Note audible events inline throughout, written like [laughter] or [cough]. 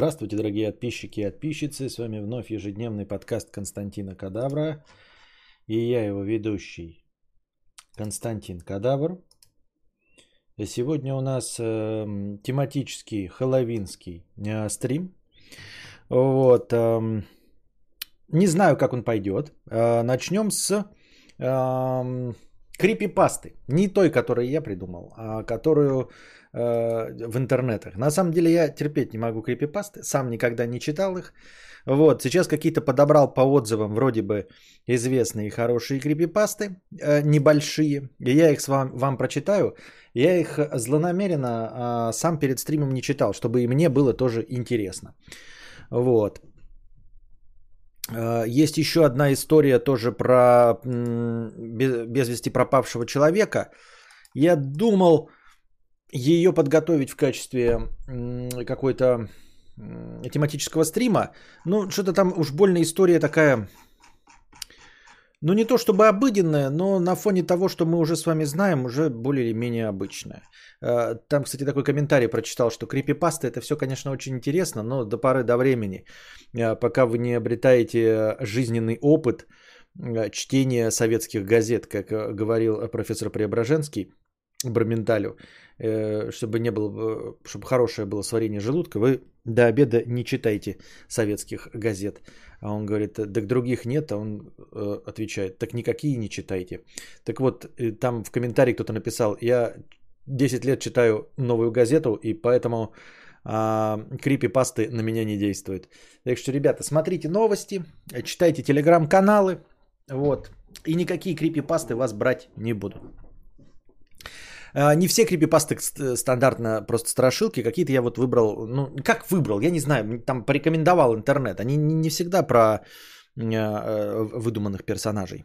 Здравствуйте, дорогие подписчики и подписчицы. С вами вновь ежедневный подкаст Константина Кадавра. И я его ведущий Константин Кадавр. Сегодня у нас э, тематический хэллоуинский э, стрим. Вот. Э, не знаю, как он пойдет. Э, начнем с э, крипипасты. Не той, которую я придумал, а которую Э, в интернетах. На самом деле я терпеть не могу крипипасты, сам никогда не читал их. Вот, сейчас какие-то подобрал по отзывам вроде бы известные и хорошие крипипасты, э, небольшие. И я их с вам, вам прочитаю. Я их злонамеренно э, сам перед стримом не читал, чтобы и мне было тоже интересно. Вот. Э, есть еще одна история тоже про без, без вести пропавшего человека. Я думал, ее подготовить в качестве какой-то тематического стрима. Ну, что-то там уж больно история такая, ну не то чтобы обыденная, но на фоне того, что мы уже с вами знаем, уже более или менее обычная. Э, там, кстати, такой комментарий прочитал, что крипипаста это все, конечно, очень интересно, но до поры до времени, э, пока вы не обретаете жизненный опыт э, чтения советских газет, как говорил профессор Преображенский, Барменталю, э, чтобы не было, чтобы хорошее было сварение желудка, вы до обеда не читайте советских газет. А он говорит, так других нет, а он э, отвечает, так никакие не читайте. Так вот, э, там в комментарии кто-то написал, я 10 лет читаю новую газету, и поэтому а, крипи-пасты на меня не действуют. Так что, ребята, смотрите новости, читайте телеграм-каналы, вот, и никакие крипи-пасты вас брать не будут. А, не все крипипасты стандартно просто страшилки. Какие-то я вот выбрал. Ну, как выбрал? Я не знаю. Там порекомендовал интернет. Они не всегда про а, э, выдуманных персонажей.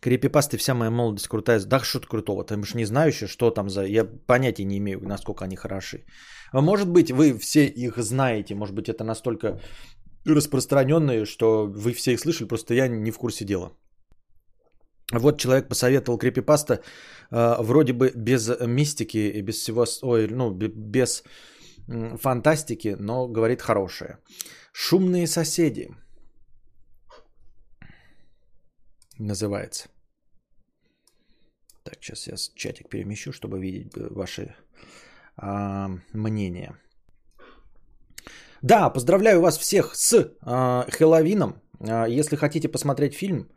Крипипасты вся моя молодость крутая. Да что-то крутого. Ты уж не знающий, что там за... Я понятия не имею, насколько они хороши. Может быть, вы все их знаете. Может быть, это настолько распространенные, что вы все их слышали, просто я не в курсе дела. Вот человек посоветовал крипипаста э, вроде бы без мистики и без всего, ой, ну, без фантастики, но говорит хорошее. Шумные соседи называется. Так, сейчас я чатик перемещу, чтобы видеть ваши а, мнения. Да, поздравляю вас всех с а, Хэллоуином. А, если хотите посмотреть фильм,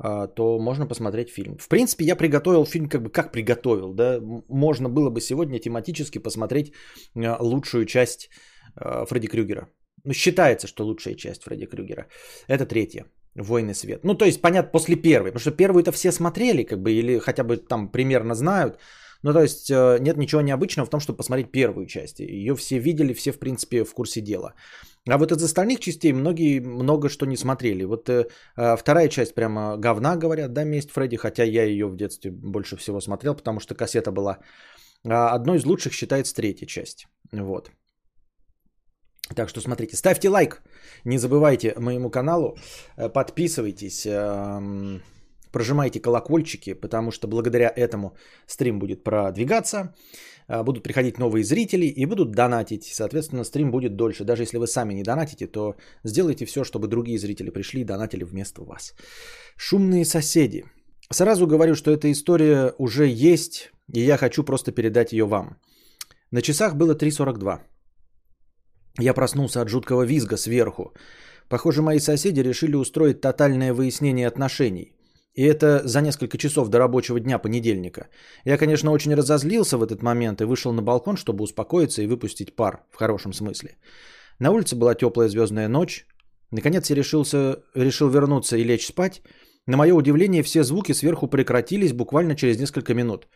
то можно посмотреть фильм. В принципе, я приготовил фильм, как бы как приготовил, да, можно было бы сегодня тематически посмотреть а, лучшую часть а, Фредди Крюгера. Ну, считается, что лучшая часть Фредди Крюгера. Это третья. Войны свет. Ну, то есть, понятно, после первой. Потому что первую-то все смотрели, как бы, или хотя бы там примерно знают. Ну, то есть, нет ничего необычного в том, чтобы посмотреть первую часть. Ее все видели, все, в принципе, в курсе дела. А вот из остальных частей многие много что не смотрели. Вот э, а, вторая часть прямо говна, говорят, да, «Месть Фредди», хотя я ее в детстве больше всего смотрел, потому что кассета была. А одной из лучших считается третья часть. Вот. Так что смотрите, ставьте лайк, не забывайте моему каналу, э, подписывайтесь, эм, прожимайте колокольчики, потому что благодаря этому стрим будет продвигаться. А, будут приходить новые зрители и будут донатить. Соответственно, стрим будет дольше. Даже если вы сами не донатите, то сделайте все, чтобы другие зрители пришли и донатили вместо вас. Шумные соседи. Сразу говорю, что эта история уже есть, и я хочу просто передать ее вам. На часах было 3.42. Я проснулся от жуткого визга сверху. Похоже, мои соседи решили устроить тотальное выяснение отношений. И это за несколько часов до рабочего дня понедельника. Я, конечно, очень разозлился в этот момент и вышел на балкон, чтобы успокоиться и выпустить пар, в хорошем смысле. На улице была теплая звездная ночь. Наконец я решился, решил вернуться и лечь спать. На мое удивление, все звуки сверху прекратились буквально через несколько минут.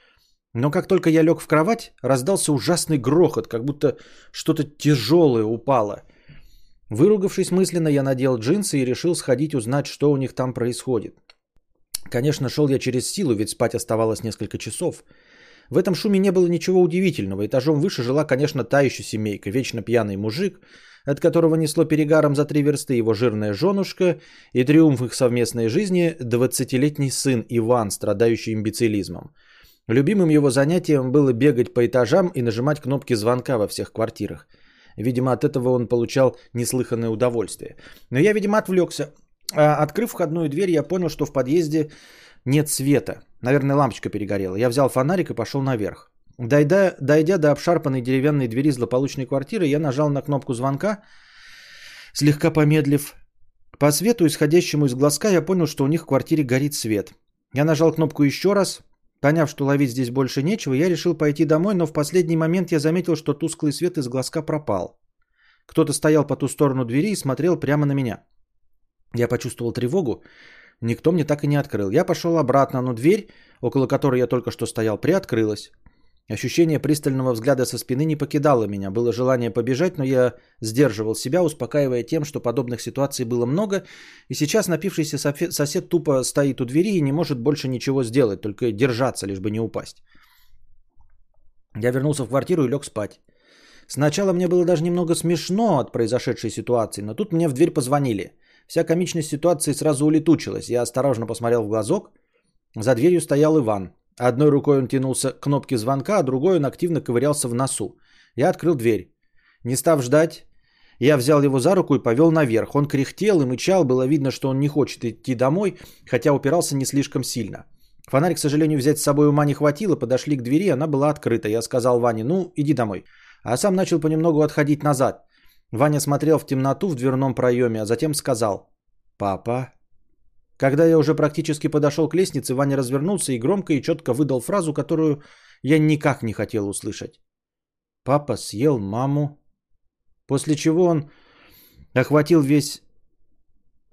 Но как только я лег в кровать, раздался ужасный грохот, как будто что-то тяжелое упало. Выругавшись мысленно, я надел джинсы и решил сходить узнать, что у них там происходит. Конечно, шел я через силу, ведь спать оставалось несколько часов. В этом шуме не было ничего удивительного. Этажом выше жила, конечно, та еще семейка. Вечно пьяный мужик, от которого несло перегаром за три версты его жирная женушка и триумф их совместной жизни – 20-летний сын Иван, страдающий имбецилизмом. Любимым его занятием было бегать по этажам и нажимать кнопки звонка во всех квартирах. Видимо, от этого он получал неслыханное удовольствие. Но я, видимо, отвлекся. А, открыв входную дверь, я понял, что в подъезде нет света. Наверное, лампочка перегорела. Я взял фонарик и пошел наверх. Дойдя, дойдя до обшарпанной деревянной двери злополучной квартиры, я нажал на кнопку звонка, слегка помедлив. По свету, исходящему из глазка, я понял, что у них в квартире горит свет. Я нажал кнопку еще раз. Поняв, что ловить здесь больше нечего, я решил пойти домой, но в последний момент я заметил, что тусклый свет из глазка пропал. Кто-то стоял по ту сторону двери и смотрел прямо на меня. Я почувствовал тревогу. Никто мне так и не открыл. Я пошел обратно, но дверь, около которой я только что стоял, приоткрылась. Ощущение пристального взгляда со спины не покидало меня. Было желание побежать, но я сдерживал себя, успокаивая тем, что подобных ситуаций было много, и сейчас напившийся сосед тупо стоит у двери и не может больше ничего сделать, только держаться, лишь бы не упасть. Я вернулся в квартиру и лег спать. Сначала мне было даже немного смешно от произошедшей ситуации, но тут мне в дверь позвонили. Вся комичность ситуации сразу улетучилась. Я осторожно посмотрел в глазок. За дверью стоял Иван. Одной рукой он тянулся к кнопке звонка, а другой он активно ковырялся в носу. Я открыл дверь. Не став ждать, я взял его за руку и повел наверх. Он кряхтел и мычал, было видно, что он не хочет идти домой, хотя упирался не слишком сильно. Фонарь, к сожалению, взять с собой ума не хватило, подошли к двери, она была открыта. Я сказал Ване, ну, иди домой. А сам начал понемногу отходить назад. Ваня смотрел в темноту в дверном проеме, а затем сказал «Папа». Когда я уже практически подошел к лестнице, Ваня развернулся и громко и четко выдал фразу, которую я никак не хотел услышать. Папа съел маму. После чего он охватил весь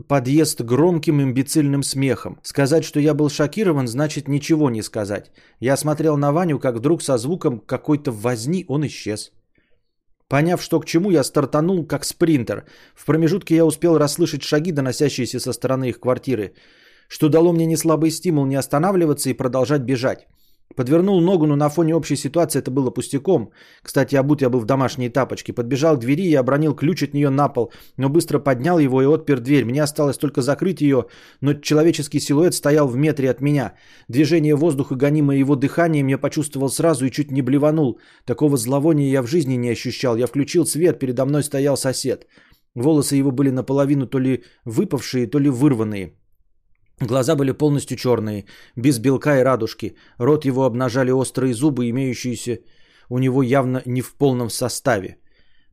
подъезд громким имбецильным смехом. Сказать, что я был шокирован, значит ничего не сказать. Я смотрел на Ваню, как вдруг со звуком какой-то возни он исчез. Поняв, что к чему, я стартанул как спринтер. В промежутке я успел расслышать шаги, доносящиеся со стороны их квартиры, что дало мне неслабый стимул не останавливаться и продолжать бежать. Подвернул ногу, но на фоне общей ситуации это было пустяком. Кстати, обут я был в домашние тапочки. Подбежал к двери и обронил ключ от нее на пол, но быстро поднял его и отпер дверь. Мне осталось только закрыть ее, но человеческий силуэт стоял в метре от меня. Движение воздуха, гонимое его дыханием, я почувствовал сразу и чуть не блеванул. Такого зловония я в жизни не ощущал. Я включил свет, передо мной стоял сосед. Волосы его были наполовину то ли выпавшие, то ли вырванные. Глаза были полностью черные, без белка и радужки. Рот его обнажали острые зубы, имеющиеся у него явно не в полном составе.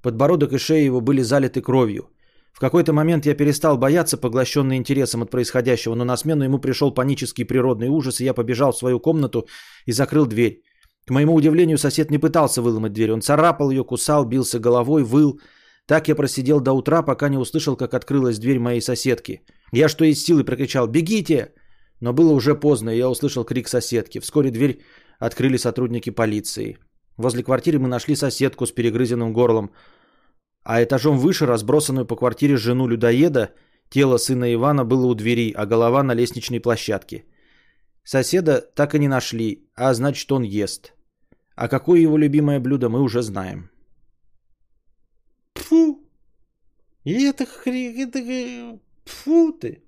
Подбородок и шея его были залиты кровью. В какой-то момент я перестал бояться, поглощенный интересом от происходящего, но на смену ему пришел панический природный ужас, и я побежал в свою комнату и закрыл дверь. К моему удивлению, сосед не пытался выломать дверь. Он царапал ее, кусал, бился головой, выл. Так я просидел до утра, пока не услышал, как открылась дверь моей соседки – я что из силы прокричал «Бегите!» Но было уже поздно, и я услышал крик соседки. Вскоре дверь открыли сотрудники полиции. Возле квартиры мы нашли соседку с перегрызенным горлом, а этажом выше разбросанную по квартире жену людоеда, тело сына Ивана было у двери, а голова на лестничной площадке. Соседа так и не нашли, а значит он ест. А какое его любимое блюдо мы уже знаем. Фу! И это, это Фу ты.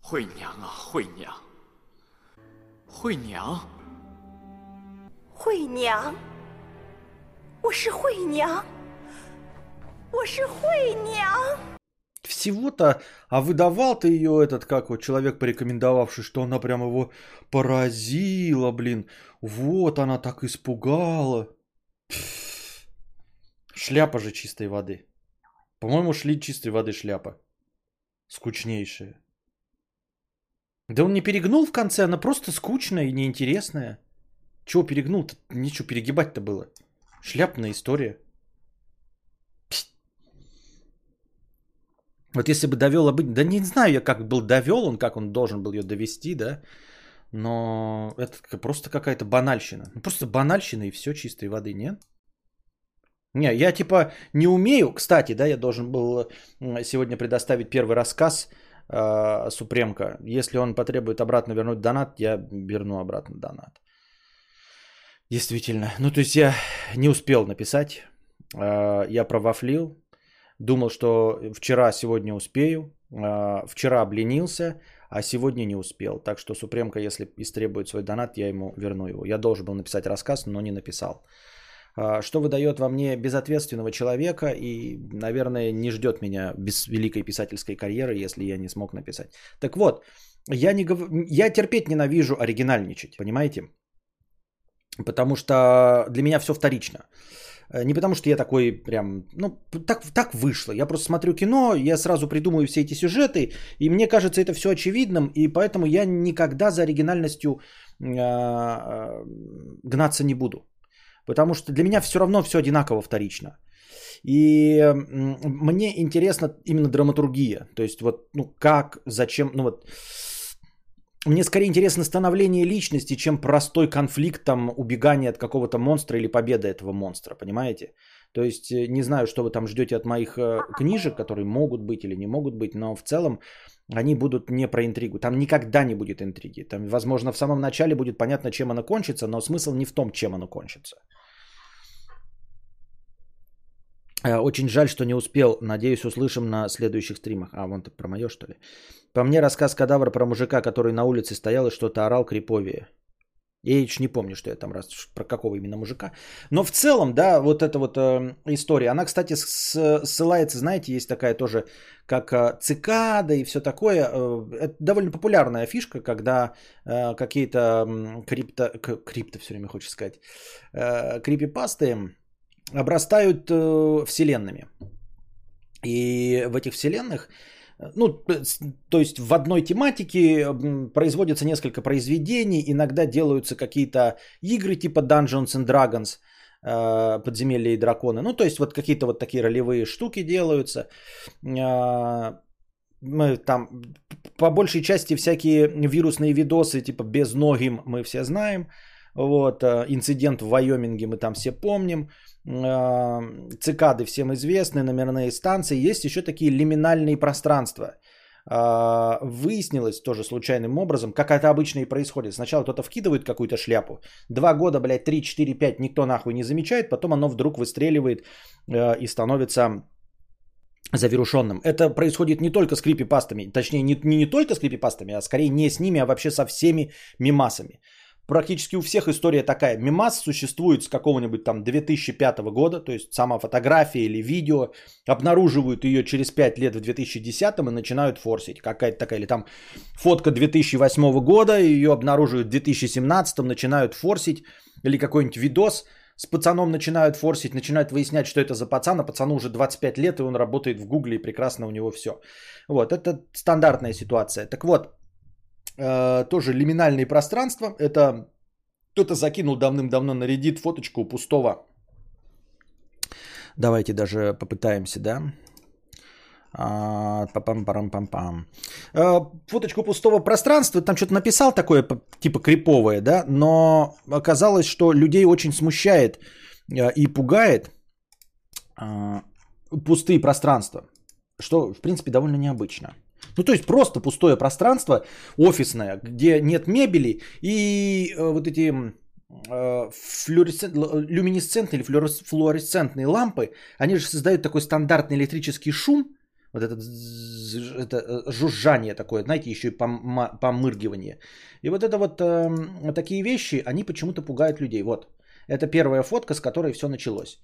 Хуй 娘啊，惠娘，惠娘，惠娘，我是惠娘，我是惠娘。 Всего-то, а выдавал ты ее этот, как вот человек, порекомендовавший, что она прям его поразила, блин. Вот она так испугала. Шляпа же чистой воды. По-моему, шли чистой воды шляпа. Скучнейшая. Да он не перегнул в конце, она просто скучная и неинтересная. Чего перегнул-то? Ничего перегибать-то было. Шляпная история. Вот если бы довел обычно... Да не знаю я, как был довел он, как он должен был ее довести, да. Но это просто какая-то банальщина. Ну, просто банальщина и все чистой воды, нет? Не, я типа не умею. Кстати, да, я должен был сегодня предоставить первый рассказ э, Супремка. Если он потребует обратно вернуть донат, я верну обратно донат. Действительно. Ну, то есть я не успел написать. Э, я провафлил. Думал, что вчера, сегодня успею. А, вчера обленился, а сегодня не успел. Так что Супремка, если истребует свой донат, я ему верну его. Я должен был написать рассказ, но не написал. А, что выдает во мне безответственного человека и, наверное, не ждет меня без великой писательской карьеры, если я не смог написать. Так вот, я, не, гов... я терпеть ненавижу оригинальничать, понимаете? Потому что для меня все вторично. Э, не потому что я такой прям, ну, так, так вышло. Я просто смотрю кино, я сразу придумываю все эти сюжеты, и мне кажется это все очевидным, и поэтому я никогда за оригинальностью э, гнаться не буду. Потому что для меня все равно все одинаково вторично. И мне интересна именно драматургия. То есть вот, ну, как, зачем, ну вот, мне скорее интересно становление личности, чем простой конфликт, там, убегание от какого-то монстра или победа этого монстра, понимаете? То есть э, не знаю, что вы там ждете от моих э, книжек, которые могут быть или не могут быть, но в целом они будут не про интригу. Там никогда не будет интриги. Там, возможно, в самом начале будет понятно, чем она кончится, но смысл не в том, чем оно кончится. Э, очень жаль, что не успел. Надеюсь, услышим на следующих стримах. А, вон ты про мое, что ли? По мне рассказ кадавра про мужика, который на улице стоял и что-то орал криповее. Я еще не помню, что я там раз про какого именно мужика. Но в целом, да, вот эта вот э, история. Она, кстати, ссылается, знаете, есть такая тоже, как э, цикада и все такое. Э, это довольно популярная фишка, когда э, какие-то э, крипто... Крипто все время хочется сказать. Э, крипипасты обрастают э, вселенными. И в этих вселенных, э, ну, то есть в одной тематике производятся несколько произведений, иногда делаются какие-то игры типа Dungeons and Dragons, э, подземелья и драконы. Ну, то есть вот какие-то вот такие ролевые штуки делаются. Э, мы там по большей части всякие вирусные видосы, типа без ногим мы все знаем. Вот, инцидент в Вайоминге мы там все помним. Цикады всем известны, номерные станции, есть еще такие лиминальные пространства. А, выяснилось тоже случайным образом, как это обычно и происходит. Сначала кто-то вкидывает какую-то шляпу, два года, блядь, три, четыре, пять никто нахуй не замечает, потом оно вдруг выстреливает а, и становится завершенным. Это происходит не только с крипипастами, точнее не, не, не только с крипипастами, а скорее не с ними, а вообще со всеми мимасами практически у всех история такая. Мимас существует с какого-нибудь там 2005 года, то есть сама фотография или видео, обнаруживают ее через 5 лет в 2010 и начинают форсить. Какая-то такая, или там фотка 2008 года, ее обнаруживают в 2017, начинают форсить, или какой-нибудь видос с пацаном начинают форсить, начинают выяснять, что это за пацан, а пацану уже 25 лет, и он работает в Гугле, и прекрасно у него все. Вот, это стандартная ситуация. Так вот, э, тоже лиминальные пространства. Это кто-то закинул давным-давно на Reddit фоточку пустого. Давайте даже попытаемся, да? А, пам парам пам пам Фоточку пустого пространства, там что-то написал такое, типа криповое, да, но оказалось, что людей очень смущает а, и пугает пустые пространства, что, в принципе, довольно необычно. Ну, то есть просто пустое пространство офисное, где нет мебели и э, вот эти э, флуоресцент, люминесцентные или флуоресцентные лампы, они же создают такой стандартный электрический шум, вот это, это э, жужжание такое, знаете, еще и помыргивание. И вот это вот э, такие вещи, они почему-то пугают людей. Вот, это первая фотка, с которой все началось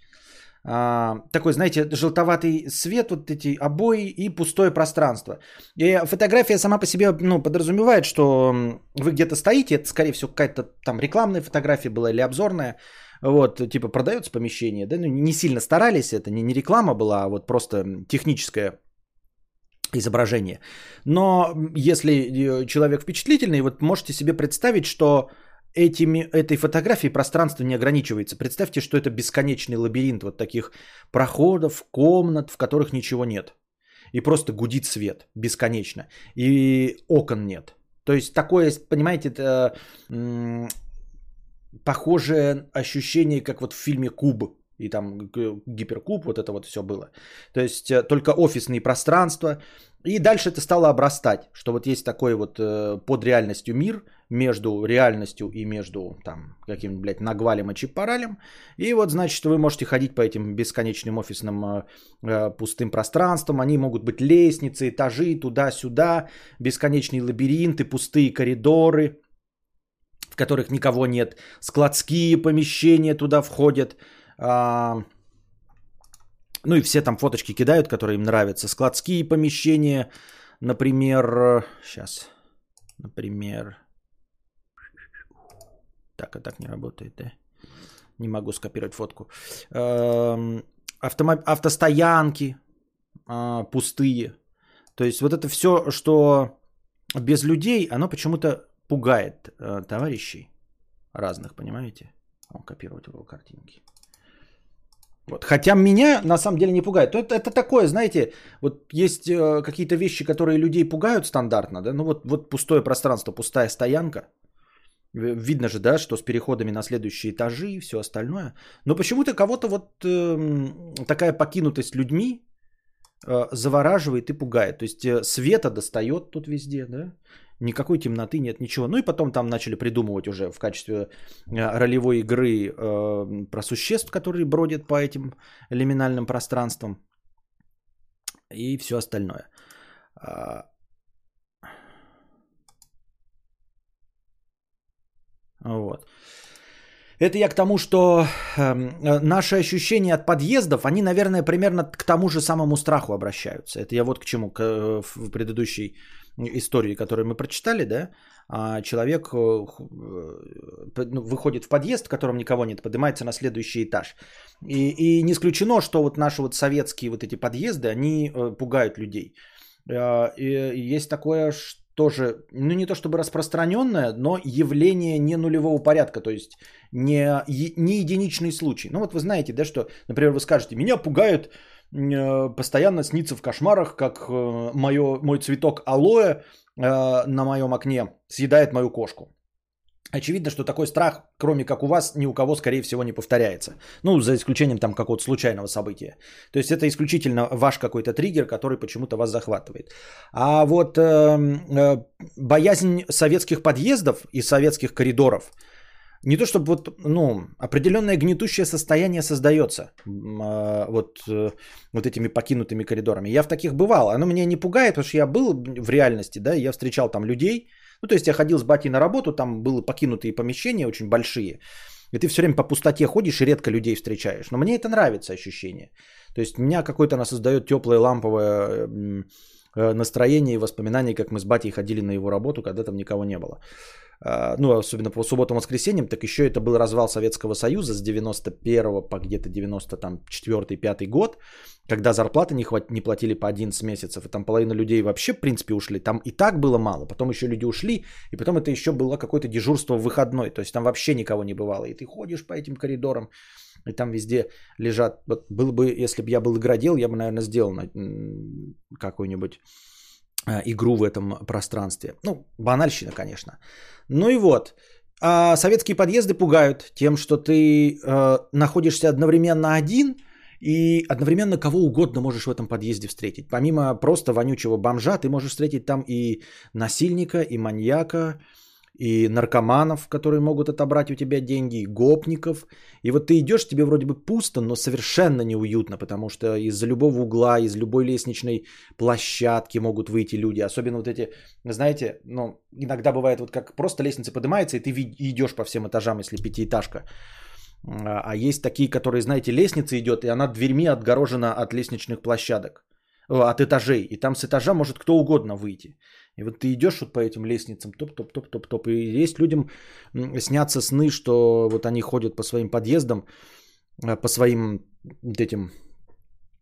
а, такой, знаете, желтоватый свет, вот эти обои и пустое пространство. И фотография сама по себе ну, подразумевает, что вы где-то стоите, это, скорее всего, какая-то там рекламная фотография была или обзорная, вот, типа продается помещение, да, ну, не сильно старались, это не, не реклама была, а вот просто техническое изображение. Но если э, человек впечатлительный, вот можете себе представить, что этими, этой фотографией пространство не ограничивается. Представьте, что это бесконечный лабиринт вот таких проходов, комнат, в которых ничего нет. И просто гудит свет бесконечно. И окон нет. То есть такое, понимаете, это м- похожее ощущение, как вот в фильме «Куб». И там гиперкуб, вот это вот все было. То есть э, только офисные пространства. И дальше это стало обрастать, что вот есть такой вот э, под реальностью мир, между реальностью и между там каким-нибудь, блядь, нагвалем и чипаралем. И вот, значит, вы можете ходить по этим бесконечным офисным э, э, пустым пространствам. Они могут быть лестницы, этажи, туда-сюда, бесконечные лабиринты, пустые коридоры, в которых никого нет. Складские помещения туда входят. Э, ну и все там фоточки кидают, которые им нравятся. Складские помещения, например, сейчас, например, так, а так не работает, да? Не могу скопировать фотку. Эм, автомо... Автостоянки а, пустые. То есть вот это все, что без людей, оно почему-то пугает э, товарищей разных, понимаете? О, копировать его картинки. Вот. Хотя меня на самом деле не пугает. Это, это такое, знаете, вот есть э, какие-то вещи, которые людей пугают стандартно, да, ну вот, вот пустое пространство, пустая стоянка. Видно же, да, что с переходами на следующие этажи и все остальное. Но почему-то кого-то вот э, такая покинутость людьми э, завораживает и пугает. То есть э, света достает тут везде, да, никакой темноты нет, ничего. Ну и потом там начали придумывать уже в качестве э, ролевой игры э, про существ, которые бродят по этим лиминальным пространствам и все остальное. Вот. Это я к тому, что э, наши ощущения от подъездов, они, наверное, примерно к тому же самому страху обращаются. Это я вот к чему, к, э, в предыдущей истории, которую мы прочитали, да, а человек э, э, ну, выходит в подъезд, в котором никого нет, поднимается на следующий этаж. И, и не исключено, что вот наши вот советские вот эти подъезды, они пугают людей. И есть такое, что тоже, ну не то чтобы распространенное, но явление не нулевого порядка, то есть не, не единичный случай. Ну вот вы знаете, да, что, например, вы скажете, меня пугают э, постоянно снится в кошмарах, как э, моё, мой цветок алоэ э, на моем окне съедает мою кошку. Очевидно, что такой страх, кроме как у вас, ни у кого, скорее всего, не повторяется. Ну, за исключением там какого-то случайного события. То есть это исключительно ваш какой-то триггер, который почему-то вас захватывает. А вот э, э, боязнь советских подъездов и советских коридоров, не то чтобы вот, ну, определенное гнетущее состояние создается э, вот, э, вот этими покинутыми коридорами. Я в таких бывал. Оно меня не пугает, потому что я был в реальности, да, я встречал там людей, ну, то есть я ходил с батей на работу, там были покинутые помещения очень большие. И ты все время по пустоте ходишь и редко людей встречаешь. Но мне это нравится ощущение. То есть меня какое-то оно создает теплое ламповое э, настроение и воспоминания, как мы с батей ходили на его работу, когда там никого не было. А, ну, особенно по субботам и воскресеньям, так еще это был развал Советского Союза с 91 по где-то 94-5 год, когда зарплаты не, хват... не платили по 11 месяцев, и там половина людей вообще, в принципе, ушли. Там и так было мало, потом еще люди ушли, и потом это еще было какое-то дежурство выходной, то есть там вообще никого не бывало, и ты ходишь по этим коридорам, и там везде лежат, вот было бы, если бы я был игродел, я бы, наверное, сделал какой-нибудь игру в этом пространстве. Ну, банальщина, конечно. Ну и вот. А советские подъезды пугают тем, что ты э, находишься одновременно один и одновременно кого угодно можешь в этом подъезде встретить. Помимо просто вонючего бомжа, ты можешь встретить там и насильника, и маньяка, и наркоманов, которые могут отобрать у тебя деньги, и гопников. И вот ты идешь, тебе вроде бы пусто, но совершенно неуютно, потому что из-за любого угла, из любой лестничной площадки могут выйти люди. Особенно вот эти, знаете, ну, иногда бывает вот как просто лестница поднимается, и ты идешь по всем этажам, если пятиэтажка. А, а есть такие, которые, знаете, лестница идет, и она дверьми отгорожена от лестничных площадок, от этажей. И там с этажа может кто угодно выйти. И вот ты идешь вот по этим лестницам, топ-топ-топ-топ-топ. И есть людям снятся сны, что вот они ходят по своим подъездам, э, по своим вот этим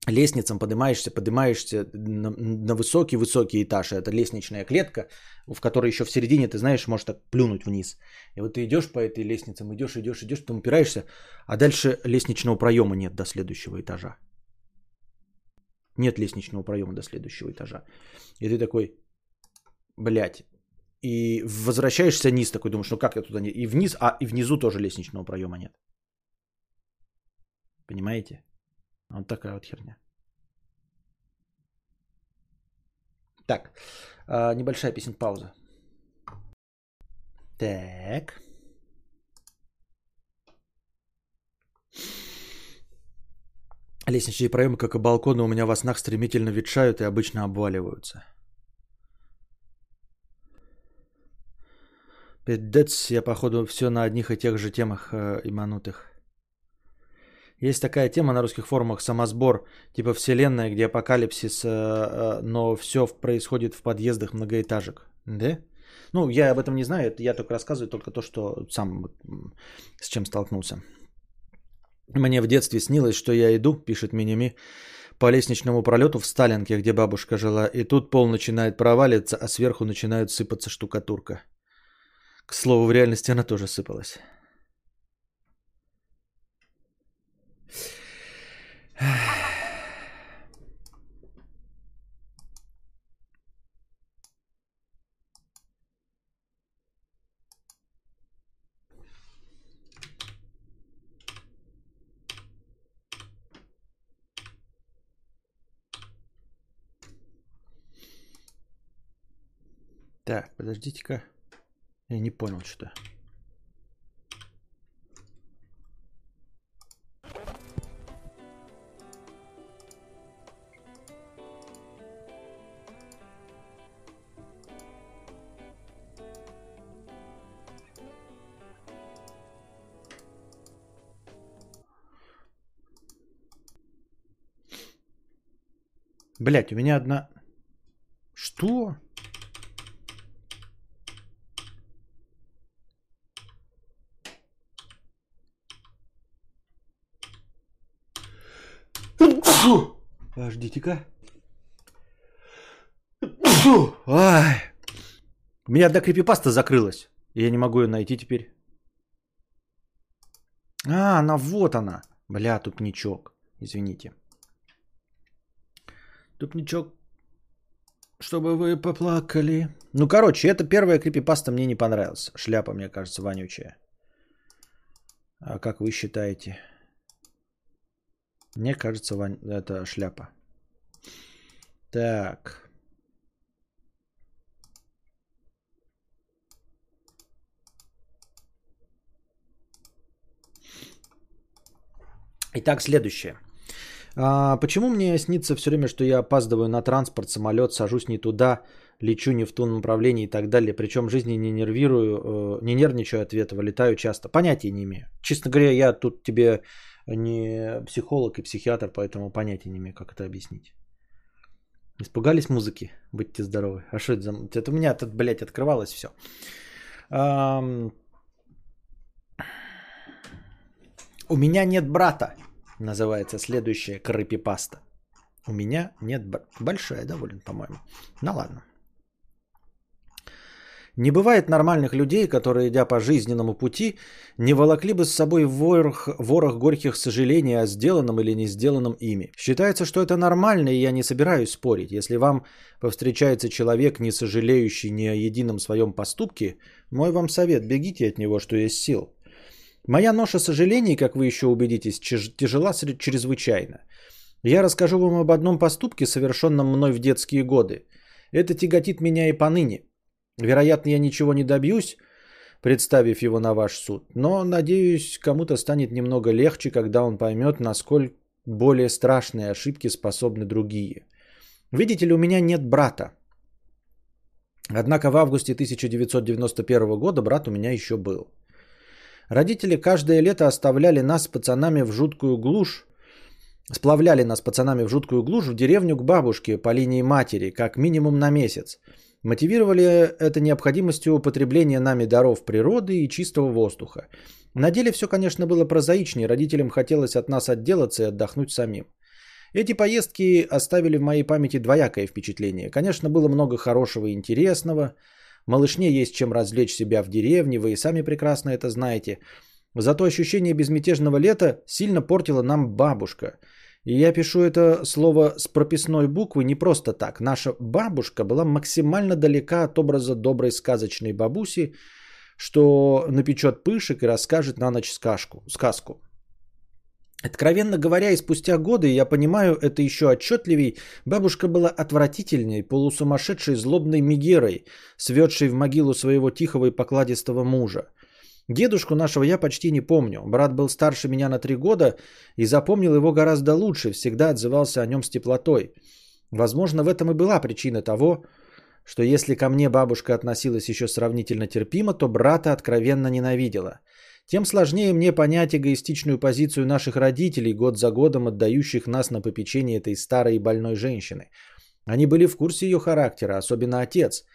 лестницам, поднимаешься, поднимаешься на, на высокий-высокий этаж. Это лестничная клетка, в которой еще в середине, ты знаешь, можешь так плюнуть вниз. И вот ты идешь по этой лестнице, идешь, идешь, идешь, потом упираешься, а дальше лестничного проема нет до следующего этажа. Нет лестничного проема до следующего этажа. И ты такой, блядь, и возвращаешься низ такой, думаешь, ну как я туда не... И вниз, а и внизу тоже лестничного проема нет. Понимаете? Вот такая вот херня. Так, а, небольшая песен пауза. Так. Лестничные проемы, как и балконы, у меня во снах стремительно ветшают и обычно обваливаются. Пиздец, я походу все на одних и тех же темах э, иманутых. Есть такая тема на русских форумах самосбор, типа вселенная, где апокалипсис, э, э, но все происходит в подъездах многоэтажек. Да? Ну, я об этом не знаю, я только рассказываю только то, что сам с чем столкнулся. Мне в детстве снилось, что я иду, пишет Миними, по лестничному пролету в Сталинке, где бабушка жила, и тут пол начинает проваливаться, а сверху начинает сыпаться штукатурка. К слову, в реальности она тоже сыпалась. Так, подождите-ка. Я не понял что. Блять, у меня одна... Что? Подождите-ка. Ай. У меня одна крипипаста закрылась. И я не могу ее найти теперь. А, она вот она. Бля, тупничок. Извините. Тупничок. Чтобы вы поплакали. Ну, короче, это первая крипипаста мне не понравилась. Шляпа, мне кажется, вонючая. А как вы считаете? Мне кажется, это шляпа. Так. Итак, следующее. А, почему мне снится все время, что я опаздываю на транспорт, самолет, сажусь не туда, лечу не в том направлении и так далее. Причем жизни не нервирую, э, не нервничаю от летаю часто. Понятия не имею. Честно говоря, я тут тебе не психолог и психиатр, поэтому понятия не имею, как это объяснить. Испугались музыки? Будьте здоровы. А что это за... Это у меня тут, блядь, открывалось все. Um... У меня нет брата, называется следующая крыпипаста. У меня нет брата. Большая довольно, по-моему. Ну ладно. Не бывает нормальных людей, которые, идя по жизненному пути, не волокли бы с собой ворох, ворох горьких сожалений о сделанном или не сделанном ими. Считается, что это нормально, и я не собираюсь спорить. Если вам повстречается человек, не сожалеющий ни о едином своем поступке, мой вам совет – бегите от него, что есть сил. Моя ноша сожалений, как вы еще убедитесь, тяжела чрезвычайно. Я расскажу вам об одном поступке, совершенном мной в детские годы. Это тяготит меня и поныне. Вероятно, я ничего не добьюсь, представив его на ваш суд, но, надеюсь, кому-то станет немного легче, когда он поймет, насколько более страшные ошибки способны другие. Видите ли, у меня нет брата. Однако в августе 1991 года брат у меня еще был. Родители каждое лето оставляли нас с пацанами в жуткую глушь, сплавляли нас пацанами в жуткую глушь в деревню к бабушке по линии матери, как минимум на месяц – Мотивировали это необходимостью употребления нами даров природы и чистого воздуха. На деле все, конечно, было прозаичнее. Родителям хотелось от нас отделаться и отдохнуть самим. Эти поездки оставили в моей памяти двоякое впечатление. Конечно, было много хорошего и интересного. Малышне есть чем развлечь себя в деревне, вы и сами прекрасно это знаете. Зато ощущение безмятежного лета сильно портила нам бабушка – и я пишу это слово с прописной буквы не просто так. Наша бабушка была максимально далека от образа доброй сказочной бабуси, что напечет пышек и расскажет на ночь сказку. сказку. Откровенно говоря, и спустя годы, я понимаю это еще отчетливей, бабушка была отвратительной, полусумасшедшей злобной мигерой, светшей в могилу своего тихого и покладистого мужа. Дедушку нашего я почти не помню. Брат был старше меня на три года и запомнил его гораздо лучше, всегда отзывался о нем с теплотой. Возможно, в этом и была причина того, что если ко мне бабушка относилась еще сравнительно терпимо, то брата откровенно ненавидела. Тем сложнее мне понять эгоистичную позицию наших родителей, год за годом отдающих нас на попечение этой старой и больной женщины. Они были в курсе ее характера, особенно отец.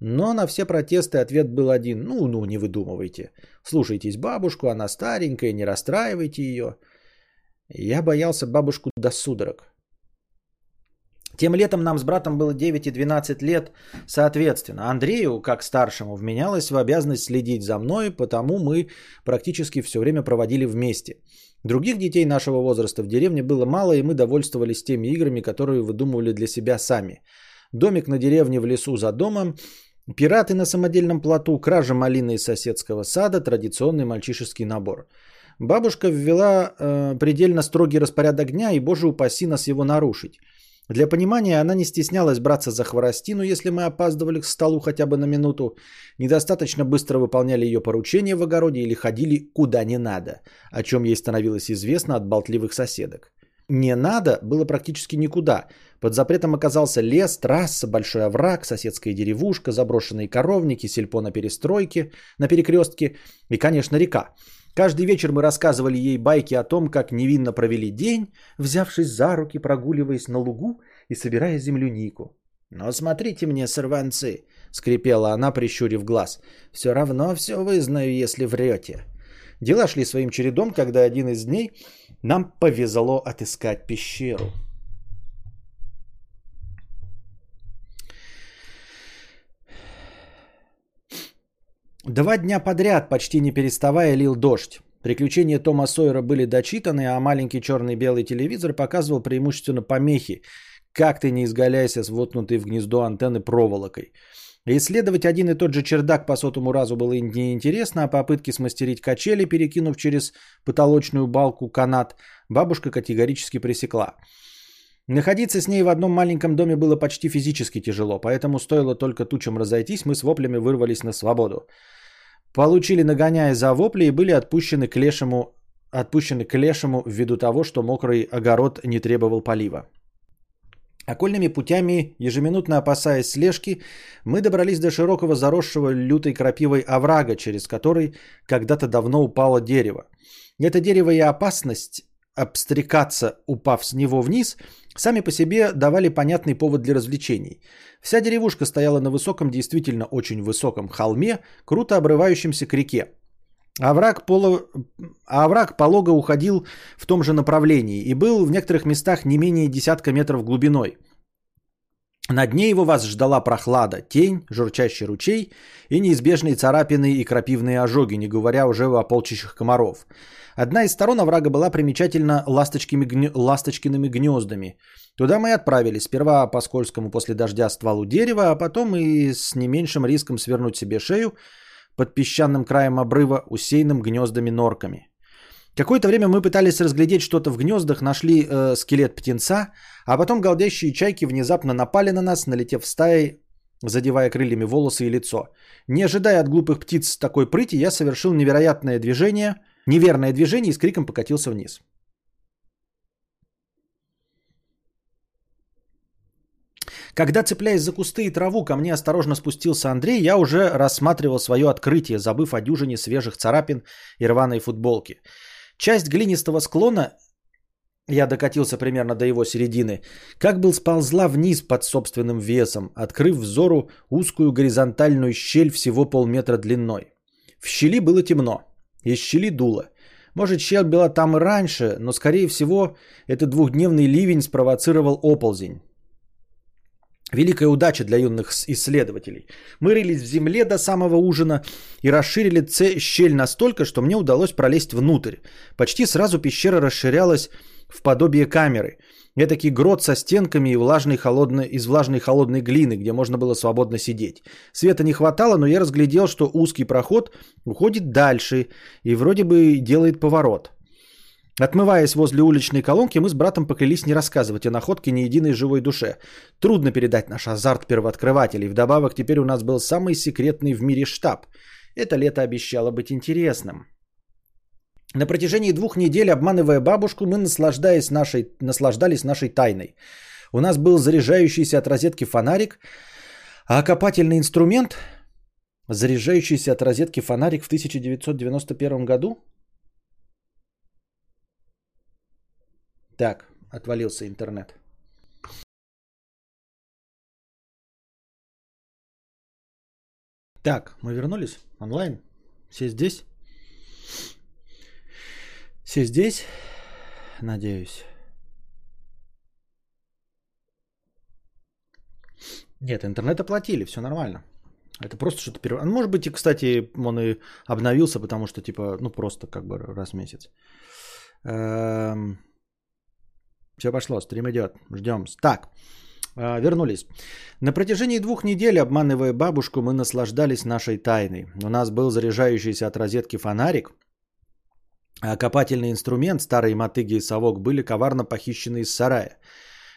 Но на все протесты ответ был один. Ну, ну, не выдумывайте. Слушайтесь бабушку, она старенькая, не расстраивайте ее. Я боялся бабушку до судорог. Тем летом нам с братом было 9 и 12 лет соответственно. Андрею, как старшему, вменялось в обязанность следить за мной, потому мы практически все время проводили вместе. Других детей нашего возраста в деревне было мало, и мы довольствовались теми играми, которые выдумывали для себя сами. Домик на деревне в лесу за домом, пираты на самодельном плоту, кража малины из соседского сада, традиционный мальчишеский набор. Бабушка ввела э, предельно строгий распорядок дня, и, боже упаси нас его нарушить. Для понимания, она не стеснялась браться за хворостину, если мы опаздывали к столу хотя бы на минуту, недостаточно быстро выполняли ее поручения в огороде или ходили куда не надо, о чем ей становилось известно от болтливых соседок. Не надо было практически никуда. Под запретом оказался лес, трасса, большой овраг, соседская деревушка, заброшенные коровники, сельпо на перестройке, на перекрестке и, конечно, река. Каждый вечер мы рассказывали ей байки о том, как невинно провели день, взявшись за руки, прогуливаясь на лугу и собирая землянику. «Но смотрите мне, сорванцы!» — скрипела она, прищурив глаз. «Все равно все вызнаю, если врете». Дела шли своим чередом, когда один из дней нам повезло отыскать пещеру. Два дня подряд, почти не переставая, лил дождь. Приключения Тома Сойера были дочитаны, а маленький черный белый телевизор показывал преимущественно помехи, как ты не изгаляйся с воткнутой в гнездо антенны проволокой. Исследовать один и тот же чердак по сотому разу было неинтересно, а попытки смастерить качели, перекинув через потолочную балку канат, бабушка категорически пресекла. Находиться с ней в одном маленьком доме было почти физически тяжело, поэтому стоило только тучам разойтись, мы с воплями вырвались на свободу. Получили нагоняя за вопли и были отпущены к лешему, отпущены к лешему ввиду того, что мокрый огород не требовал полива. Окольными путями, ежеминутно опасаясь слежки, мы добрались до широкого заросшего лютой крапивой оврага, через который когда-то давно упало дерево. Это дерево и опасность обстрекаться, упав с него вниз, сами по себе давали понятный повод для развлечений. Вся деревушка стояла на высоком, действительно очень высоком холме, круто обрывающемся к реке. А овраг, поло... а овраг полого уходил в том же направлении и был в некоторых местах не менее десятка метров глубиной. На дне его вас ждала прохлада, тень, журчащий ручей и неизбежные царапины и крапивные ожоги, не говоря уже о полчищах комаров. Одна из сторон оврага была примечательна ласточкими, ласточкиными гнездами. Туда мы и отправились. Сперва по скользкому после дождя стволу дерева, а потом и с не меньшим риском свернуть себе шею под песчаным краем обрыва, усеянным гнездами-норками. Какое-то время мы пытались разглядеть что-то в гнездах, нашли э, скелет птенца, а потом голдящие чайки внезапно напали на нас, налетев стаей, задевая крыльями волосы и лицо. Не ожидая от глупых птиц такой прыти, я совершил невероятное движение – неверное движение и с криком покатился вниз. Когда, цепляясь за кусты и траву, ко мне осторожно спустился Андрей, я уже рассматривал свое открытие, забыв о дюжине свежих царапин и рваной футболки. Часть глинистого склона, я докатился примерно до его середины, как был сползла вниз под собственным весом, открыв взору узкую горизонтальную щель всего полметра длиной. В щели было темно. Из щели дуло. Может, щель была там и раньше, но, скорее всего, этот двухдневный ливень спровоцировал оползень. Великая удача для юных исследователей. Мы рылись в земле до самого ужина и расширили щель настолько, что мне удалось пролезть внутрь. Почти сразу пещера расширялась в подобие камеры – Этакий грот со стенками и влажной холодной, из влажной холодной глины, где можно было свободно сидеть. Света не хватало, но я разглядел, что узкий проход уходит дальше и вроде бы делает поворот. Отмываясь возле уличной колонки, мы с братом поклялись не рассказывать о находке ни единой живой душе. Трудно передать наш азарт первооткрывателей. Вдобавок, теперь у нас был самый секретный в мире штаб. Это лето обещало быть интересным. На протяжении двух недель, обманывая бабушку, мы наслаждаясь нашей, наслаждались нашей тайной. У нас был заряжающийся от розетки фонарик, а окопательный инструмент, заряжающийся от розетки фонарик в 1991 году, Так, отвалился интернет. Так, мы вернулись онлайн. Все здесь? Все здесь? Надеюсь. Нет, интернет оплатили, все нормально. Это просто что-то перв... Может быть, и, кстати, он и обновился, потому что, типа, ну, просто как бы раз в месяц. Эм... Все пошло, стрим идет. Ждем. Так, а, вернулись. На протяжении двух недель, обманывая бабушку, мы наслаждались нашей тайной. У нас был заряжающийся от розетки фонарик, а копательный инструмент, старые мотыги и совок были коварно похищены из сарая.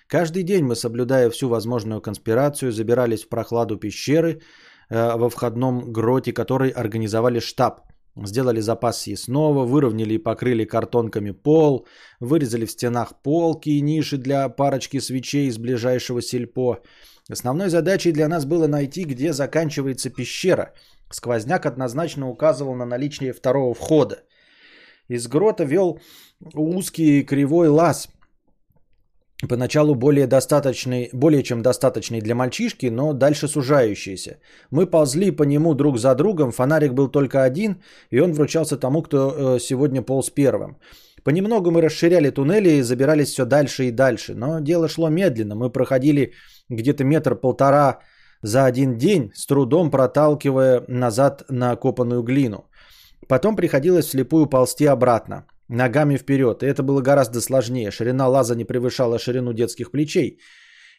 Каждый день мы, соблюдая всю возможную конспирацию, забирались в прохладу пещеры э, во входном гроте, который организовали штаб – Сделали запас съестного, выровняли и покрыли картонками пол, вырезали в стенах полки и ниши для парочки свечей из ближайшего сельпо. Основной задачей для нас было найти, где заканчивается пещера. Сквозняк однозначно указывал на наличие второго входа. Из грота вел узкий кривой лаз – поначалу более достаточный, более чем достаточный для мальчишки, но дальше сужающийся. Мы ползли по нему друг за другом, фонарик был только один, и он вручался тому, кто э, сегодня полз первым. Понемногу мы расширяли туннели и забирались все дальше и дальше, но дело шло медленно. Мы проходили где-то метр-полтора за один день, с трудом проталкивая назад на копанную глину. Потом приходилось вслепую ползти обратно ногами вперед. И это было гораздо сложнее. Ширина лаза не превышала ширину детских плечей.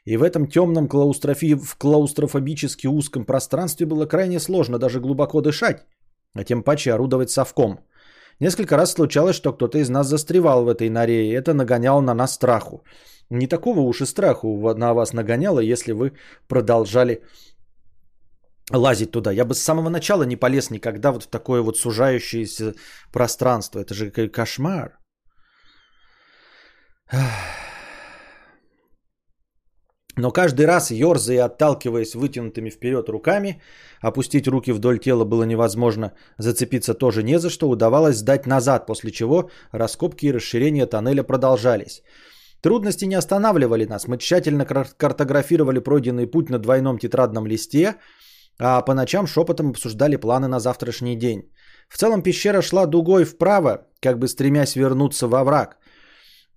И в этом темном клаустрофи... в клаустрофобически узком пространстве было крайне сложно даже глубоко дышать, а тем паче орудовать совком. Несколько раз случалось, что кто-то из нас застревал в этой норе, и это нагоняло на нас страху. Не такого уж и страху на вас нагоняло, если вы продолжали лазить туда. Я бы с самого начала не полез никогда вот в такое вот сужающееся пространство. Это же кошмар. [sighs] Но каждый раз, ерзая и отталкиваясь вытянутыми вперед руками, опустить руки вдоль тела было невозможно, зацепиться тоже не за что, удавалось сдать назад, после чего раскопки и расширение тоннеля продолжались. Трудности не останавливали нас, мы тщательно картографировали пройденный путь на двойном тетрадном листе – а по ночам шепотом обсуждали планы на завтрашний день. В целом пещера шла дугой вправо, как бы стремясь вернуться во враг,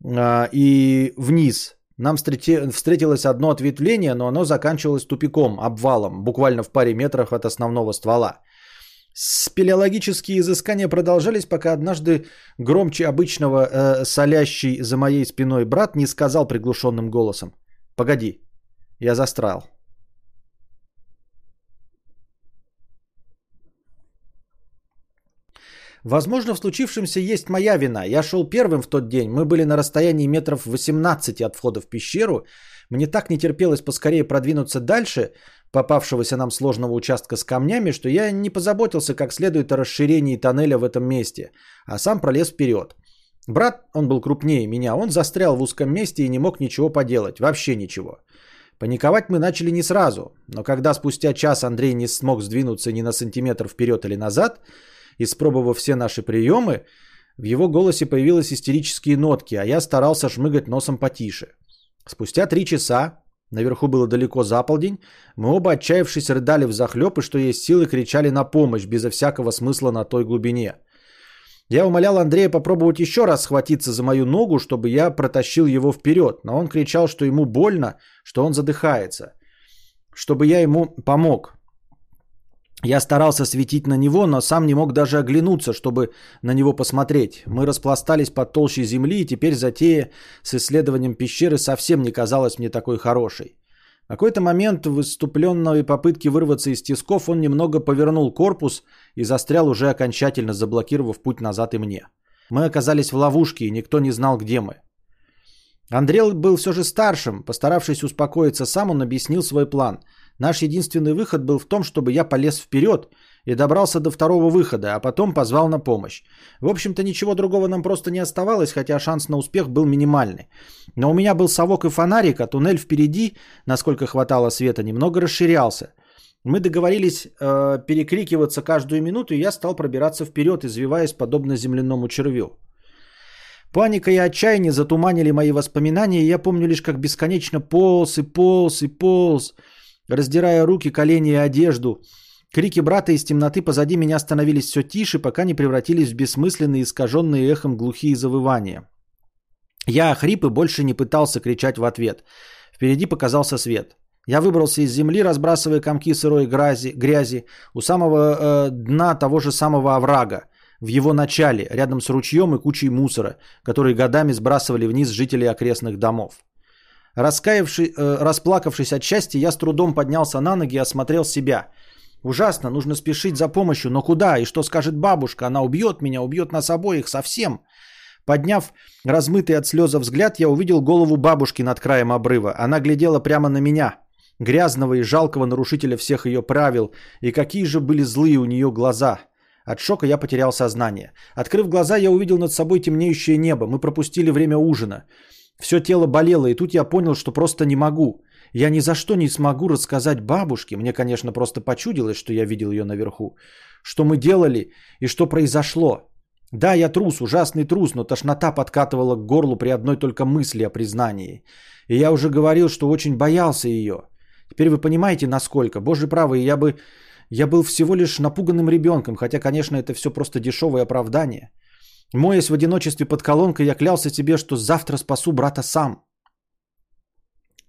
а, и вниз. Нам встретилось одно ответвление, но оно заканчивалось тупиком, обвалом, буквально в паре метров от основного ствола. Спелеологические изыскания продолжались, пока однажды громче обычного э, солящий за моей спиной брат не сказал приглушенным голосом «Погоди, я застрял». Возможно, в случившемся есть моя вина. Я шел первым в тот день. Мы были на расстоянии метров 18 от входа в пещеру. Мне так не терпелось поскорее продвинуться дальше попавшегося нам сложного участка с камнями, что я не позаботился как следует о расширении тоннеля в этом месте, а сам пролез вперед. Брат, он был крупнее меня, он застрял в узком месте и не мог ничего поделать, вообще ничего. Паниковать мы начали не сразу, но когда спустя час Андрей не смог сдвинуться ни на сантиметр вперед или назад, Испробовав все наши приемы, в его голосе появились истерические нотки, а я старался шмыгать носом потише. Спустя три часа, наверху было далеко за полдень, мы оба отчаявшись рыдали в захлеб и что есть силы кричали на помощь, безо всякого смысла на той глубине. Я умолял Андрея попробовать еще раз схватиться за мою ногу, чтобы я протащил его вперед, но он кричал, что ему больно, что он задыхается. Чтобы я ему помог. Я старался светить на него, но сам не мог даже оглянуться, чтобы на него посмотреть. Мы распластались под толщей земли, и теперь затея с исследованием пещеры совсем не казалась мне такой хорошей. В какой-то момент в выступленной попытке вырваться из тисков он немного повернул корпус и застрял уже окончательно, заблокировав путь назад и мне. Мы оказались в ловушке, и никто не знал, где мы. Андрей был все же старшим. Постаравшись успокоиться сам, он объяснил свой план. Наш единственный выход был в том, чтобы я полез вперед и добрался до второго выхода, а потом позвал на помощь. В общем-то, ничего другого нам просто не оставалось, хотя шанс на успех был минимальный. Но у меня был совок и фонарик, а туннель впереди, насколько хватало света, немного расширялся. Мы договорились э, перекрикиваться каждую минуту, и я стал пробираться вперед, извиваясь подобно земляному червю. Паника и отчаяние затуманили мои воспоминания, и я помню лишь, как бесконечно полз и полз и полз, раздирая руки, колени и одежду. Крики брата из темноты позади меня становились все тише, пока не превратились в бессмысленные, искаженные эхом глухие завывания. Я охрип и больше не пытался кричать в ответ. Впереди показался свет. Я выбрался из земли, разбрасывая комки сырой грязи, грязи у самого э, дна того же самого оврага, в его начале, рядом с ручьем и кучей мусора, который годами сбрасывали вниз жители окрестных домов. Раскаявший, э, расплакавшись от счастья, я с трудом поднялся на ноги и осмотрел себя. Ужасно, нужно спешить за помощью, но куда и что скажет бабушка? Она убьет меня, убьет нас обоих совсем. Подняв размытый от слеза взгляд, я увидел голову бабушки над краем обрыва. Она глядела прямо на меня, грязного и жалкого нарушителя всех ее правил, и какие же были злые у нее глаза. От шока я потерял сознание. Открыв глаза, я увидел над собой темнеющее небо. Мы пропустили время ужина. Все тело болело, и тут я понял, что просто не могу. Я ни за что не смогу рассказать бабушке, мне, конечно, просто почудилось, что я видел ее наверху, что мы делали и что произошло. Да, я трус, ужасный трус, но тошнота подкатывала к горлу при одной только мысли о признании. И я уже говорил, что очень боялся ее. Теперь вы понимаете, насколько. Боже правый, я бы... Я был всего лишь напуганным ребенком, хотя, конечно, это все просто дешевое оправдание. Моясь в одиночестве под колонкой, я клялся себе, что завтра спасу брата сам.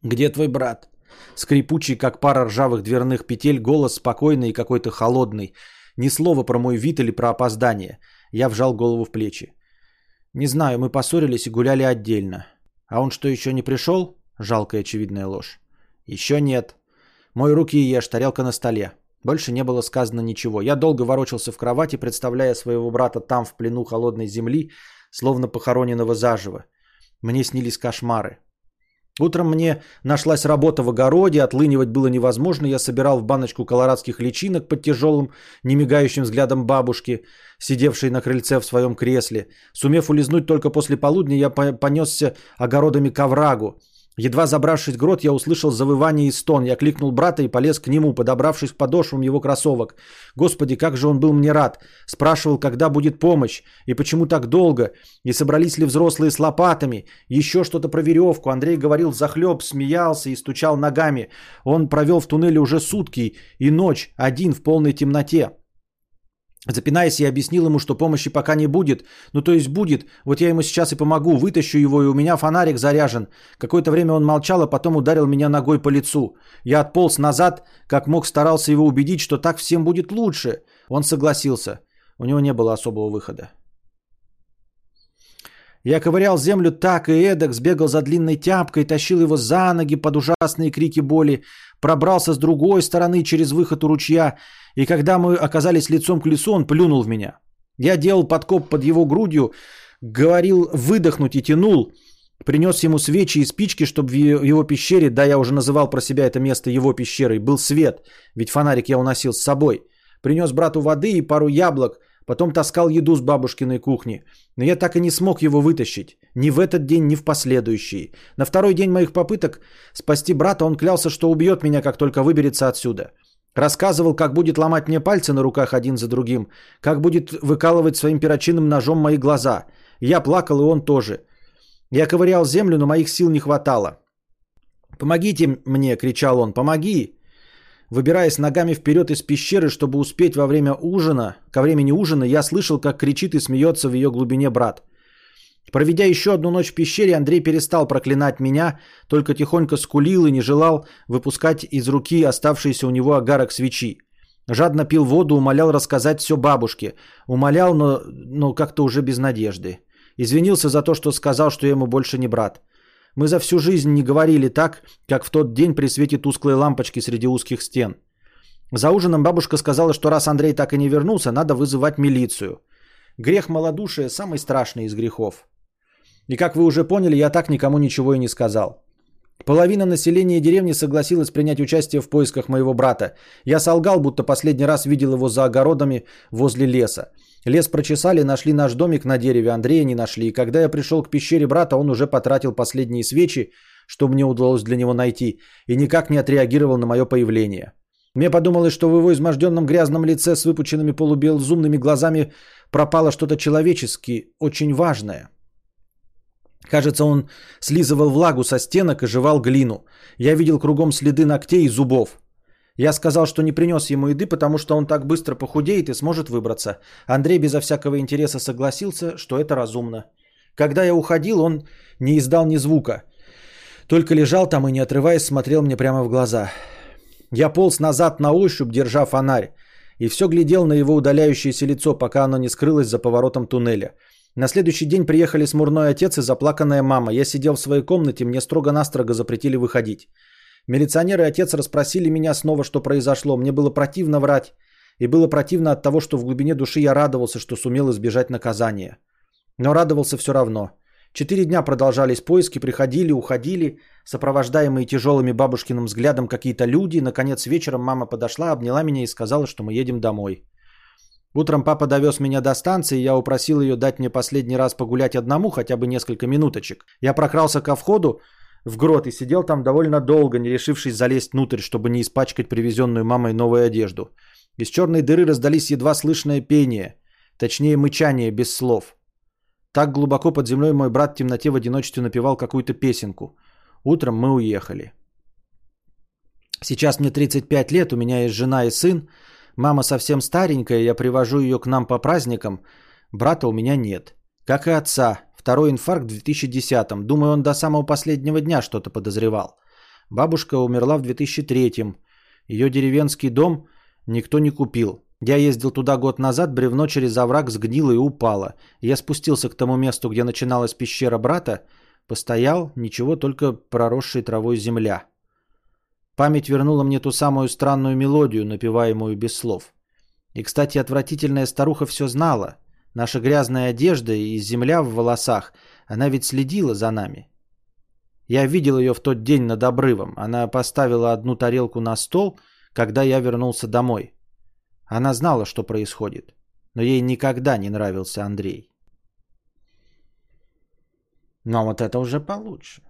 «Где твой брат?» Скрипучий, как пара ржавых дверных петель, голос спокойный и какой-то холодный. Ни слова про мой вид или про опоздание. Я вжал голову в плечи. «Не знаю, мы поссорились и гуляли отдельно. А он что, еще не пришел?» Жалкая очевидная ложь. «Еще нет. Мой руки ешь, тарелка на столе. Больше не было сказано ничего. Я долго ворочался в кровати, представляя своего брата там, в плену холодной земли, словно похороненного заживо. Мне снились кошмары. Утром мне нашлась работа в огороде, отлынивать было невозможно. Я собирал в баночку колорадских личинок под тяжелым, немигающим взглядом бабушки, сидевшей на крыльце в своем кресле. Сумев улизнуть только после полудня, я понесся огородами к оврагу. Едва забравшись в грот, я услышал завывание и стон. Я кликнул брата и полез к нему, подобравшись к подошвам его кроссовок. Господи, как же он был мне рад. Спрашивал, когда будет помощь и почему так долго, и собрались ли взрослые с лопатами. Еще что-то про веревку. Андрей говорил захлеб, смеялся и стучал ногами. Он провел в туннеле уже сутки и ночь, один в полной темноте. Запинаясь, я объяснил ему, что помощи пока не будет. Ну, то есть будет. Вот я ему сейчас и помогу. Вытащу его, и у меня фонарик заряжен. Какое-то время он молчал, а потом ударил меня ногой по лицу. Я отполз назад, как мог старался его убедить, что так всем будет лучше. Он согласился. У него не было особого выхода. Я ковырял землю так и эдак, сбегал за длинной тяпкой, тащил его за ноги под ужасные крики боли, пробрался с другой стороны через выход у ручья и когда мы оказались лицом к лесу, он плюнул в меня. Я делал подкоп под его грудью, говорил выдохнуть и тянул. Принес ему свечи и спички, чтобы в его пещере, да, я уже называл про себя это место его пещерой, был свет, ведь фонарик я уносил с собой. Принес брату воды и пару яблок, потом таскал еду с бабушкиной кухни. Но я так и не смог его вытащить. Ни в этот день, ни в последующие. На второй день моих попыток спасти брата он клялся, что убьет меня, как только выберется отсюда. Рассказывал, как будет ломать мне пальцы на руках один за другим, как будет выкалывать своим перочинным ножом мои глаза. Я плакал, и он тоже. Я ковырял землю, но моих сил не хватало. «Помогите мне!» – кричал он. «Помоги!» Выбираясь ногами вперед из пещеры, чтобы успеть во время ужина, ко времени ужина, я слышал, как кричит и смеется в ее глубине брат. Проведя еще одну ночь в пещере, Андрей перестал проклинать меня, только тихонько скулил и не желал выпускать из руки оставшийся у него огарок свечи. Жадно пил воду, умолял рассказать все бабушке. Умолял, но, но как-то уже без надежды. Извинился за то, что сказал, что я ему больше не брат. Мы за всю жизнь не говорили так, как в тот день при свете тусклой лампочки среди узких стен. За ужином бабушка сказала, что раз Андрей так и не вернулся, надо вызывать милицию. Грех малодушия – самый страшный из грехов. И как вы уже поняли, я так никому ничего и не сказал. Половина населения деревни согласилась принять участие в поисках моего брата. Я солгал, будто последний раз видел его за огородами возле леса. Лес прочесали, нашли наш домик на дереве, Андрея не нашли. И когда я пришел к пещере брата, он уже потратил последние свечи, что мне удалось для него найти, и никак не отреагировал на мое появление. Мне подумалось, что в его изможденном грязном лице с выпученными полубелзумными глазами пропало что-то человечески очень важное. Кажется, он слизывал влагу со стенок и жевал глину. Я видел кругом следы ногтей и зубов. Я сказал, что не принес ему еды, потому что он так быстро похудеет и сможет выбраться. Андрей безо всякого интереса согласился, что это разумно. Когда я уходил, он не издал ни звука. Только лежал там и, не отрываясь, смотрел мне прямо в глаза. Я полз назад на ощупь, держа фонарь, и все глядел на его удаляющееся лицо, пока оно не скрылось за поворотом туннеля. На следующий день приехали смурной отец и заплаканная мама. Я сидел в своей комнате, мне строго-настрого запретили выходить. Милиционеры и отец расспросили меня снова, что произошло. Мне было противно врать. И было противно от того, что в глубине души я радовался, что сумел избежать наказания. Но радовался все равно. Четыре дня продолжались поиски, приходили, уходили, сопровождаемые тяжелыми бабушкиным взглядом какие-то люди. Наконец вечером мама подошла, обняла меня и сказала, что мы едем домой. Утром папа довез меня до станции, я упросил ее дать мне последний раз погулять одному, хотя бы несколько минуточек. Я прокрался ко входу в грот и сидел там довольно долго, не решившись залезть внутрь, чтобы не испачкать привезенную мамой новую одежду. Из черной дыры раздались едва слышное пение, точнее мычание без слов. Так глубоко под землей мой брат в темноте в одиночестве напевал какую-то песенку. Утром мы уехали. Сейчас мне 35 лет, у меня есть жена и сын. Мама совсем старенькая, я привожу ее к нам по праздникам. Брата у меня нет. Как и отца. Второй инфаркт в 2010-м. Думаю, он до самого последнего дня что-то подозревал. Бабушка умерла в 2003-м. Ее деревенский дом никто не купил. Я ездил туда год назад, бревно через овраг сгнило и упало. Я спустился к тому месту, где начиналась пещера брата, постоял, ничего, только проросшей травой земля. Память вернула мне ту самую странную мелодию, напеваемую без слов. И, кстати, отвратительная старуха все знала. Наша грязная одежда и земля в волосах, она ведь следила за нами. Я видел ее в тот день над обрывом. Она поставила одну тарелку на стол, когда я вернулся домой. Она знала, что происходит, но ей никогда не нравился Андрей. Но вот это уже получше.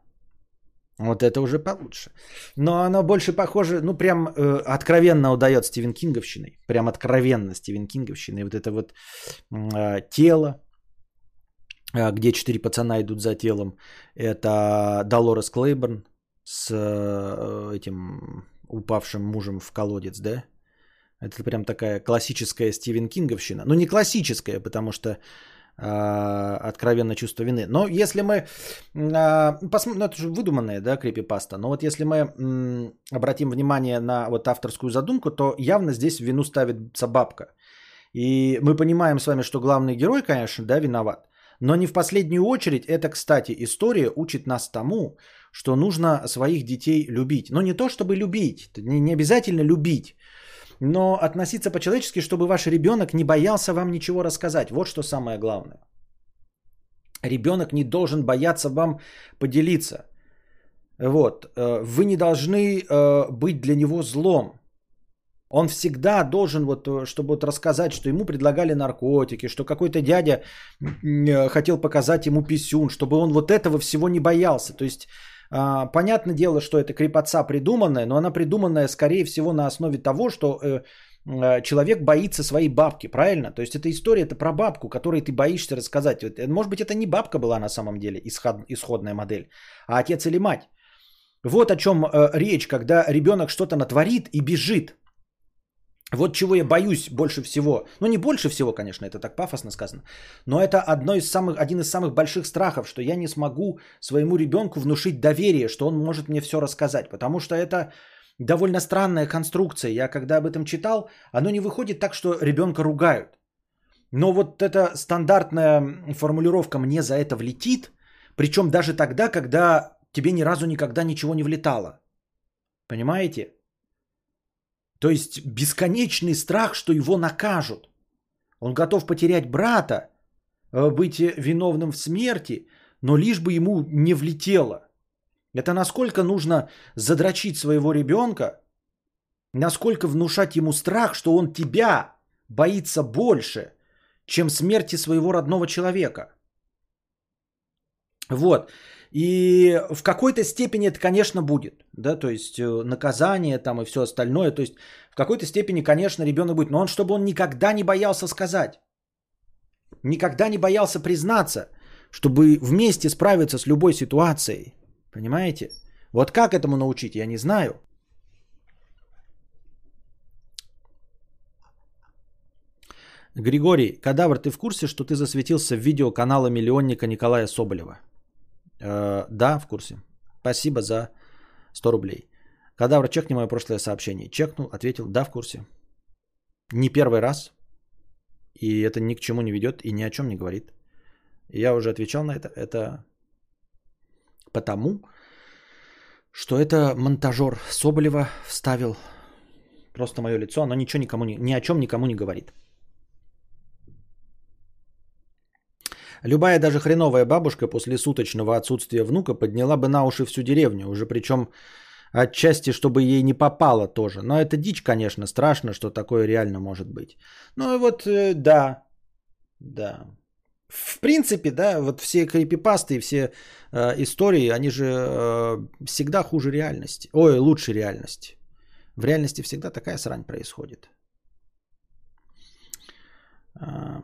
Вот это уже получше. Но оно больше похоже, ну прям э, откровенно удает Стивен Кинговщиной. Прям откровенно Стивен Кинговщиной. Вот это вот э, тело, э, где четыре пацана идут за телом. Это Долорес Клейборн с э, этим упавшим мужем в колодец, да? Это прям такая классическая Стивен Кинговщина. Ну не классическая, потому что откровенно чувство вины. Но если мы а, посмотрим, ну это же выдуманная, да, крипипаста, но вот если мы обратим внимание на вот авторскую задумку, то явно здесь вину ставит бабка. И мы понимаем с вами, что главный герой, конечно, да, виноват. Но не в последнюю очередь, это, кстати, история учит нас тому, что нужно своих детей любить. Но не то, чтобы любить, не обязательно любить, но относиться по-человечески, чтобы ваш ребенок не боялся вам ничего рассказать. Вот что самое главное. Ребенок не должен бояться вам поделиться. Вот. Э, вы не должны э, быть для него злом. Он всегда должен, вот, э, чтобы вот рассказать, что ему предлагали наркотики, что какой-то дядя хотел показать ему писюн, чтобы он вот этого всего не боялся. То есть а, понятное дело, что это крепотца придуманная, но она придуманная, скорее всего, на основе того, что э, э, человек боится своей бабки, правильно? То есть эта история это про бабку, которой ты боишься рассказать. Может быть, это не бабка была на самом деле, исход, исходная модель, а отец или мать. Вот о чем э, речь, когда ребенок что-то натворит и бежит. Вот чего я боюсь больше всего. Ну, не больше всего, конечно, это так пафосно сказано. Но это одно из самых, один из самых больших страхов, что я не смогу своему ребенку внушить доверие, что он может мне все рассказать. Потому что это довольно странная конструкция. Я когда об этом читал, оно не выходит так, что ребенка ругают. Но вот эта стандартная формулировка «мне за это влетит», причем даже тогда, когда тебе ни разу никогда ничего не влетало. Понимаете? То есть бесконечный страх, что его накажут. Он готов потерять брата, э, быть виновным в смерти, но лишь бы ему не влетело. Это насколько нужно задрочить своего ребенка, насколько внушать ему страх, что он тебя боится больше, чем смерти своего родного человека. Вот. И в какой-то степени это, конечно, будет, да, то есть э, наказание там и все остальное, то есть в какой-то степени, конечно, ребенок будет, но он, чтобы он никогда не боялся сказать, никогда не боялся признаться, чтобы вместе справиться с любой ситуацией, понимаете? Вот как этому научить, я не знаю. Григорий, Кадавр, ты в курсе, что ты засветился в видео канала миллионника Николая Соболева? Э, да, в курсе. Спасибо за 100 рублей. Кадавр, чекни мое прошлое сообщение. Чекнул, ответил, да, в курсе. Не первый раз. И это ни к чему не ведет и ни о чем не говорит. Я уже отвечал на это. Это потому, что это монтажер Соболева вставил просто мое лицо. Оно ничего никому не, ни о чем никому не говорит. Любая даже хреновая бабушка после суточного отсутствия внука подняла бы на уши всю деревню, уже причем отчасти, чтобы ей не попало тоже. Но это дичь, конечно, страшно, что такое реально может быть. Ну и вот, э, да, да. В принципе, да, вот все крипипасты и все э, истории, они же э, всегда хуже реальности. Ой, лучше реальности. В реальности всегда такая срань происходит. А...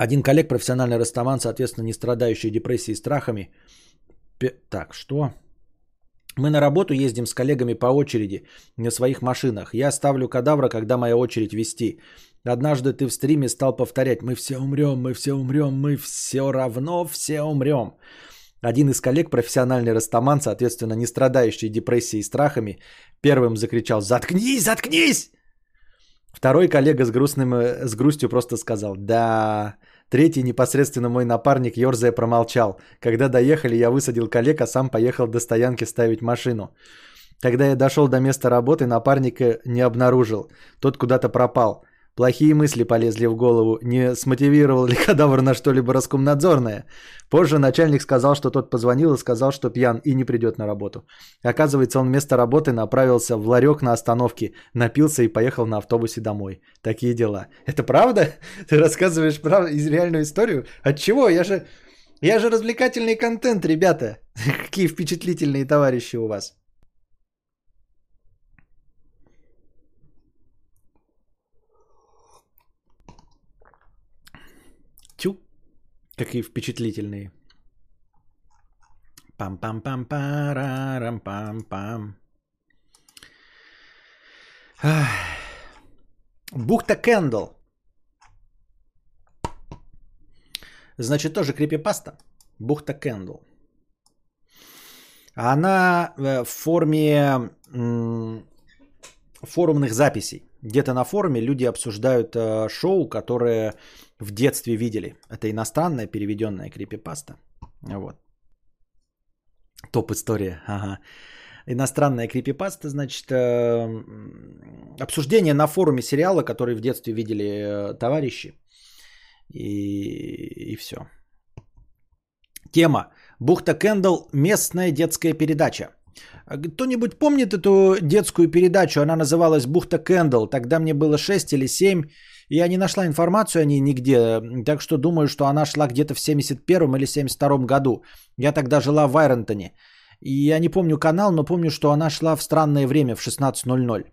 Один коллег, профессиональный растаман, соответственно, не страдающий депрессией и страхами. Так, что? Мы на работу ездим с коллегами по очереди на своих машинах. Я ставлю кадавра, когда моя очередь вести. Однажды ты в стриме стал повторять «Мы все умрем, мы все умрем, мы все равно все умрем». Один из коллег, профессиональный растаман, соответственно, не страдающий депрессией и страхами, первым закричал «Заткнись, заткнись!» Второй коллега с, грустным, э, с грустью просто сказал «Да, Третий, непосредственно мой напарник, ерзая промолчал. Когда доехали, я высадил коллег, а сам поехал до стоянки ставить машину. Когда я дошел до места работы, напарника не обнаружил. Тот куда-то пропал. Плохие мысли полезли в голову. Не смотивировал ли [laughs] кадавр на что-либо раскомнадзорное? Позже начальник сказал, что тот позвонил и сказал, что пьян и не придет на работу. Оказывается, он вместо работы направился в ларек на остановке, напился и поехал на автобусе домой. Такие дела. Это правда? [laughs] Ты рассказываешь правду, из реальную историю? От чего? Я же, я же развлекательный контент, ребята. [laughs] Какие впечатлительные товарищи у вас. Какие впечатлительные. Пам-пам-пам-парам-пам-пам. Бухта Кендл. Значит, тоже крипипаста. Бухта Кендл. Она э, в форме форумных записей. Где-то на форуме люди обсуждают э, шоу, которое в детстве видели. Это иностранная переведенная крипипаста. Вот. Топ история. Ага. Иностранная крипипаста, значит, э, обсуждение на форуме сериала, который в детстве видели э, товарищи. И, и все. Тема. Бухта Кендалл. Местная детская передача. Кто-нибудь помнит эту детскую передачу? Она называлась Бухта Кендалл. Тогда мне было 6 или 7. Я не нашла информацию о ней нигде, так что думаю, что она шла где-то в 71 или 72 году. Я тогда жила в Айронтоне. И я не помню канал, но помню, что она шла в странное время, в 16.00.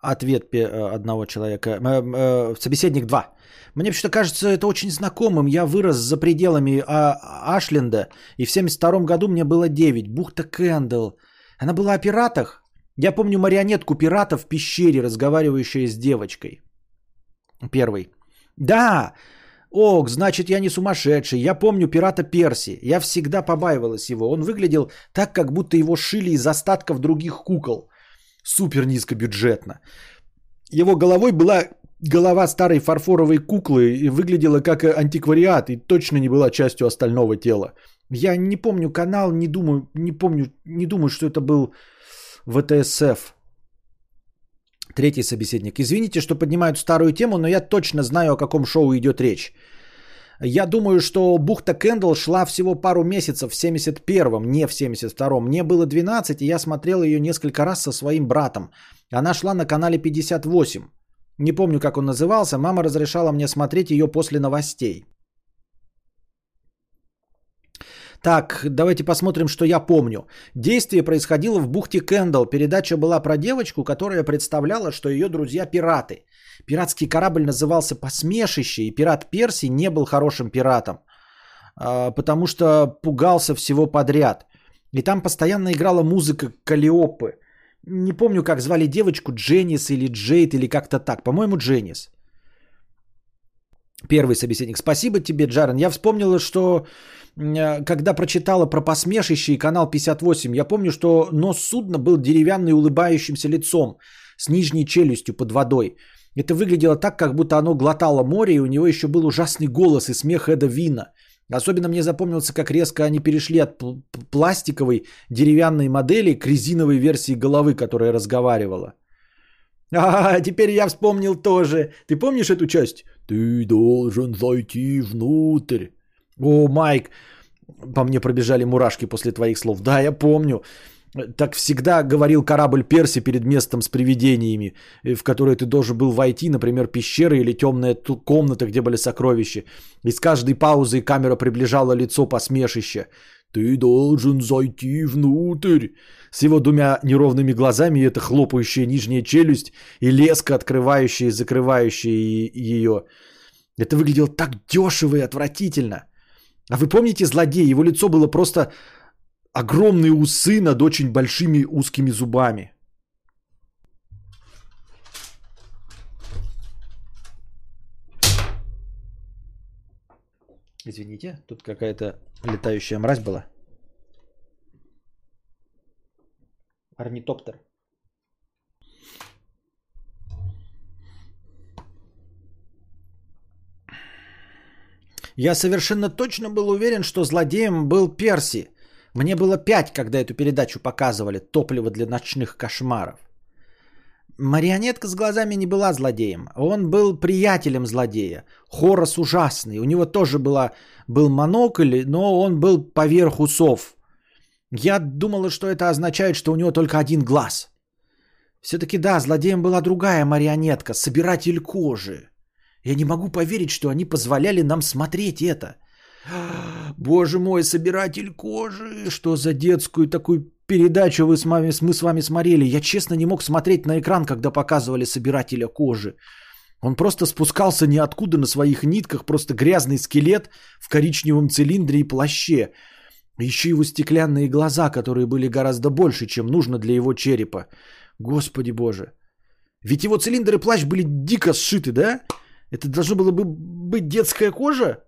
Ответ э, одного человека. Э, э, собеседник 2. Мне почему-то кажется это очень знакомым. Я вырос за пределами а, Ашленда, и в 72 году мне было 9. Бухта Кэндл. Она была о пиратах? Я помню марионетку пирата в пещере, разговаривающая с девочкой. Первый. Да, Ох, значит, я не сумасшедший. Я помню пирата Перси. Я всегда побаивалась его. Он выглядел так, как будто его шили из остатков других кукол. Супер низкобюджетно. Его головой была голова старой фарфоровой куклы и выглядела как антиквариат и точно не была частью остального тела. Я не помню канал, не думаю, не помню, не думаю, что это был ВТСФ. Третий собеседник. Извините, что поднимают старую тему, но я точно знаю, о каком шоу идет речь. Я думаю, что бухта Кендалл шла всего пару месяцев в 71-м, не в 72-м. Мне было 12, и я смотрел ее несколько раз со своим братом. Она шла на канале 58. Не помню, как он назывался. Мама разрешала мне смотреть ее после новостей. Так, давайте посмотрим, что я помню. Действие происходило в бухте Кендалл. Передача была про девочку, которая представляла, что ее друзья пираты. Пиратский корабль назывался «Посмешище», и пират Перси не был хорошим пиратом, а, потому что пугался всего подряд. И там постоянно играла музыка Калиопы. Не помню, как звали девочку, Дженнис или Джейд, или как-то так. По-моему, Дженнис. Первый собеседник. Спасибо тебе, Джарен. Я вспомнила, что когда прочитала про посмешище и канал 58, я помню, что нос судна был деревянный улыбающимся лицом с нижней челюстью под водой. Это выглядело так, как будто оно глотало море, и у него еще был ужасный голос и смех Эда Вина. Особенно мне запомнился, как резко они перешли от пластиковой деревянной модели к резиновой версии головы, которая разговаривала. А, теперь я вспомнил тоже. Ты помнишь эту часть? Ты должен зайти внутрь. О, Майк, по мне пробежали мурашки после твоих слов. Да, я помню. Так всегда говорил корабль Перси перед местом с привидениями, э, в который ты должен был войти, например, пещера или темная комната, где были сокровища. И с каждой паузой камера приближала лицо посмешища. «Ты должен зайти внутрь!» С его двумя неровными глазами и эта хлопающая нижняя челюсть и леска, открывающая и закрывающая ее. Это выглядело так дешево и отвратительно. А вы помните злодея? Его лицо было просто огромные усы над очень большими узкими зубами. Извините, тут какая-то летающая мразь была. Орнитоптер. Я совершенно точно был уверен, что злодеем был Перси. Мне было пять, когда эту передачу показывали. Топливо для ночных кошмаров. Марионетка с глазами не была злодеем. Он был приятелем злодея. Хорос ужасный. У него тоже была, был монокль, но он был поверх усов. Я думала, что это означает, что у него только один глаз. Все-таки да, злодеем была другая марионетка, собиратель кожи. Я не могу поверить, что они позволяли нам смотреть это. Боже мой, собиратель кожи, что за детскую такую передачу вы с вами, мы с вами смотрели. Я честно не мог смотреть на экран, когда показывали собирателя кожи. Он просто спускался ниоткуда на своих нитках, просто грязный скелет в коричневом цилиндре и плаще. Еще его стеклянные глаза, которые были гораздо больше, чем нужно для его черепа. Господи боже. Ведь его цилиндр и плащ были дико сшиты, да? Это должно было бы быть детская кожа?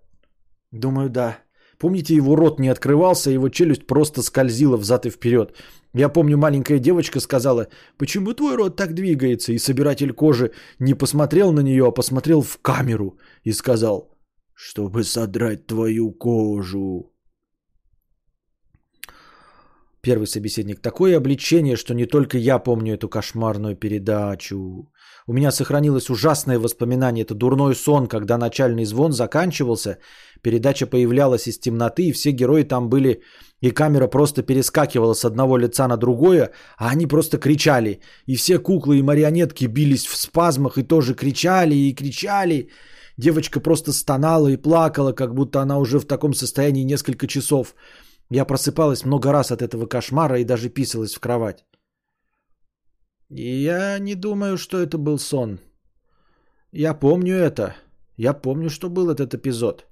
Думаю, да. Помните, его рот не открывался, его челюсть просто скользила взад и вперед. Я помню, маленькая девочка сказала, почему твой рот так двигается? И собиратель кожи не посмотрел на нее, а посмотрел в камеру и сказал, чтобы содрать твою кожу. Первый собеседник. Такое обличение, что не только я помню эту кошмарную передачу. У меня сохранилось ужасное воспоминание. Это дурной сон, когда начальный звон заканчивался, передача появлялась из темноты, и все герои там были, и камера просто перескакивала с одного лица на другое, а они просто кричали. И все куклы и марионетки бились в спазмах и тоже кричали и кричали. Девочка просто стонала и плакала, как будто она уже в таком состоянии несколько часов. Я просыпалась много раз от этого кошмара и даже писалась в кровать. Я не думаю, что это был сон. Я помню это. Я помню, что был этот эпизод.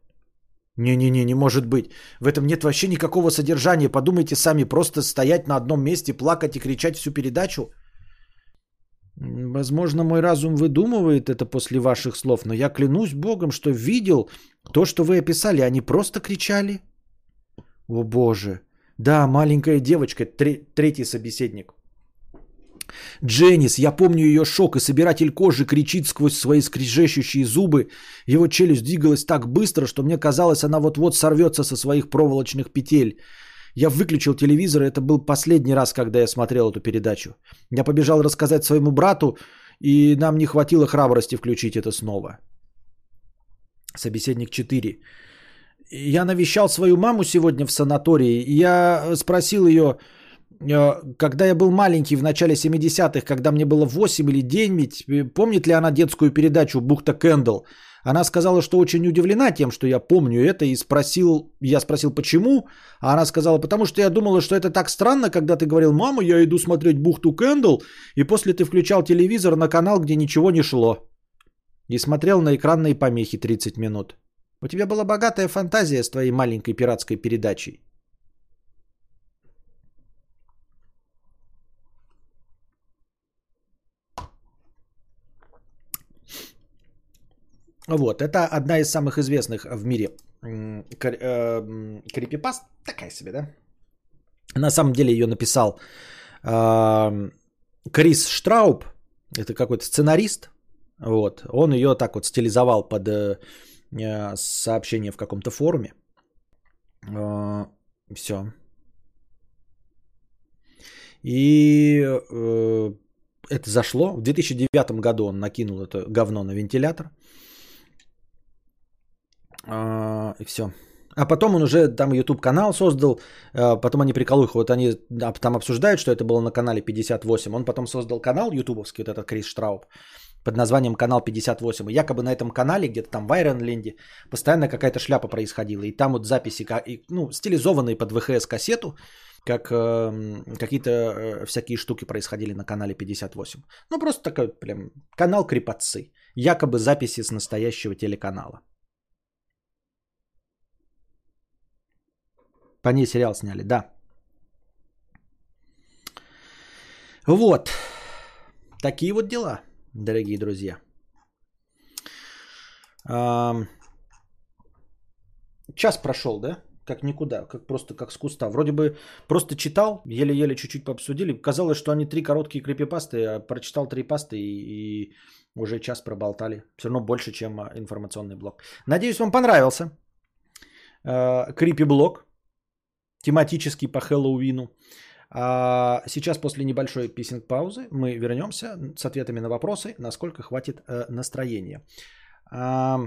Не-не-не, не может быть. В этом нет вообще никакого содержания. Подумайте сами, просто стоять на одном месте, плакать и кричать всю передачу. Возможно, мой разум выдумывает это после ваших слов, но я клянусь Богом, что видел то, что вы описали. Они просто кричали. О боже. Да, маленькая девочка, третий собеседник. Дженнис, я помню ее шок, и собиратель кожи кричит сквозь свои скрежещущие зубы. Его челюсть двигалась так быстро, что мне казалось, она вот-вот сорвется со своих проволочных петель. Я выключил телевизор, и это был последний раз, когда я смотрел эту передачу. Я побежал рассказать своему брату, и нам не хватило храбрости включить это снова. Собеседник 4. Я навещал свою маму сегодня в санатории, я спросил ее, когда я был маленький в начале 70-х, когда мне было 8 или 9, э, помнит ли она детскую передачу «Бухта Candle»? Она сказала, что очень удивлена тем, что я помню это, и спросил, я спросил, почему, а она сказала, потому что я думала, что это так странно, когда ты говорил, мама, я иду смотреть «Бухту Candle», и после ты включал телевизор на канал, где ничего не шло, и смотрел на экранные помехи 30 минут. У тебя была богатая фантазия с твоей маленькой пиратской передачей. Вот, это одна из самых известных в мире э, крипипаст. Такая себе, да? На самом деле ее написал Крис Штрауб, это какой-то сценарист. Вот, он ее так вот стилизовал под э, э, сообщение в каком-то форуме. Все. И это зашло. В 2009 году он накинул это говно на вентилятор. А, и все. А потом он уже там YouTube канал создал, а, потом они приколуют, вот они там обсуждают, что это было на канале 58. Он потом создал канал ютубовский, вот этот Крис Штрауб, под названием канал 58. И якобы на этом канале, где-то там в Айронленде, постоянно какая-то шляпа происходила. И там вот записи, ну, стилизованные под ВХС-кассету, как э, какие-то э, всякие штуки происходили на канале 58. Ну, просто такой прям канал крепотцы. Якобы записи с настоящего телеканала. По ней сериал сняли, да. Вот. Такие вот дела, дорогие друзья. Час прошел, да? Как никуда, как просто как с куста. Вроде бы просто читал, еле-еле чуть-чуть пообсудили. Казалось, что они три короткие крипипасты, а прочитал три пасты и, и уже час проболтали. Все равно больше, чем а, информационный блок. Надеюсь, вам понравился а, крипи-блок тематический по Хэллоуину. А сейчас после небольшой писинг-паузы мы вернемся с ответами на вопросы, насколько хватит э, настроения. А,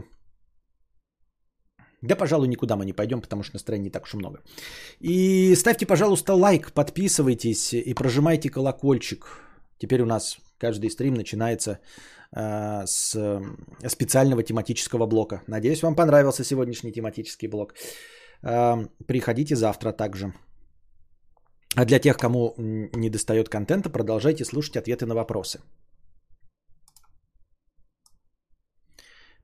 да, пожалуй, никуда мы не пойдем, потому что настроения не так уж и много. И ставьте, пожалуйста, лайк, подписывайтесь и прожимайте колокольчик. Теперь у нас каждый стрим начинается э, с специального тематического блока. Надеюсь, вам понравился сегодняшний тематический блок. Приходите завтра также. А для тех, кому не достает контента, продолжайте слушать ответы на вопросы.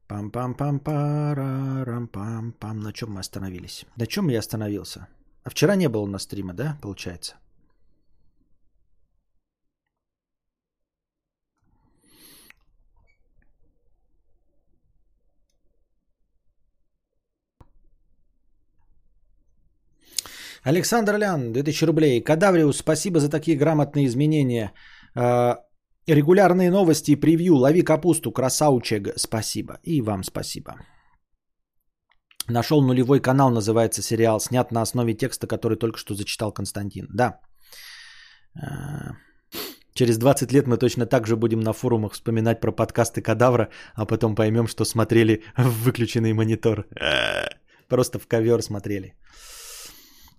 Пам-пам-пам-парам-пам-пам. На чем мы остановились? На чем я остановился? А вчера не было на стриме, да, получается? Александр Лян, 2000 рублей. Кадавриус, спасибо за такие грамотные изменения. А, регулярные новости и превью. Лови капусту, красаучек. Спасибо. И вам спасибо. Нашел нулевой канал, называется сериал, снят на основе текста, который только что зачитал Константин. Да. А, через 20 лет мы точно так же будем на форумах вспоминать про подкасты Кадавра, а потом поймем, что смотрели в выключенный монитор. [laughs] Просто в ковер смотрели.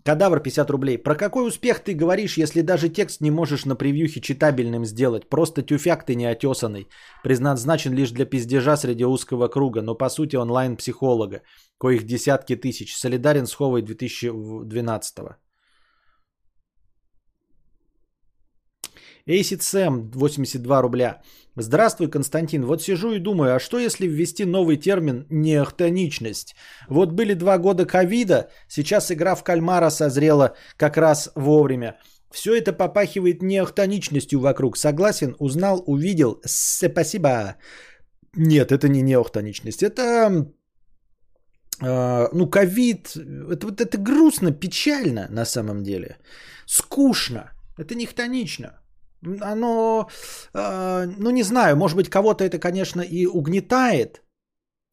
Кадавр 50 рублей. Про какой успех ты говоришь, если даже текст не можешь на превьюхе читабельным сделать? Просто тюфяк ты неотесанный. Предназначен лишь для пиздежа среди узкого круга, но по сути онлайн-психолога, коих десятки тысяч. Солидарен с Ховой 2012 -го. Acid Sam 82 рубля. Здравствуй, Константин. Вот сижу и думаю, а что если ввести новый термин «неохтоничность»? Вот были два года ковида, сейчас игра в кальмара созрела как раз вовремя. Все это попахивает неохтоничностью вокруг. Согласен? Узнал, увидел. Спасибо. Нет, это не неохтоничность. Это Uh, ну, ковид, это, вот это грустно, печально на самом деле. Скучно. Это не хтонично. Оно, э, ну не знаю, может быть кого-то это, конечно, и угнетает,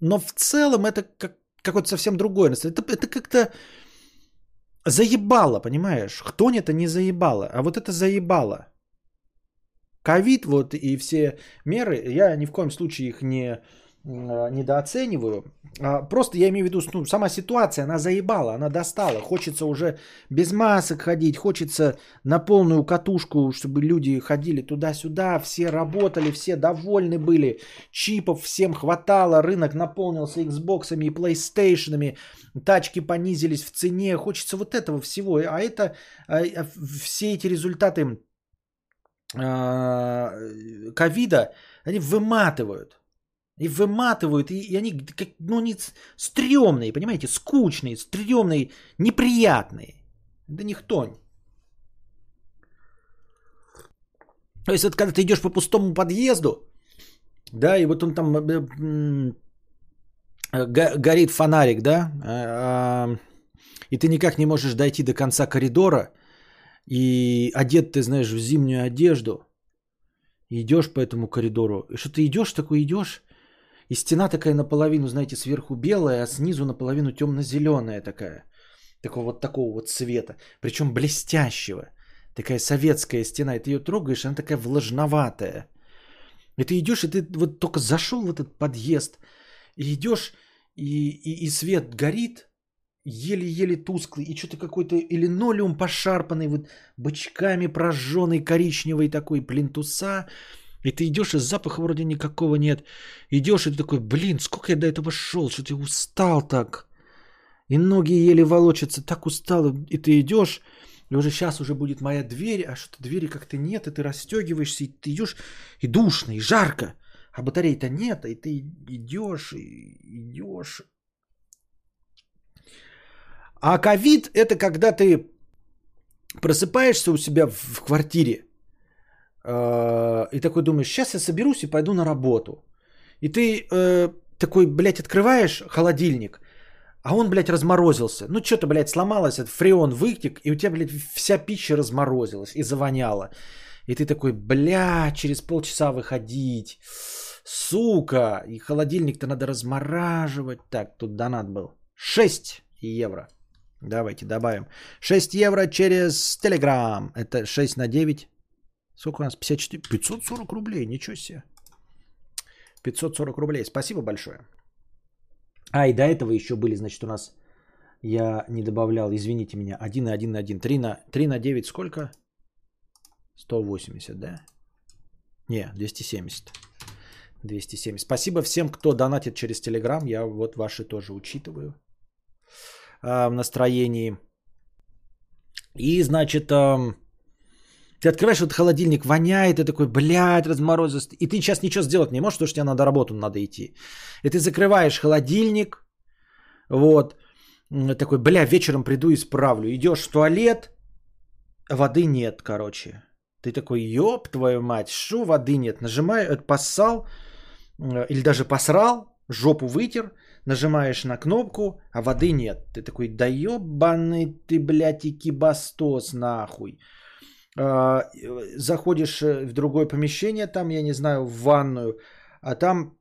но в целом это как, какое-то совсем другое Это, это как-то заебало, понимаешь? Кто это не заебало, а вот это заебало. Ковид вот и все меры, я ни в коем случае их не недооцениваю. А просто я имею в виду, ну, сама ситуация, она заебала, она достала. Хочется уже без масок ходить, хочется на полную катушку, чтобы люди ходили туда-сюда, все работали, все довольны были, чипов всем хватало, рынок наполнился Xbox и PlayStation, тачки понизились в цене, хочется вот этого всего. А это, а, а, все эти результаты ковида, они выматывают. И выматывают, и, и они как, ну, не стрёмные, понимаете, скучные, стрёмные, неприятные. Да никто. То есть, это когда ты идешь по пустому подъезду, да, и вот он там э, горит фонарик, да, а, и ты никак не можешь дойти до конца коридора, и одет ты, знаешь, в зимнюю одежду, идешь по этому коридору, и что ты идешь такой идешь, и стена такая наполовину, знаете, сверху белая, а снизу наполовину темно-зеленая такая. Такого вот такого вот цвета. Причем блестящего. Такая советская стена. И ты ее трогаешь, она такая влажноватая. И ты идешь, и ты вот только зашел в этот подъезд. И идешь, и, и, и свет горит, еле-еле тусклый, и что-то какой-то и линолеум пошарпанный, вот бычками прожженный коричневый такой, плинтуса, и ты идешь, и запаха вроде никакого нет. Идешь, и ты такой, блин, сколько я до этого шел, что ты устал так. И ноги еле волочатся, так устал. И ты идешь, и уже сейчас уже будет моя дверь, а что-то двери как-то нет, и ты расстегиваешься, и ты идешь, и душно, и жарко. А батарей-то нет, и ты идешь, и идешь. А ковид это когда ты просыпаешься у себя в квартире, и такой думаешь, сейчас я соберусь и пойду на работу. И ты э, такой, блядь, открываешь холодильник, а он, блядь, разморозился. Ну, что-то, блядь, сломалось, этот фреон вытек, и у тебя, блядь, вся пища разморозилась и завоняла. И ты такой, бля, через полчаса выходить. Сука, и холодильник-то надо размораживать. Так, тут донат был. 6 евро. Давайте добавим. 6 евро через Telegram. Это 6 на 9. Сколько у нас? 54? 540 рублей, ничего себе. 540 рублей, спасибо большое. А, и до этого еще были, значит, у нас, я не добавлял, извините меня, 1 на 1 на 1, 3 на, 3 на 9 сколько? 180, да? Не, 270. 270. Спасибо всем, кто донатит через Телеграм. Я вот ваши тоже учитываю а, в настроении. И, значит, ты открываешь этот холодильник, воняет, и такой, блядь, разморозился. И ты сейчас ничего сделать не можешь, потому что тебе надо работу надо идти. И ты закрываешь холодильник, вот, такой, бля, вечером приду и исправлю. Идешь в туалет, воды нет, короче. Ты такой, ёб твою мать, что воды нет? Нажимаю, это поссал, э, или даже посрал, жопу вытер, нажимаешь на кнопку, а воды нет. Ты такой, да ёбаный ты, блядь, и кибастос, нахуй. А, заходишь э, в другое помещение, там, я не знаю, в ванную, а там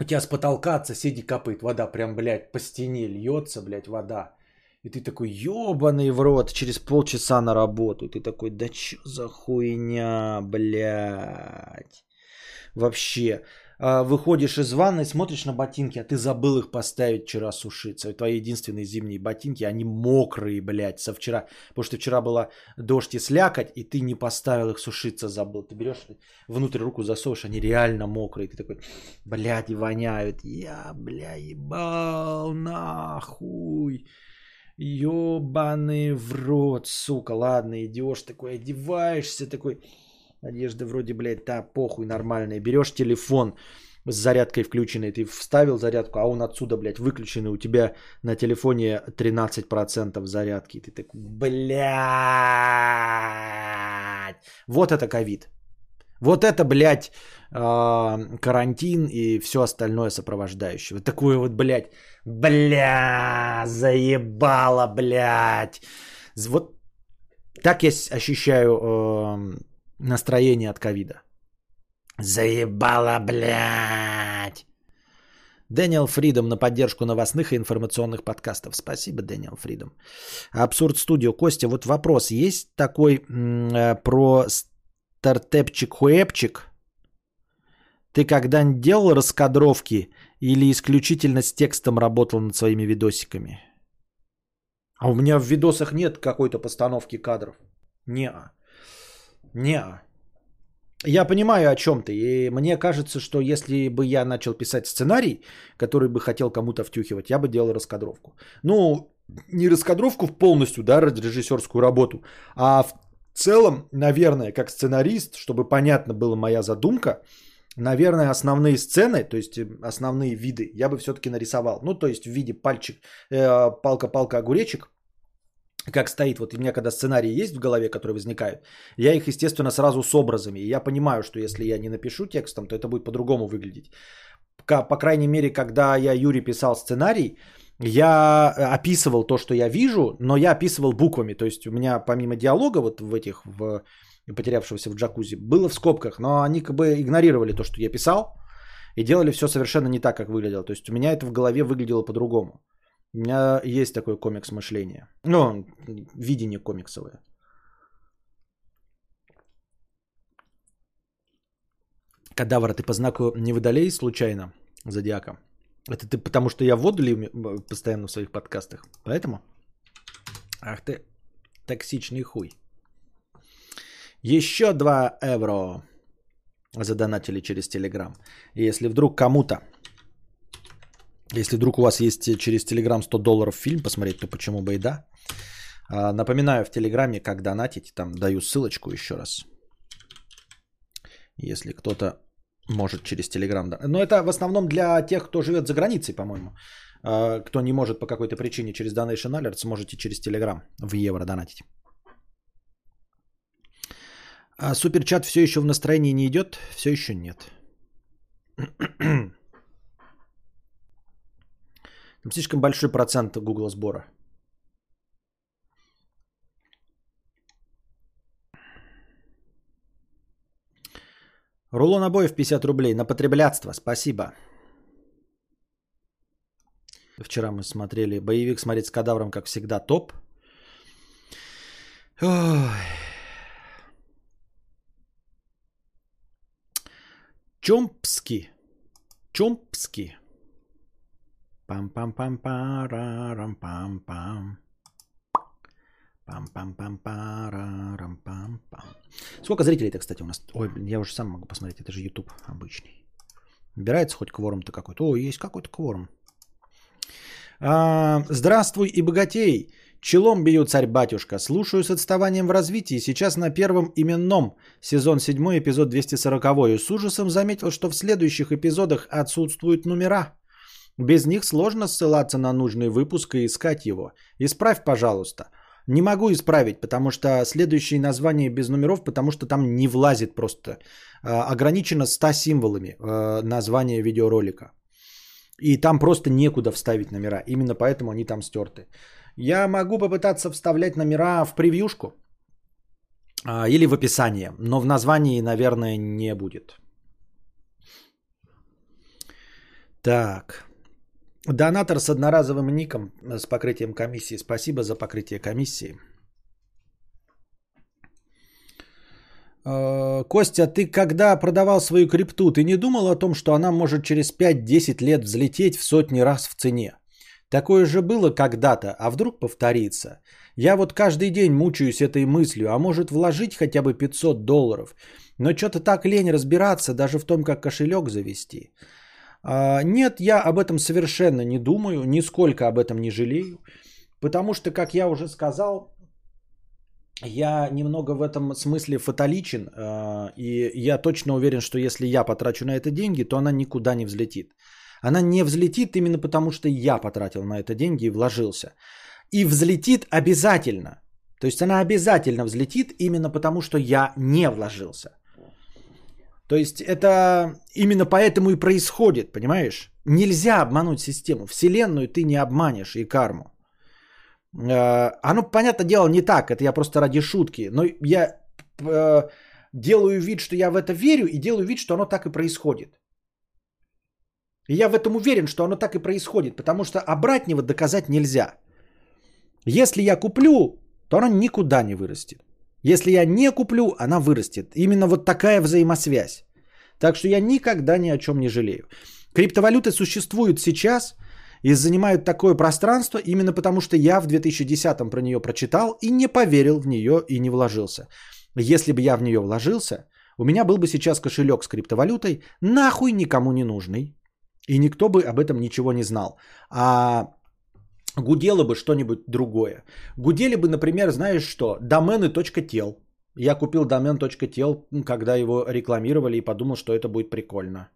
у тебя с потолка от соседей капает вода, прям, блядь, по стене льется, блядь, вода. И ты такой, ебаный в рот, через полчаса на работу. И ты такой, да чё за хуйня, блядь. Вообще. А, выходишь из ванны, смотришь на ботинки, а ты забыл их поставить вчера сушиться. Твои единственные зимние ботинки, они мокрые, блядь, со вчера. Потому что вчера была дождь и слякоть, и ты не поставил их сушиться, забыл. Ты берешь внутрь руку засовываешь, они реально мокрые. Ты такой, блядь, и воняют. Я, бля, ебал, нахуй. Ёбаный в рот, сука. Ладно, идешь такой, одеваешься такой Одежда вроде, блядь, да, похуй, нормальная. Берешь телефон с зарядкой включенной, ты вставил зарядку, а он отсюда, блядь, выключенный. У тебя на телефоне 13% зарядки. Ты такой, блядь. Вот это ковид. Вот это, блядь, а, карантин и все остальное сопровождающее. Вот такое вот, блядь, бля, заебало, блядь. Вот так я ощущаю настроение от ковида. Заебало, блядь. Дэниел Фридом на поддержку новостных и информационных подкастов. Спасибо, Дэниел Фридом. Абсурд Студио. Костя, вот вопрос. Есть такой м- э, про стартепчик-хуэпчик? Ты когда-нибудь делал раскадровки или исключительно с текстом работал над своими видосиками? А у меня в видосах нет какой-то постановки кадров. Не-а. Не-а. Я понимаю, о чем ты. И мне кажется, что если бы я начал писать сценарий, который бы хотел кому-то втюхивать, я бы делал раскадровку. Ну, не раскадровку полностью, да, режиссерскую работу, а в целом, наверное, как сценарист, чтобы понятно была моя задумка, наверное, основные сцены, то есть э, основные виды, я бы все-таки нарисовал. Ну, то есть в виде пальчик, э, палка-палка, огуречек, как стоит, вот у меня когда сценарии есть в голове, которые возникают, я их, естественно, сразу с образами. И я понимаю, что если я не напишу текстом, то это будет по-другому выглядеть. По крайней мере, когда я Юре писал сценарий, я описывал то, что я вижу, но я описывал буквами. То есть у меня помимо диалога вот в этих, в потерявшегося в джакузи, было в скобках, но они как бы игнорировали то, что я писал, и делали все совершенно не так, как выглядело. То есть у меня это в голове выглядело по-другому. У меня есть такой комикс мышления. Ну, видение комиксовое. Кадавр, ты по знаку не водолей случайно, зодиака? Это ты потому, что я воду ли постоянно в своих подкастах? Поэтому? Ах ты, токсичный хуй. Еще 2 евро задонатили через Телеграм. Если вдруг кому-то если вдруг у вас есть через Телеграм 100 долларов фильм посмотреть, то почему бы и да. А, напоминаю, в Телеграме, как донатить, там даю ссылочку еще раз. Если кто-то может через Телеграм. Но это в основном для тех, кто живет за границей, по-моему. А, кто не может по какой-то причине через Donation Alerts, можете через Телеграм в евро донатить. А суперчат все еще в настроении не идет? Все еще нет. [clears throat] Слишком большой процент Google сбора. Рулон обоев 50 рублей на потреблятство. Спасибо. Вчера мы смотрели боевик смотреть с кадавром, как всегда, топ. Ой. Чомпски. Чомпски. Пам-пам-пам-парам-пам-пам. Пам-пам-пам-парам-пам-пам. Сколько зрителей-то, кстати, у нас? Ой, я уже сам могу посмотреть, это же YouTube обычный. Набирается хоть кворум-то какой-то? О, есть какой-то кворум. А, здравствуй и богатей! Челом бью, царь-батюшка. Слушаю с отставанием в развитии. Сейчас на первом именном. Сезон 7, эпизод 240. И с ужасом заметил, что в следующих эпизодах отсутствуют номера. Без них сложно ссылаться на нужный выпуск и искать его. Исправь, пожалуйста. Не могу исправить, потому что следующее название без номеров, потому что там не влазит просто. А, ограничено 100 символами а, название видеоролика. И там просто некуда вставить номера. Именно поэтому они там стерты. Я могу попытаться вставлять номера в превьюшку а, или в описание, но в названии, наверное, не будет. Так. Донатор с одноразовым ником э, с покрытием комиссии. Спасибо за покрытие комиссии. Э, Костя, ты когда продавал свою крипту, ты не думал о том, что она может через 5-10 лет взлететь в сотни раз в цене? Такое же было когда-то, а вдруг повторится? Я вот каждый день мучаюсь этой мыслью, а может вложить хотя бы 500 долларов. Но что-то так лень разбираться даже в том, как кошелек завести. А, нет, я об этом совершенно не думаю, нисколько об этом не жалею, потому что, как я уже сказал, я немного в этом смысле фаталичен, а, и я точно уверен, что если я потрачу на это деньги, то она никуда не взлетит. Она не взлетит именно потому, что я потратил на это деньги и вложился. И взлетит обязательно. То есть она обязательно взлетит именно потому, что я не вложился. То есть это именно поэтому и происходит, понимаешь? Нельзя обмануть систему. Вселенную ты не обманешь и карму. Э, оно, понятное дело, не так. Это я просто ради шутки. Но я э, делаю вид, что я в это верю и делаю вид, что оно так и происходит. И я в этом уверен, что оно так и происходит, потому что обратного доказать нельзя. Если я куплю, то она никуда не вырастет. Если я не куплю, она вырастет. Именно вот такая взаимосвязь. Так что я никогда ни о чем не жалею. Криптовалюты существуют сейчас и занимают такое пространство именно потому, что я в 2010 про нее прочитал и не поверил в нее и не вложился. Если бы я в нее вложился, у меня был бы сейчас кошелек с криптовалютой, нахуй никому не нужный. И никто бы об этом ничего не знал. А гудело бы что-нибудь другое. Гудели бы, например, знаешь что, домены.тел. Я купил домен.тел, когда его рекламировали и подумал, что это будет прикольно.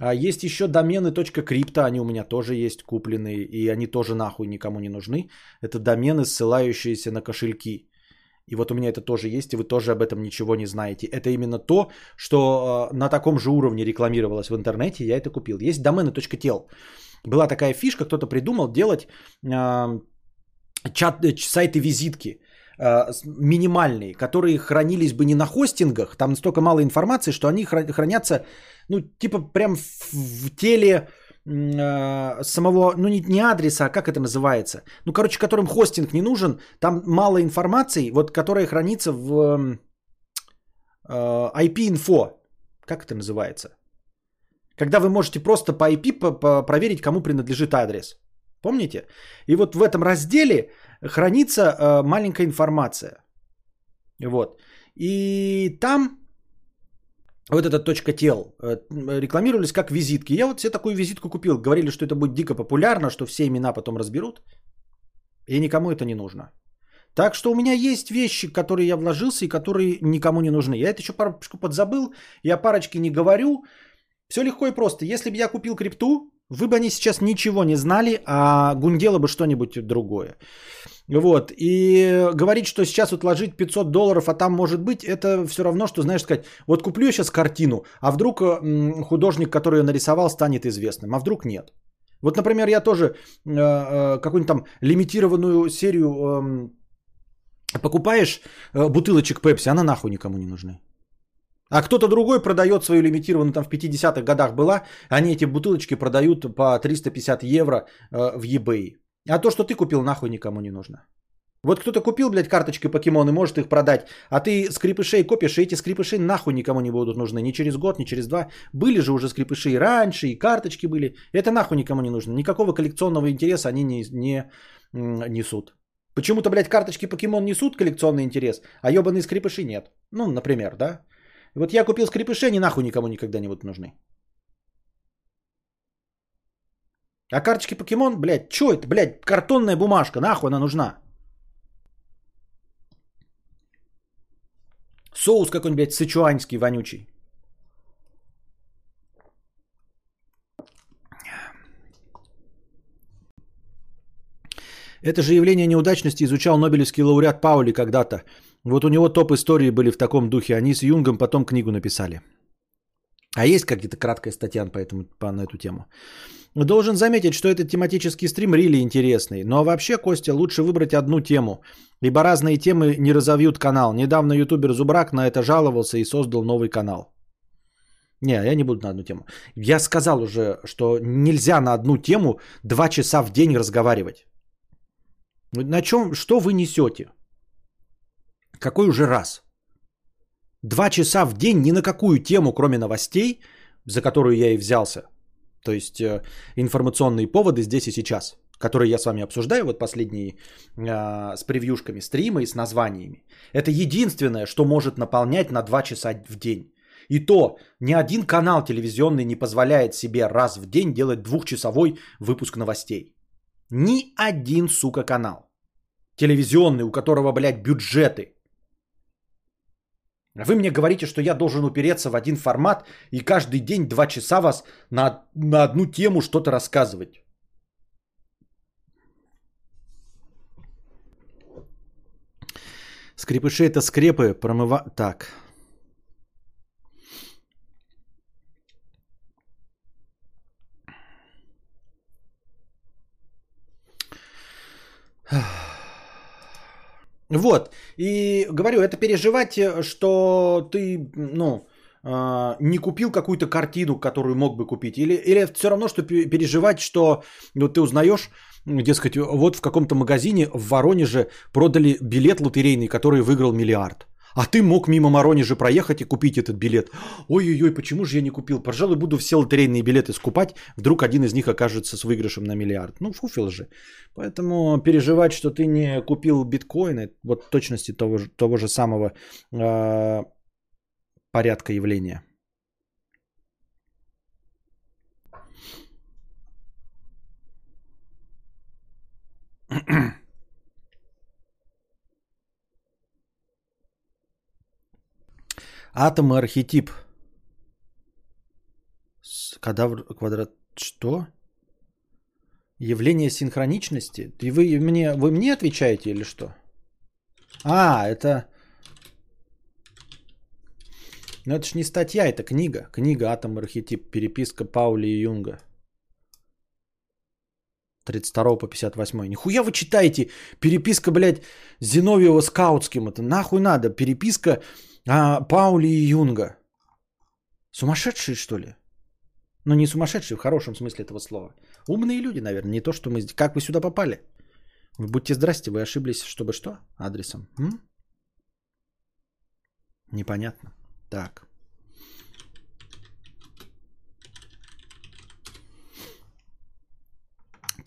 А есть еще домены .крипто, они у меня тоже есть купленные, и они тоже нахуй никому не нужны. Это домены, ссылающиеся на кошельки. И вот у меня это тоже есть, и вы тоже об этом ничего не знаете. Это именно то, что э, на таком же уровне рекламировалось в интернете, я это купил. Есть домены.тел. Была такая фишка, кто-то придумал делать э, чат, сайты-визитки э, минимальные, которые хранились бы не на хостингах, там столько мало информации, что они хранятся, ну, типа прям в, в теле э, самого, ну не, не адреса, а как это называется? Ну, короче, которым хостинг не нужен, там мало информации, вот которая хранится в э, IP-info, как это называется? Когда вы можете просто по IP проверить, кому принадлежит адрес. Помните? И вот в этом разделе хранится э, маленькая информация. Вот. И там вот эта точка тел э, рекламировались как визитки. Я вот себе такую визитку купил. Говорили, что это будет дико популярно, что все имена потом разберут. И никому это не нужно. Так что у меня есть вещи, которые я вложился и которые никому не нужны. Я это еще парочку подзабыл. Я парочки не говорю. Все легко и просто. Если бы я купил крипту, вы бы они сейчас ничего не знали, а гундело бы что-нибудь другое. Вот. И говорить, что сейчас отложить 500 долларов, а там может быть, это все равно, что, знаешь, сказать, вот куплю я сейчас картину, а вдруг художник, который ее нарисовал, станет известным, а вдруг нет. Вот, например, я тоже э, э, какую-нибудь там лимитированную серию э, покупаешь э, бутылочек Пепси, она нахуй никому не нужны. А кто-то другой продает свою лимитированную, там в 50-х годах была, они эти бутылочки продают по 350 евро э, в eBay. А то, что ты купил, нахуй никому не нужно. Вот кто-то купил, блядь, карточки покемоны, может их продать, а ты скрипышей копишь, и эти скрипыши нахуй никому не будут нужны. Ни через год, ни через два. Были же уже скрипыши и раньше, и карточки были. Это нахуй никому не нужно. Никакого коллекционного интереса они не, не несут. Почему-то, блядь, карточки покемон несут коллекционный интерес, а ебаные скрипыши нет. Ну, например, да? Вот я купил скрипыши, они нахуй никому никогда не будут нужны. А карточки покемон, блядь, что это, блядь, картонная бумажка, нахуй она нужна? Соус какой-нибудь, блядь, сычуанский, вонючий. Это же явление неудачности изучал Нобелевский лауреат Паули когда-то. Вот у него топ истории были в таком духе. Они с Юнгом потом книгу написали. А есть как-то краткая статья по, этому, по, на эту тему. Должен заметить, что этот тематический стрим рили интересный. Но вообще, Костя, лучше выбрать одну тему, ибо разные темы не разовьют канал. Недавно ютубер Зубрак на это жаловался и создал новый канал. Не, я не буду на одну тему. Я сказал уже, что нельзя на одну тему два часа в день разговаривать. На чем, что вы несете? Какой уже раз? Два часа в день ни на какую тему, кроме новостей, за которую я и взялся. То есть э, информационные поводы здесь и сейчас, которые я с вами обсуждаю, вот последние э, с превьюшками стрима и с названиями. Это единственное, что может наполнять на два часа в день. И то ни один канал телевизионный не позволяет себе раз в день делать двухчасовой выпуск новостей. Ни один, сука, канал. Телевизионный, у которого, блядь, бюджеты. Вы мне говорите, что я должен упереться в один формат и каждый день два часа вас на, на одну тему что-то рассказывать. Скрипыши это скрепы, промыва... Так. Вот. И говорю, это переживать, э, что ты, ну, э, не купил какую-то картину, которую мог бы купить. Или, или все равно, что переживать, что вот ты узнаешь, дескать, вот в каком-то магазине в Воронеже продали билет лотерейный, который выиграл миллиард. А ты мог мимо Воронежа проехать и купить этот билет. Ой-ой-ой, почему же я не купил? Пожалуй, буду все лотерейные билеты скупать. Вдруг один из них окажется с выигрышем на миллиард. Ну, фуфел же. Поэтому переживать, что ты не купил биткоины, вот в точности того, того же самого э, порядка явления. [clears throat] Атом и архетип. Кадавр, квадрат... Что? Явление синхроничности? И вы мне, вы мне отвечаете или что? А, это... Ну это ж не статья, это книга. Книга «Атом и архетип». Переписка Паули и Юнга. 32 по 58. Нихуя вы читаете? Переписка, блядь, Зиновьева с Каутским. Это нахуй надо. Переписка а, Паули и Юнга. Сумасшедшие, что ли? Ну, не сумасшедшие в хорошем смысле этого слова. Умные люди, наверное, не то, что мы... Как вы сюда попали? Вы будьте здрасте, вы ошиблись, чтобы что? Адресом. М? Непонятно. Так.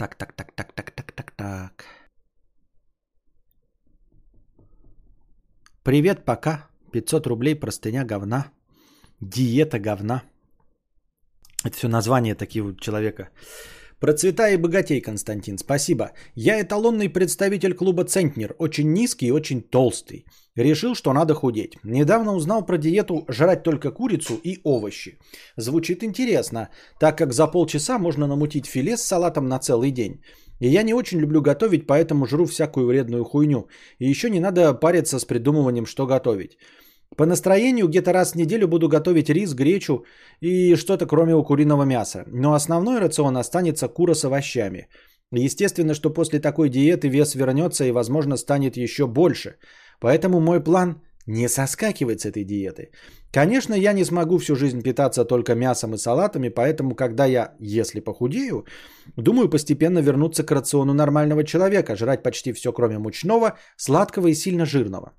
Так, так, так, так, так, так, так, так. Привет, пока. 500 рублей, простыня говна. Диета говна. Это все название такие вот человека. Процветай и богатей, Константин, спасибо. Я эталонный представитель клуба Центнер, очень низкий и очень толстый. Решил, что надо худеть. Недавно узнал про диету жрать только курицу и овощи. Звучит интересно, так как за полчаса можно намутить филе с салатом на целый день. И я не очень люблю готовить, поэтому жру всякую вредную хуйню. И еще не надо париться с придумыванием, что готовить. По настроению где-то раз в неделю буду готовить рис, гречу и что-то кроме куриного мяса. Но основной рацион останется кура с овощами. Естественно, что после такой диеты вес вернется и, возможно, станет еще больше. Поэтому мой план не соскакивать с этой диеты. Конечно, я не смогу всю жизнь питаться только мясом и салатами, поэтому, когда я, если похудею, думаю постепенно вернуться к рациону нормального человека, жрать почти все, кроме мучного, сладкого и сильно жирного.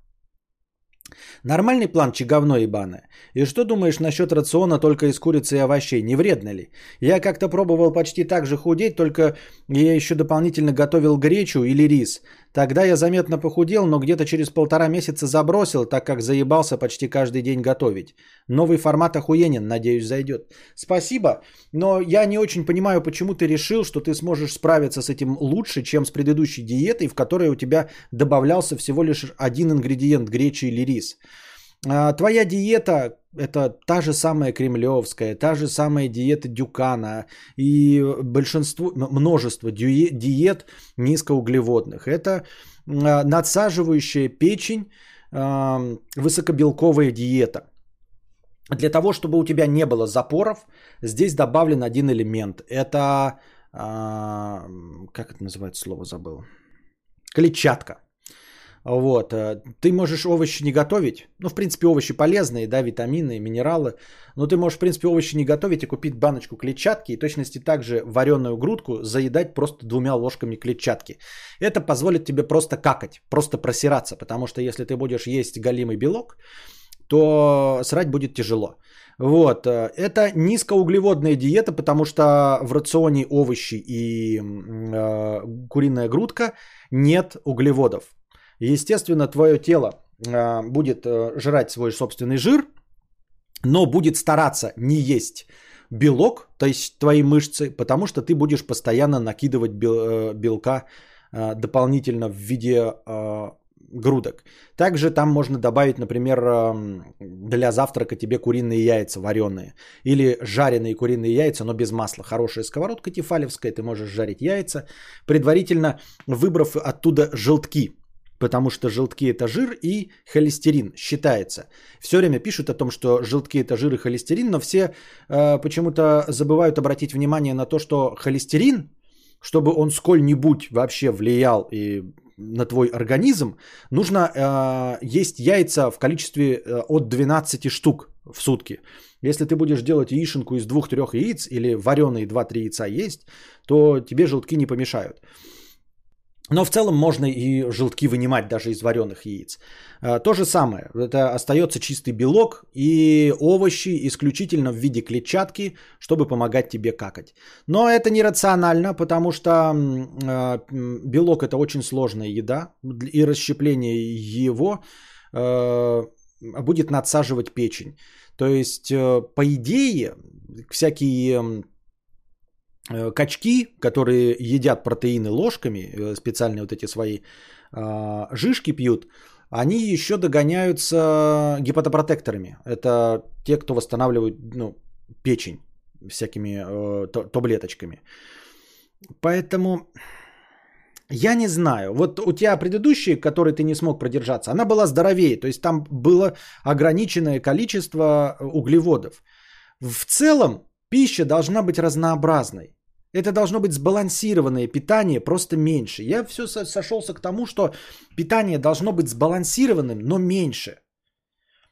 Нормальный план, че говно ебаное? И что думаешь насчет рациона только из курицы и овощей? Не вредно ли? Я как-то пробовал почти так же худеть, только я еще дополнительно готовил гречу или рис. Тогда я заметно похудел, но где-то через полтора месяца забросил, так как заебался почти каждый день готовить. Новый формат охуенен, надеюсь, зайдет. Спасибо, но я не очень понимаю, почему ты решил, что ты сможешь справиться с этим лучше, чем с предыдущей диетой, в которой у тебя добавлялся всего лишь один ингредиент гречи или рис. А, твоя диета это та же самая кремлевская, та же самая диета Дюкана и большинство, множество диет низкоуглеводных. Это а, надсаживающая печень а, высокобелковая диета. Для того, чтобы у тебя не было запоров, здесь добавлен один элемент. Это, как это называется слово, забыл. Клетчатка. Вот. Э, ты можешь овощи не готовить. Ну, в принципе, овощи полезные, да, витамины, минералы. Но ты можешь, в принципе, овощи не готовить и купить баночку клетчатки и точности также вареную грудку заедать просто двумя ложками клетчатки. Это позволит тебе просто какать, просто просираться, потому что если ты будешь есть галимый белок, то срать будет тяжело. Вот. Э, это низкоуглеводная диета, потому что в рационе овощи и э, куриная грудка нет углеводов. Естественно, твое тело а, будет э, жрать свой собственный жир, но будет стараться не есть белок, то есть твои мышцы, потому что ты будешь постоянно накидывать э, белка а, дополнительно в виде грудок. Также там можно добавить, например, для завтрака тебе куриные яйца вареные или жареные куриные яйца, но без масла. Хорошая сковородка тефалевская, ты можешь жарить яйца, предварительно выбрав оттуда желтки потому что желтки это жир и холестерин считается. Все время пишут о том, что желтки это жир и холестерин, но все э, почему-то забывают обратить внимание на то, что холестерин чтобы он сколь-нибудь вообще влиял и на твой организм, нужно э, есть яйца в количестве э, от 12 штук в сутки. Если ты будешь делать яишенку из двух-трех яиц или вареные 2-3 яйца есть, то тебе желтки не помешают. Но в целом можно и желтки вынимать даже из вареных яиц. А, то же самое. Это остается чистый белок и овощи исключительно в виде клетчатки, чтобы помогать тебе какать. Но это нерационально, потому что а, белок это очень сложная еда. И расщепление его а, будет надсаживать печень. То есть, э, по идее, всякие качки, которые едят протеины ложками, э, специальные вот эти свои а, жишки пьют, они еще догоняются гепатопротекторами. Это те, кто восстанавливают ну, печень всякими э, таблеточками. Поэтому я не знаю. Вот у тебя предыдущие, которые ты не смог продержаться, она была здоровее. То есть там было ограниченное количество углеводов. В целом Пища должна быть разнообразной. Это должно быть сбалансированное питание, просто меньше. Я все сошелся к тому, что питание должно быть сбалансированным, но меньше.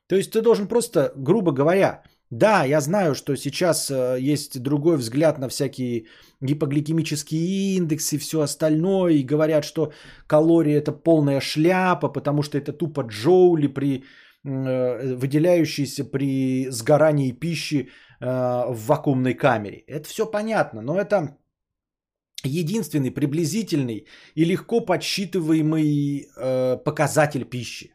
То есть ты должен просто, грубо говоря, да, я знаю, что сейчас э, есть другой взгляд на всякие гипогликемические индексы и все остальное, и говорят, что калории это полная шляпа, потому что это тупо джоули при э, выделяющиеся при сгорании пищи в вакуумной камере. Это все понятно, но это единственный приблизительный и легко подсчитываемый э, показатель пищи.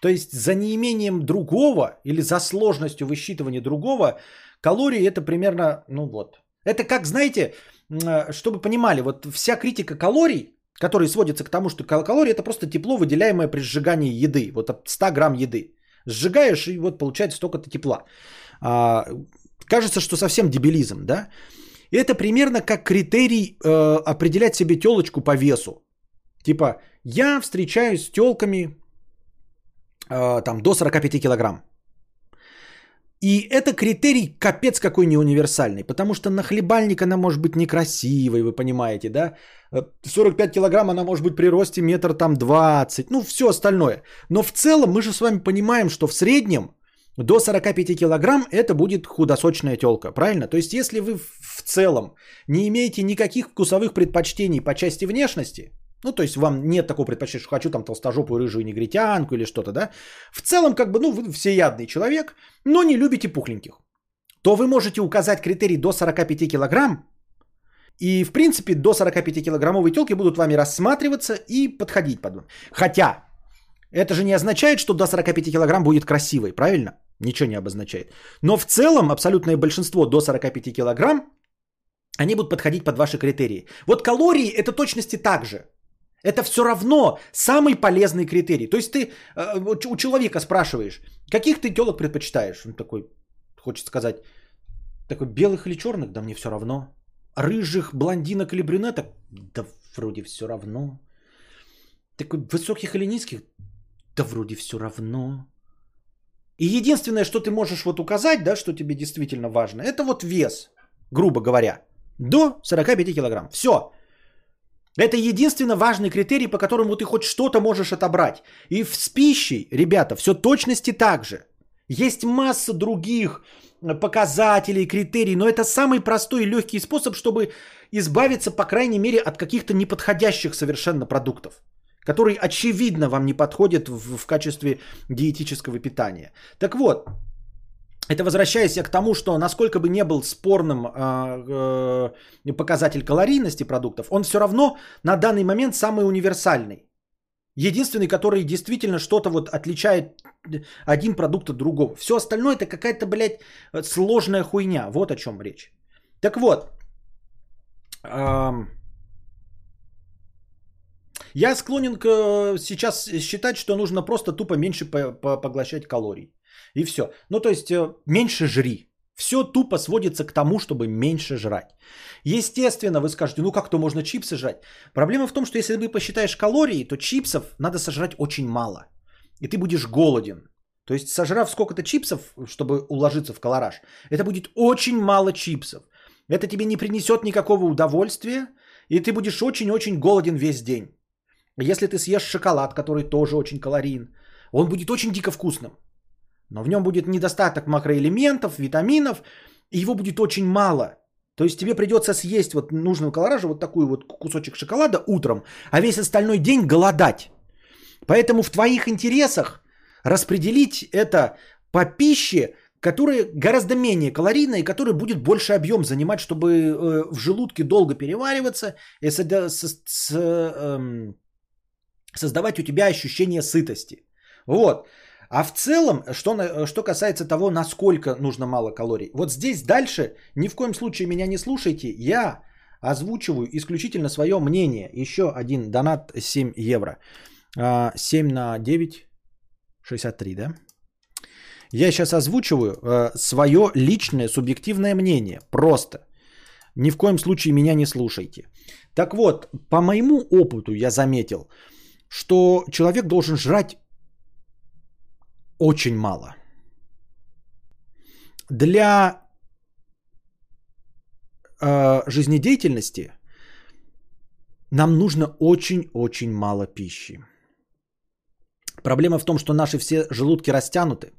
То есть за неимением другого или за сложностью высчитывания другого калории это примерно, ну вот. Это как, знаете, э, чтобы понимали, вот вся критика калорий, которая сводится к тому, что калории это просто тепло, выделяемое при сжигании еды. Вот 100 грамм еды. Сжигаешь и вот получается столько-то тепла. А, кажется, что совсем дебилизм, да? Это примерно как критерий э, определять себе телочку по весу. Типа, я встречаюсь с телками э, там до 45 килограмм. И это критерий капец какой не универсальный, потому что на хлебальник она может быть некрасивой, вы понимаете, да? 45 э, килограмм она может быть при росте метр там 20, ну все остальное. Но в целом мы же с вами понимаем, что в среднем до 45 килограмм это будет худосочная телка, правильно? То есть если вы в целом не имеете никаких вкусовых предпочтений по части внешности, ну, то есть вам нет такого предпочтения, что хочу там толстожопую рыжую негритянку или что-то, да? В целом, как бы, ну, вы всеядный человек, но не любите пухленьких. То вы можете указать критерий до 45 килограмм, и, в принципе, до 45 килограммовой телки будут вами рассматриваться и подходить под Хотя, это же не означает, что до 45 килограмм будет красивой, правильно? Ничего не обозначает. Но в целом абсолютное большинство до 45 килограмм, они будут подходить под ваши критерии. Вот калории это точности так же. Это все равно самый полезный критерий. То есть ты э, у человека спрашиваешь, каких ты телок предпочитаешь? Он такой, хочет сказать, такой белых или черных? Да мне все равно. Рыжих, блондинок или брюнеток? Да вроде все равно. Такой высоких или низких? Да вроде все равно. И единственное, что ты можешь вот указать, да, что тебе действительно важно, это вот вес, грубо говоря, до 45 килограмм. Все. Это единственно важный критерий, по которому ты хоть что-то можешь отобрать. И с пищей, ребята, все точности так же. Есть масса других показателей, критерий, но это самый простой и легкий способ, чтобы избавиться, по крайней мере, от каких-то неподходящих совершенно продуктов которые очевидно вам не подходят в, в качестве диетического питания. Так вот, это возвращаясь к тому, что насколько бы не был спорным э, э, показатель калорийности продуктов, он все равно на данный момент самый универсальный. Единственный, который действительно что-то вот отличает один продукт от другого. Все остальное это какая-то, блядь, сложная хуйня. Вот о чем речь. Так вот, эм, я склонен к, э, сейчас считать, что нужно просто тупо меньше поглощать калорий. И все. Ну, то есть, э, меньше жри. Все тупо сводится к тому, чтобы меньше жрать. Естественно, вы скажете, ну как то можно чипсы жрать? Проблема в том, что если ты посчитаешь калории, то чипсов надо сожрать очень мало. И ты будешь голоден. То есть, сожрав сколько-то чипсов, чтобы уложиться в колораж, это будет очень мало чипсов. Это тебе не принесет никакого удовольствия, и ты будешь очень-очень голоден весь день. Если ты съешь шоколад, который тоже очень калорийен, он будет очень дико вкусным. Но в нем будет недостаток макроэлементов, витаминов, и его будет очень мало. То есть тебе придется съесть вот нужного колоража, вот такой вот кусочек шоколада утром, а весь остальной день голодать. Поэтому в твоих интересах распределить это по пище, которая гораздо менее калорийная и которая будет больше объем занимать, чтобы э, в желудке долго перевариваться и со- с- с- эм, создавать у тебя ощущение сытости. Вот. А в целом, что, что касается того, насколько нужно мало калорий. Вот здесь дальше ни в коем случае меня не слушайте. Я озвучиваю исключительно свое мнение. Еще один донат 7 евро. А, 7 на 9, 63, да? Я сейчас озвучиваю э, свое личное субъективное мнение. Просто. Ни в коем случае меня не слушайте. Так вот, по моему опыту я заметил, что человек должен жрать очень мало. Для э, жизнедеятельности нам нужно очень-очень мало пищи. Проблема в том, что наши все желудки растянуты,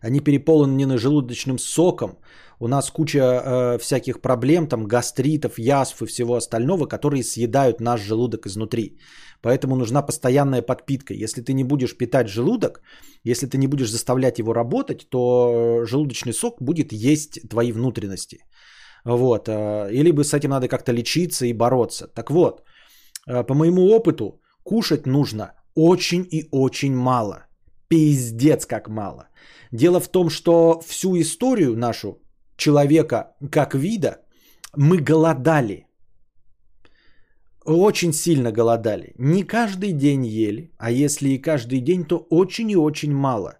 они переполнены желудочным соком, у нас куча э, всяких проблем, там гастритов, язв и всего остального, которые съедают наш желудок изнутри. Поэтому нужна постоянная подпитка. Если ты не будешь питать желудок, если ты не будешь заставлять его работать, то желудочный сок будет есть твои внутренности. Вот. Э, и либо с этим надо как-то лечиться и бороться. Так вот, э, по моему опыту, кушать нужно очень и очень мало. Пиздец как мало. Дело в том, что всю историю нашу человека как вида мы голодали. Очень сильно голодали. Не каждый день ели, а если и каждый день, то очень и очень мало.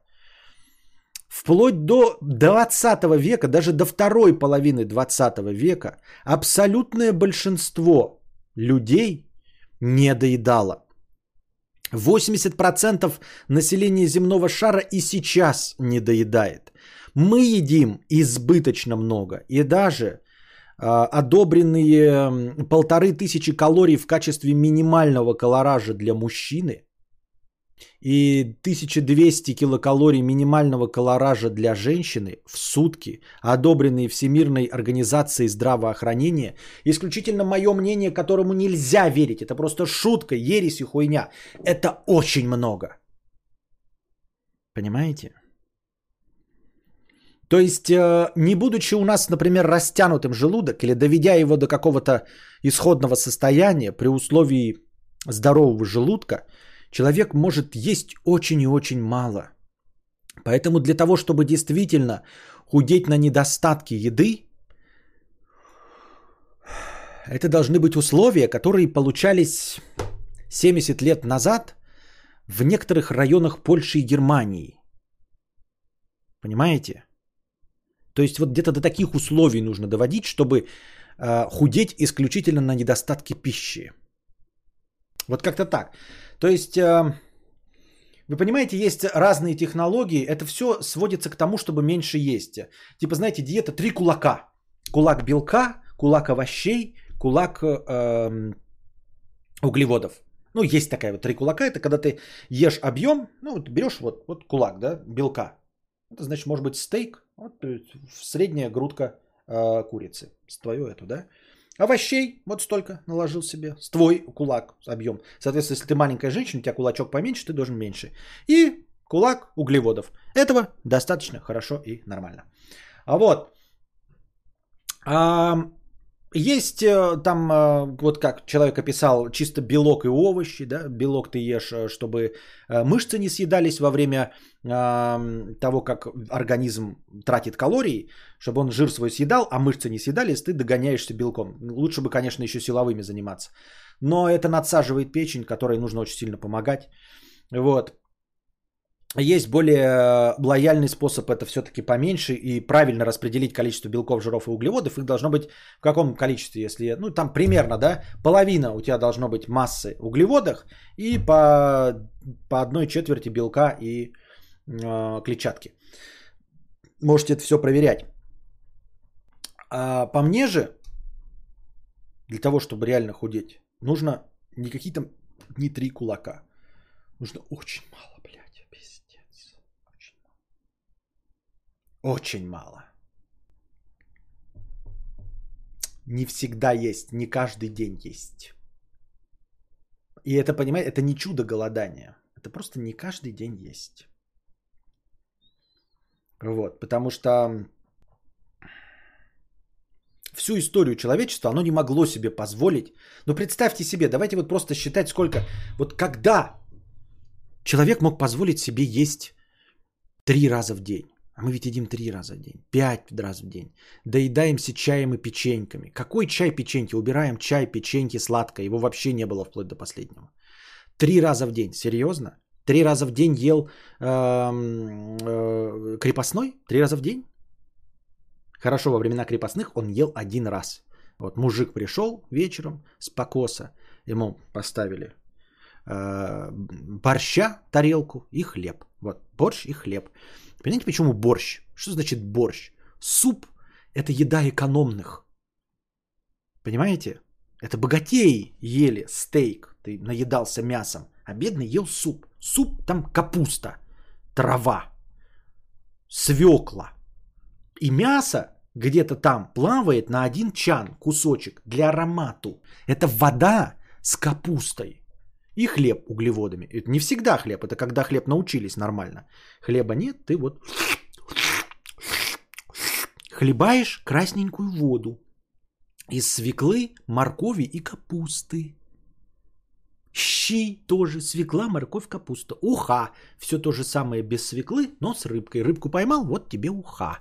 Вплоть до 20 века, даже до второй половины 20 века, абсолютное большинство людей не доедало. 80% населения земного шара и сейчас не доедает. Мы едим избыточно много. И даже э, одобренные полторы тысячи калорий в качестве минимального колоража для мужчины и 1200 килокалорий минимального колоража для женщины в сутки, одобренные Всемирной организацией здравоохранения, исключительно мое мнение, которому нельзя верить. Это просто шутка, ересь и хуйня. Это очень много. Понимаете? То есть, э, не будучи у нас, например, растянутым желудок или доведя его до какого-то исходного состояния при условии здорового желудка, человек может есть очень и очень мало. Поэтому для того, чтобы действительно худеть на недостатки еды, это должны быть условия, которые получались 70 лет назад в некоторых районах Польши и Германии. Понимаете? То есть вот где-то до таких условий нужно доводить, чтобы э, худеть исключительно на недостатки пищи. Вот как-то так. То есть, э, вы понимаете, есть разные технологии. Это все сводится к тому, чтобы меньше есть. Типа, знаете, диета три кулака. Кулак белка, кулак овощей, кулак э, углеводов. Ну, есть такая вот три кулака. Это когда ты ешь объем, ну, вот берешь вот, вот кулак, да, белка. Это значит, может быть, стейк, вот, средняя грудка э, курицы. С твою эту, да? Овощей вот столько наложил себе. С твой кулак объем. Соответственно, если ты маленькая женщина, у тебя кулачок поменьше, ты должен меньше. И кулак углеводов. Этого достаточно хорошо и нормально. А вот. А, есть э, там, э, вот как человек описал, чисто белок и овощи, да, белок ты ешь, э, чтобы мышцы не съедались во время того, как организм тратит калории, чтобы он жир свой съедал, а мышцы не съедались, ты догоняешься белком. Лучше бы, конечно, еще силовыми заниматься. Но это надсаживает печень, которой нужно очень сильно помогать. Вот. Есть более лояльный способ это все-таки поменьше и правильно распределить количество белков, жиров и углеводов. Их должно быть в каком количестве, если, ну там примерно, да, половина у тебя должно быть массы углеводов и по, по одной четверти белка и э, клетчатки. Можете это все проверять. А по мне же, для того, чтобы реально худеть, нужно не какие-то, не три кулака. Нужно очень мало, блядь, пиздец. Очень мало. Очень мало. Не всегда есть, не каждый день есть. И это, понимаете, это не чудо голодания. Это просто не каждый день есть. Вот, потому что всю историю человечества оно не могло себе позволить. Но представьте себе, давайте вот просто считать, сколько, вот когда человек мог позволить себе есть три раза в день. А мы ведь едим три раза в день, пять раз в день. Доедаемся чаем и печеньками. Какой чай, печеньки? Убираем чай, печеньки, сладкое. Его вообще не было вплоть до последнего. Три раза в день. Серьезно? Три раза в день ел э, э, крепостной? Три раза в день? Хорошо, во времена крепостных он ел один раз. Вот мужик пришел вечером с покоса, ему поставили э, борща, тарелку и хлеб. Вот борщ и хлеб. Понимаете, почему борщ? Что значит борщ? Суп – это еда экономных. Понимаете? Это богатеи ели стейк, ты наедался мясом, а бедный ел суп. Суп там капуста, трава, свекла. И мясо где-то там плавает на один чан кусочек для аромату. Это вода с капустой. И хлеб углеводами. Это не всегда хлеб, это когда хлеб научились нормально. Хлеба нет, ты вот хлебаешь красненькую воду из свеклы, моркови и капусты. Щи тоже, свекла, морковь, капуста. Уха. Все то же самое без свеклы, но с рыбкой. Рыбку поймал, вот тебе уха.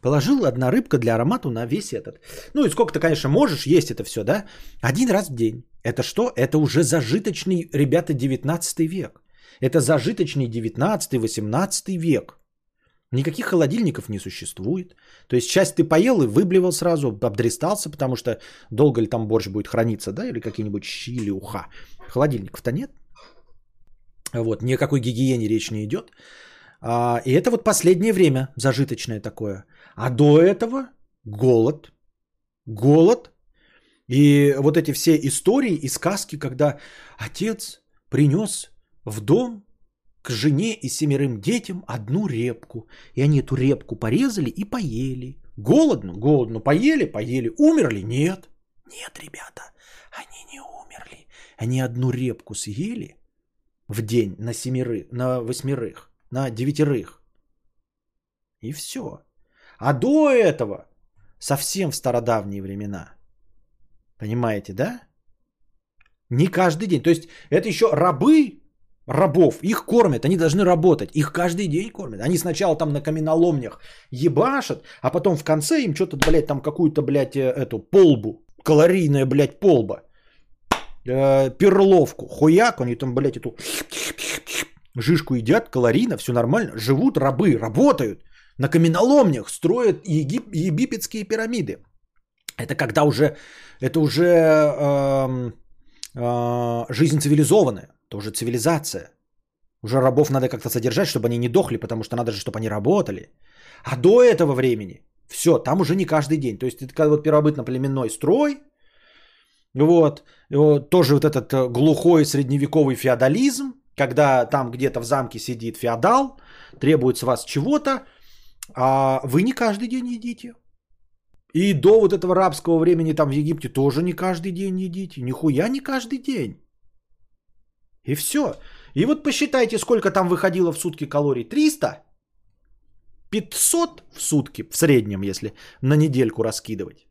Положил одна рыбка для аромату на весь этот. Ну и сколько ты, конечно, можешь есть это все, да? Один раз в день. Это что? Это уже зажиточный, ребята, 19 век. Это зажиточный 19-18 век. Никаких холодильников не существует. То есть часть ты поел и выблевал сразу, обдристался, потому что долго ли там борщ будет храниться, да, или какие-нибудь щи или уха. Холодильников-то нет. Вот, ни о какой гигиене речь не идет. А, и это вот последнее время зажиточное такое. А до этого голод. Голод. И вот эти все истории и сказки, когда отец принес в дом к жене и семерым детям одну репку. И они эту репку порезали и поели. Голодно? Голодно. Поели? Поели. Умерли? Нет. Нет, ребята, они не умерли. Они одну репку съели в день на семерых, на восьмерых, на девятерых. И все. А до этого, совсем в стародавние времена, понимаете, да? Не каждый день. То есть это еще рабы рабов, их кормят, они должны работать, их каждый день кормят. Они сначала там на каменоломнях ебашат, а потом в конце им что-то, блядь, там какую-то, блядь, э, эту полбу, калорийная, блядь, полба, э, перловку, хуяк, они там, блядь, эту жишку едят, калорийно, все нормально, живут рабы, работают, на каменоломнях строят егип- египетские пирамиды. Это когда уже, это уже э, жизнь цивилизованная. Это уже цивилизация. Уже рабов надо как-то содержать, чтобы они не дохли, потому что надо же, чтобы они работали. А до этого времени все, там уже не каждый день. То есть это когда вот первобытно-племенной строй, вот, вот, тоже вот этот э, глухой средневековый феодализм, когда там где-то в замке сидит феодал, требует с вас чего-то, а вы не каждый день едите. И до вот этого рабского времени там в Египте тоже не каждый день едите. Нихуя не каждый день. И все. И вот посчитайте, сколько там выходило в сутки калорий. 300? 500 в сутки в среднем, если на недельку раскидывать.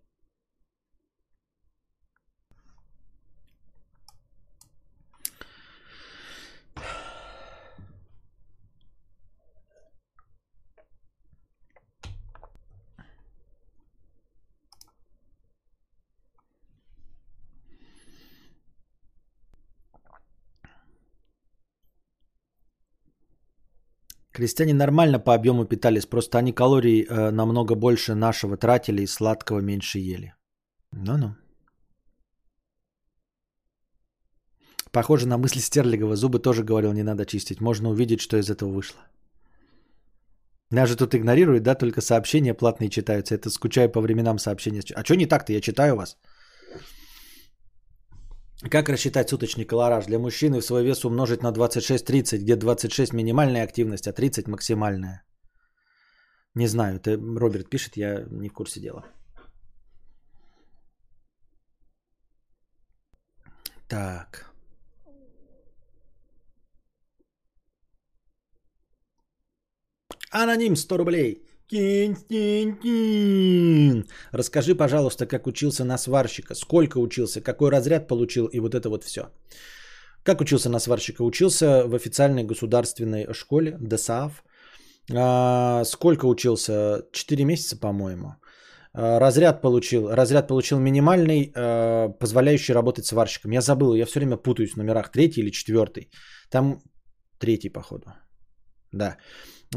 Крестьяне нормально по объему питались, просто они калорий э, намного больше нашего тратили и сладкого меньше ели. Ну-ну. Похоже на мысли Стерлигова. Зубы тоже говорил, не надо чистить. Можно увидеть, что из этого вышло. Меня же тут игнорируют, да, только сообщения платные читаются. Это скучаю по временам сообщения. А что не так-то? Я читаю вас. Как рассчитать суточный колораж? Для мужчины в свой вес умножить на 26-30, где 26 минимальная активность, а 30 максимальная. Не знаю, это Роберт пишет, я не в курсе дела. Так. Аноним 100 рублей. Константин, расскажи, пожалуйста, как учился на сварщика, сколько учился, какой разряд получил и вот это вот все. Как учился на сварщика? Учился в официальной государственной школе ДСАФ. А, сколько учился? Четыре месяца, по-моему. А, разряд получил. Разряд получил минимальный, а, позволяющий работать сварщиком. Я забыл, я все время путаюсь в номерах. Третий или четвертый. Там третий, походу. Да.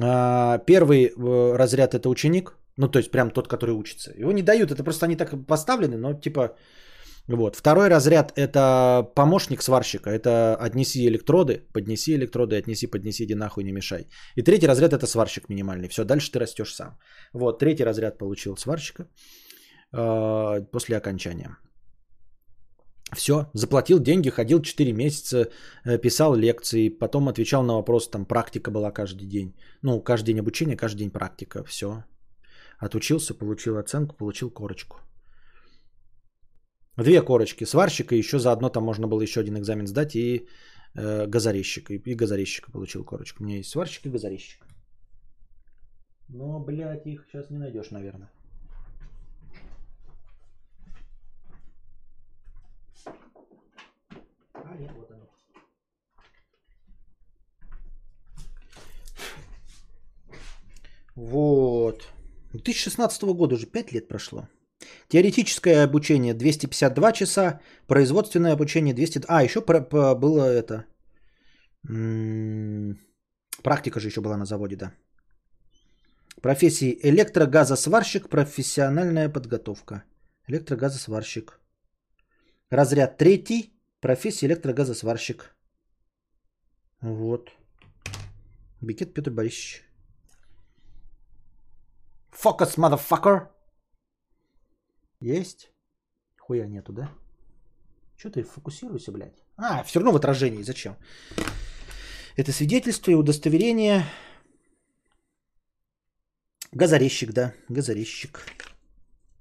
А, первый э, разряд это ученик, ну то есть прям тот, который учится. Его не дают, это просто они так поставлены, но типа вот. Второй разряд это помощник сварщика, это отнеси электроды, поднеси электроды, отнеси, поднеси, иди нахуй, не мешай. И третий разряд это сварщик минимальный, все, дальше ты растешь сам. Вот, третий разряд получил сварщика э, после окончания. Все, заплатил деньги, ходил 4 месяца, э, писал лекции, потом отвечал на вопросы, там практика была каждый день. Ну, каждый день обучения, каждый день практика, все. Отучился, получил оценку, получил корочку. Две корочки, сварщика, еще заодно там можно было еще один экзамен сдать и э, газорезчик. И, и газорезчика получил корочку. У меня есть сварщик и газорезчик. Но, блядь, их сейчас не найдешь, наверное. А, нет, вот оно. Вот. 2016 года уже 5 лет прошло. Теоретическое обучение 252 часа, производственное обучение 200... А, еще про, про, было это... Практика же еще была на заводе, да. Профессии электрогазосварщик, профессиональная подготовка. Электрогазосварщик. Разряд третий, Профессия электрогазосварщик. Вот. Бикет Петр Борисович. Фокус, motherfucker. Есть? Хуя нету, да? Че ты фокусируйся, блядь? А, все равно в отражении. Зачем? Это свидетельство и удостоверение. Газорезчик, да. Газорезчик.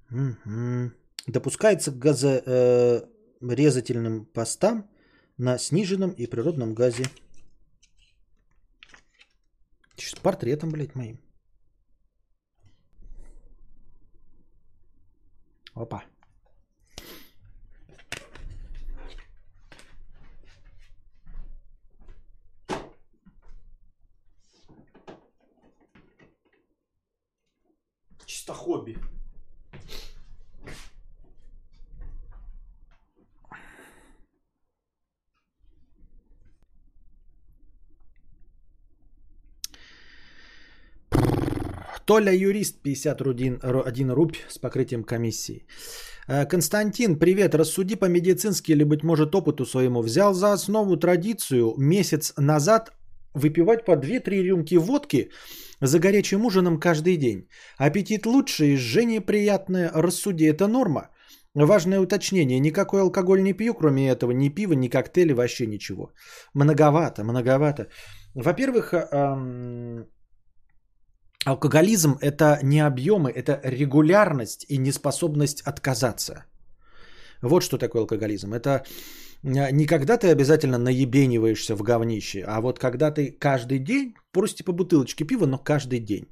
Угу. Допускается газо... Э, резательным постам на сниженном и природном газе. С портретом, блядь, моим. Опа. Чисто хобби. Толя Юрист, 50 рудин, 1 рубь с покрытием комиссии. Э, Константин, привет. Рассуди по-медицински или, быть может, опыту своему. Взял за основу традицию месяц назад выпивать по 2-3 рюмки водки за горячим ужином каждый день. Аппетит лучший, жжение приятное. Рассуди, это норма. Важное уточнение. Никакой алкоголь не пью, кроме этого. Ни пива, ни коктейля, вообще ничего. Многовато, многовато. Во-первых, эм, Алкоголизм – это не объемы, это регулярность и неспособность отказаться. Вот что такое алкоголизм. Это а, не когда ты обязательно наебениваешься в говнище, а вот когда ты каждый день, просто по бутылочке пива, но каждый день.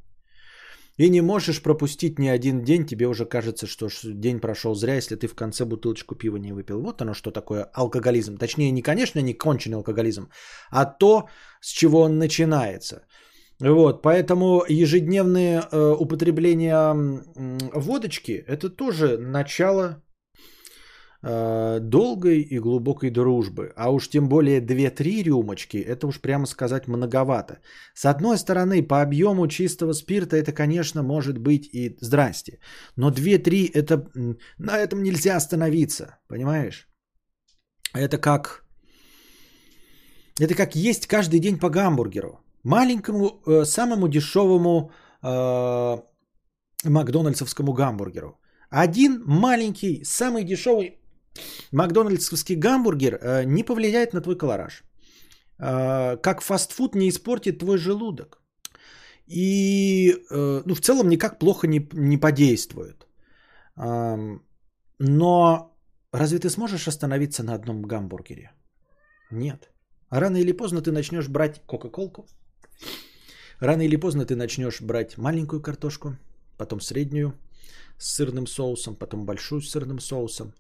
И не можешь пропустить ни один день, тебе уже кажется, что день прошел зря, если ты в конце бутылочку пива не выпил. Вот оно что такое алкоголизм. Точнее, не, конечно, не конченый алкоголизм, а то, с чего он начинается – вот, поэтому ежедневное э, употребление э, водочки это тоже начало э, долгой и глубокой дружбы. А уж тем более 2-3 рюмочки, это уж прямо сказать многовато. С одной стороны, по объему чистого спирта это, конечно, может быть и здрасте. Но 2-3 это на этом нельзя остановиться, понимаешь? Это как... Это как есть каждый день по гамбургеру маленькому, э, самому дешевому э, макдональдсовскому гамбургеру. Один маленький, самый дешевый Макдональдсовский гамбургер э, не повлияет на твой колораж. Э, как фастфуд не испортит твой желудок. И э, ну, в целом никак плохо не, не подействует. Но разве ты сможешь остановиться на одном гамбургере? Нет. Рано или поздно ты начнешь брать Кока-Колку. Рано или поздно ты начнешь брать маленькую картошку, потом среднюю с сырным соусом, потом большую с сырным соусом.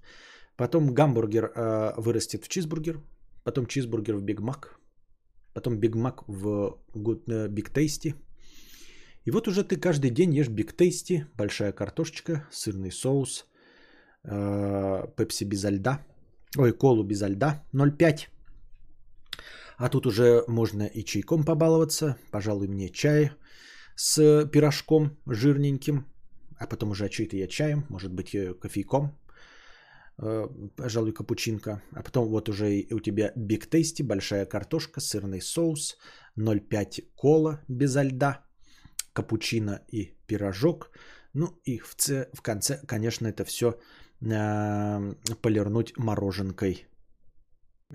Потом гамбургер э, вырастет в чизбургер, потом чизбургер в Биг Мак, потом Биг Мак в Биг Тейсти. Э, И вот уже ты каждый день ешь Биг Тейсти, большая картошечка, сырный соус, э, пепси без льда, ой, колу без льда 0,5. А тут уже можно и чайком побаловаться, пожалуй, мне чай с пирожком жирненьким, а потом уже чей-то я чаем, может быть, э, кофейком, э, пожалуй, капучинка. А потом вот уже у тебя Big Tasty, большая картошка, сырный соус, 0,5 кола без льда, капучино и пирожок. Ну и в, ц... в конце, конечно, это все э, полирнуть мороженкой.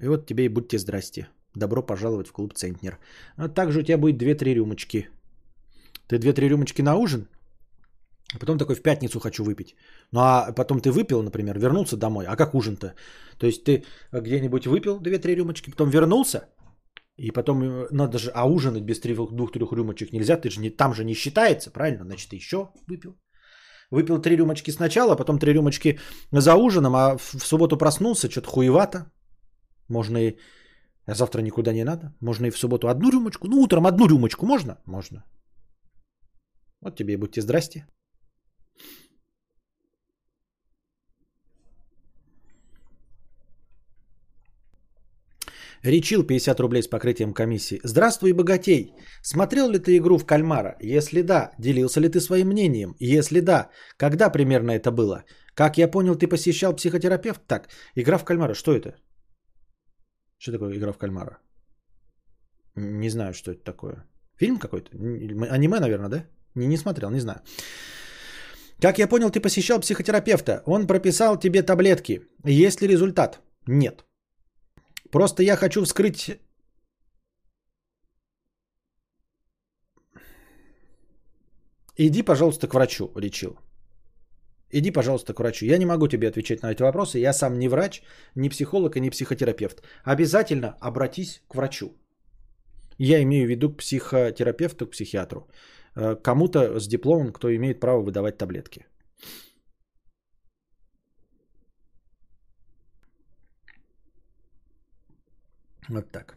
И вот тебе и будьте здрасте. Добро пожаловать в клуб Центнер. А также у тебя будет 2-3 рюмочки. Ты 2-3 рюмочки на ужин – а потом такой в пятницу хочу выпить. Ну а потом ты выпил, например, вернулся домой. А как ужин-то? То есть ты где-нибудь выпил 2-3 рюмочки, потом вернулся, и потом э, надо же, а ужинать без 2-3 рюмочек нельзя, ты же не, там же не считается, правильно? Значит, ты еще выпил. Выпил 3 рюмочки сначала, потом 3 рюмочки за ужином, а в, в субботу проснулся, что-то хуевато. Можно и... А завтра никуда не надо. Можно и в субботу одну рюмочку. Ну, утром одну рюмочку можно? Можно. Вот тебе и будьте здрасте. Речил 50 рублей с покрытием комиссии. Здравствуй, богатей. Смотрел ли ты игру в кальмара? Если да, делился ли ты своим мнением? Если да, когда примерно это было? Как я понял, ты посещал психотерапевт? Так, игра в кальмара, что это? Что такое игра в кальмара? Не знаю, что это такое. Фильм какой-то? Аниме, наверное, да? Не, не смотрел, не знаю. Как я понял, ты посещал психотерапевта. Он прописал тебе таблетки. Есть ли результат? Нет. Просто я хочу вскрыть... Иди, пожалуйста, к врачу, речил. Иди, пожалуйста, к врачу. Я не могу тебе отвечать на эти вопросы. Я сам не врач, не психолог и не психотерапевт. Обязательно обратись к врачу. Я имею в виду к психотерапевту, к психиатру. Э, кому-то с дипломом, кто имеет право выдавать таблетки. Вот так.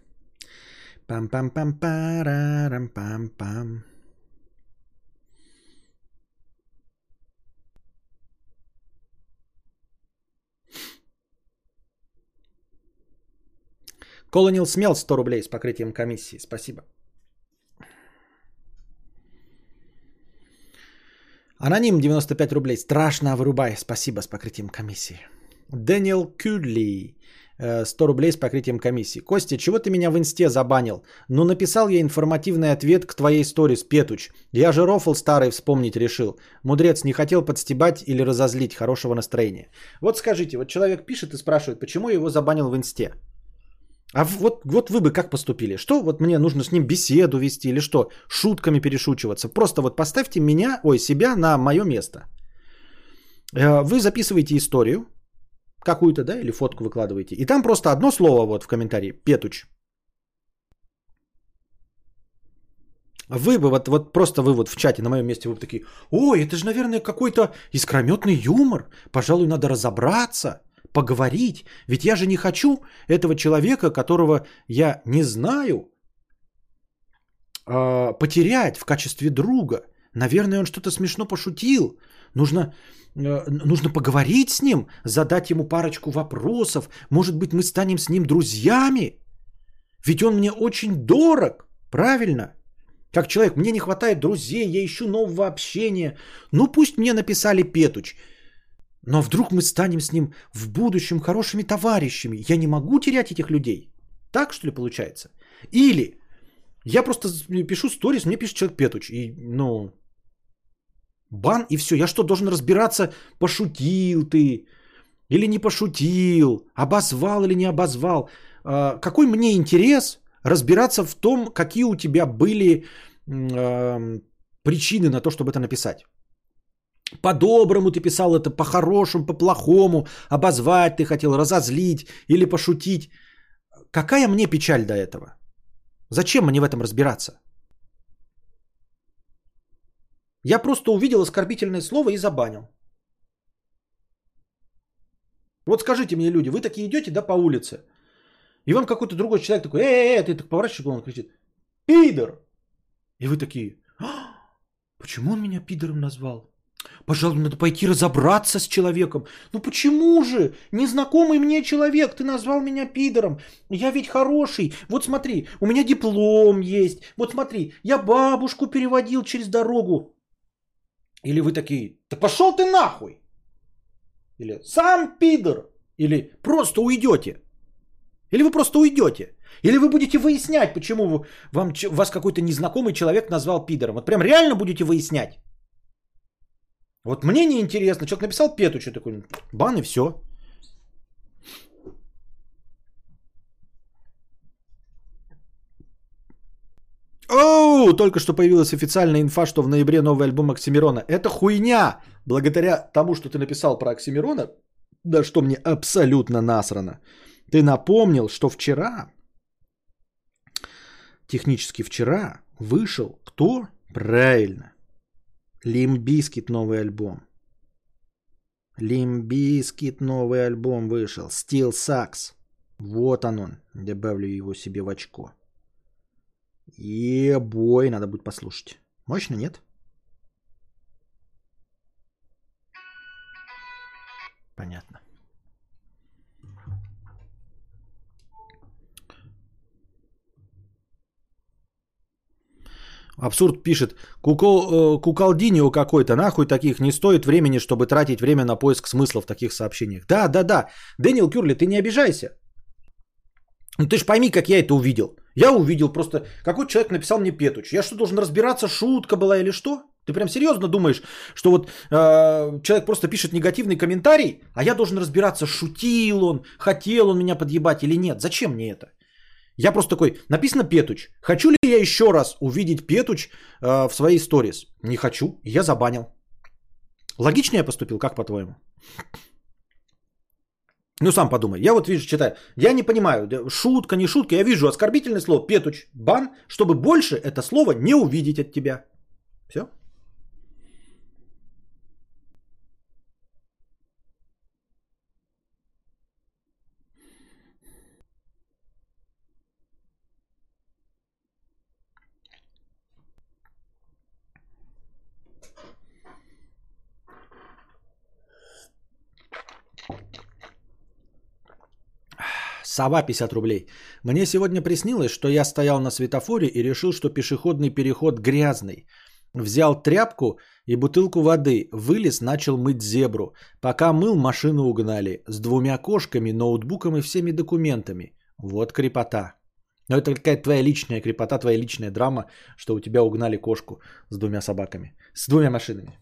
Пам-пам-пам-парам-пам-пам. Колонил смел 100 рублей с покрытием комиссии. Спасибо. Аноним 95 рублей. Страшно вырубай. Спасибо с покрытием комиссии. Дэниел Кюдли 100 рублей с покрытием комиссии. Костя, чего ты меня в инсте забанил? Ну, написал я информативный ответ к твоей сторис, Петуч. Я же рофл старый вспомнить решил. Мудрец, не хотел подстебать или разозлить хорошего настроения. Вот скажите, вот человек пишет и спрашивает, почему я его забанил в инсте? А вот, вот вы бы как поступили? Что вот мне нужно с ним беседу вести или что? Шутками перешучиваться? Просто вот поставьте меня, ой, себя на мое место. Э, вы записываете историю, какую-то, да, или фотку выкладываете. И там просто одно слово вот в комментарии. Петуч. Вы бы вот, вот просто вы вот в чате на моем месте вы бы такие, ой, это же, наверное, какой-то искрометный юмор. Пожалуй, надо разобраться, поговорить. Ведь я же не хочу этого человека, которого я не знаю, а, потерять в качестве друга. Наверное, он что-то смешно пошутил. Нужно Э, нужно поговорить с ним, задать ему парочку вопросов. Может быть, мы станем с ним друзьями? Ведь он мне очень дорог, правильно? Как человек, мне не хватает друзей, я ищу нового общения. Ну, пусть мне написали Петуч. Но вдруг мы станем с ним в будущем хорошими товарищами. Я не могу терять этих людей. Так, что ли, получается? Или я просто пишу сторис, мне пишет человек Петуч. И, ну, Бан и все. Я что, должен разбираться, пошутил ты? или не пошутил, обозвал или не обозвал. А, какой мне интерес разбираться в том, какие у тебя были э, причины на то, чтобы это написать? По-доброму ты писал это, по-хорошему, по-плохому, обозвать ты хотел, разозлить или пошутить. Какая мне печаль до этого? Зачем мне в этом разбираться? Я просто увидел оскорбительное слово и забанил. Вот скажите мне, люди, вы такие идете, да, по улице, и вам какой-то другой человек такой, эй, эй, ты так поворачиваешь, он кричит, пидор. И вы такие, а, почему он меня пидором назвал? Пожалуй, надо пойти разобраться с человеком. Ну почему же? Незнакомый мне человек, ты назвал меня пидором. Я ведь хороший. Вот смотри, у меня диплом есть. Вот смотри, я бабушку переводил через дорогу. Или вы такие, да пошел ты нахуй. Или сам пидор. Или просто уйдете. Или вы просто уйдете. Или вы будете выяснять, почему вам, вас какой-то незнакомый человек назвал пидором. Вот прям реально будете выяснять. Вот мне не интересно. Человек написал Петучу такой, бан и все. Оу, только что появилась официальная инфа, что в ноябре новый альбом Оксимирона. Это хуйня! Благодаря тому, что ты написал про Оксимирона, да что мне абсолютно насрано. Ты напомнил, что вчера, технически вчера, вышел кто? Правильно. Limp Bizkit новый альбом. Limp Bizkit новый альбом вышел. Still Sucks. Вот он он. Добавлю его себе в очко. Ебой, надо будет послушать. Мощно, нет? Понятно. Абсурд пишет, Кукол, э, Куколдинио какой-то, нахуй таких, не стоит времени, чтобы тратить время на поиск смысла в таких сообщениях. Да, да, да. Дэниел Кюрли, ты не обижайся. Ну ты ж пойми, как я это увидел. Я увидел просто, какой человек написал мне Петуч. Я что, должен разбираться, шутка была или что? Ты прям серьезно думаешь, что вот э, человек просто пишет негативный комментарий, а я должен разбираться, шутил он, хотел он меня подъебать или нет? Зачем мне это? Я просто такой, написано Петуч. Хочу ли я еще раз увидеть Петуч э, в своей сторис? Не хочу, я забанил. Логично я поступил, как по-твоему? Ну, сам подумай. Я вот вижу, читаю. Я не понимаю, шутка, не шутка. Я вижу оскорбительное слово Петуч, бан, чтобы больше это слово не увидеть от тебя. Все? Сова 50 рублей. Мне сегодня приснилось, что я стоял на светофоре и решил, что пешеходный переход грязный. Взял тряпку и бутылку воды, вылез, начал мыть зебру. Пока мыл, машину угнали. С двумя кошками, ноутбуком и всеми документами. Вот крепота. Но это какая-то твоя личная крепота, твоя личная драма, что у тебя угнали кошку с двумя собаками. С двумя машинами.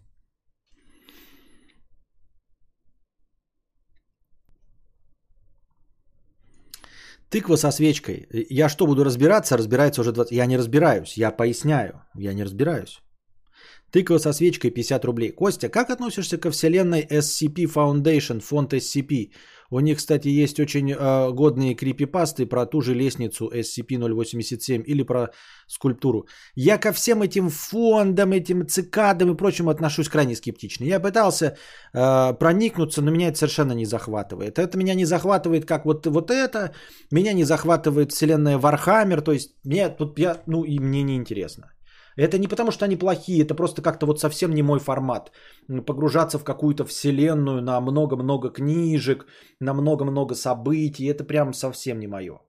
Тыква со свечкой. Я что, буду разбираться? Разбирается уже 20... Я не разбираюсь, я поясняю. Я не разбираюсь. Тыква со свечкой 50 рублей. Костя, как относишься ко вселенной SCP Foundation, фонд SCP? У них, кстати, есть очень э, годные крипипасты про ту же лестницу SCP-087 или про скульптуру. Я ко всем этим фондам, этим цикадам и прочему отношусь крайне скептично. Я пытался э, проникнуться, но меня это совершенно не захватывает. Это меня не захватывает, как вот, вот это. Меня не захватывает вселенная Warhammer. То есть мне тут я, ну и мне не интересно. Это не потому, что они плохие, это просто как-то вот совсем не мой формат. Погружаться в какую-то вселенную на много-много книжек, на много-много событий, это прям совсем не мое.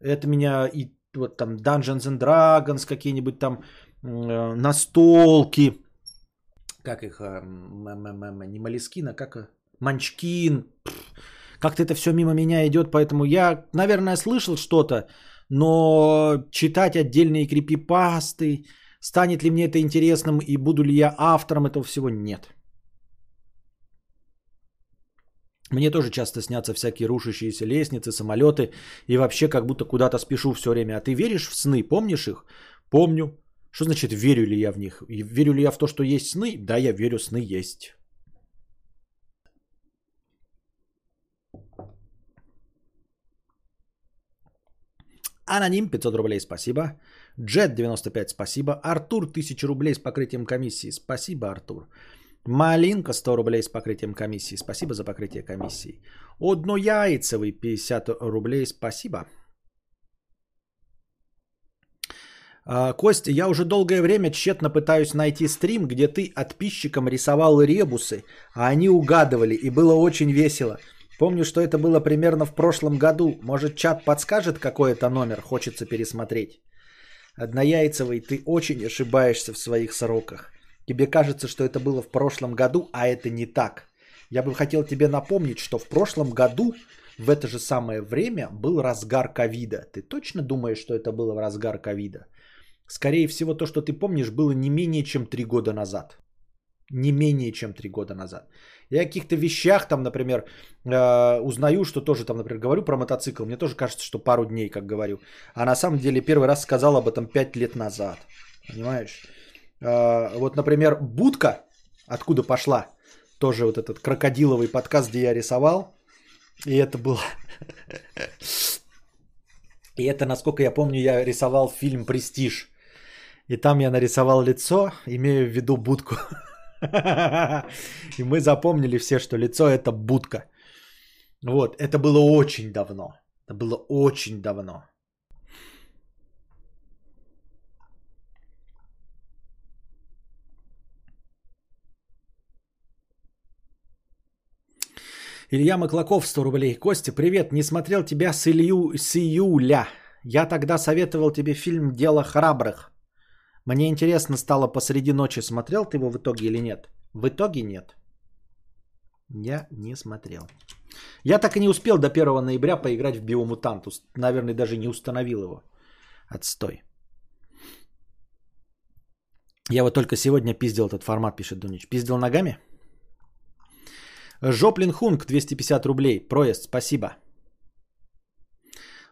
Это меня и вот там Dungeons and Dragons, какие-нибудь там э, настолки, как их, э, не Манчкин, а как Манчкин. Как-то это все мимо меня идет, поэтому я, наверное, слышал что-то, но читать отдельные крипипасты, Станет ли мне это интересным и буду ли я автором этого всего? Нет. Мне тоже часто снятся всякие рушащиеся лестницы, самолеты, и вообще как будто куда-то спешу все время. А ты веришь в сны? Помнишь их? Помню. Что значит верю ли я в них? Верю ли я в то, что есть сны? Да, я верю, сны есть. Аноним 500 рублей, спасибо. Джет 95, спасибо. Артур 1000 рублей с покрытием комиссии. Спасибо, Артур. Малинка 100 рублей с покрытием комиссии. Спасибо за покрытие комиссии. Однояйцевый 50 рублей. Спасибо. А, Костя, я уже долгое время тщетно пытаюсь найти стрим, где ты подписчикам рисовал ребусы, а они угадывали, и было очень весело. Помню, что это было примерно в прошлом году. Может, чат подскажет, какой это номер, хочется пересмотреть. Однояйцевый, ты очень ошибаешься в своих сроках. Тебе кажется, что это было в прошлом году, а это не так. Я бы хотел тебе напомнить, что в прошлом году в это же самое время был разгар ковида. Ты точно думаешь, что это было в разгар ковида? Скорее всего, то, что ты помнишь, было не менее чем три года назад. Не менее чем три года назад. Я о каких-то вещах, там, например, э, узнаю, что тоже, там, например, говорю про мотоцикл. Мне тоже кажется, что пару дней, как говорю. А на самом деле первый раз сказал об этом пять лет назад. Понимаешь? Э, вот, например, будка, откуда пошла, тоже вот этот крокодиловый подкаст, где я рисовал. И это было... [laughs] И это, насколько я помню, я рисовал фильм «Престиж». И там я нарисовал лицо, имея в виду будку. [laughs] [laughs] И мы запомнили все, что лицо это будка. Вот, это было очень давно. Это было очень давно. Илья Маклаков, 100 рублей. Костя, привет. Не смотрел тебя с, Илью, с июля. Я тогда советовал тебе фильм «Дело храбрых». Мне интересно стало посреди ночи, смотрел ты его в итоге или нет? В итоге нет. Я не смотрел. Я так и не успел до 1 ноября поиграть в Биомутант. Наверное, даже не установил его. Отстой. Я вот только сегодня пиздил этот формат, пишет Дунич. Пиздил ногами? Жоплин Хунг, 250 рублей. Проезд, спасибо.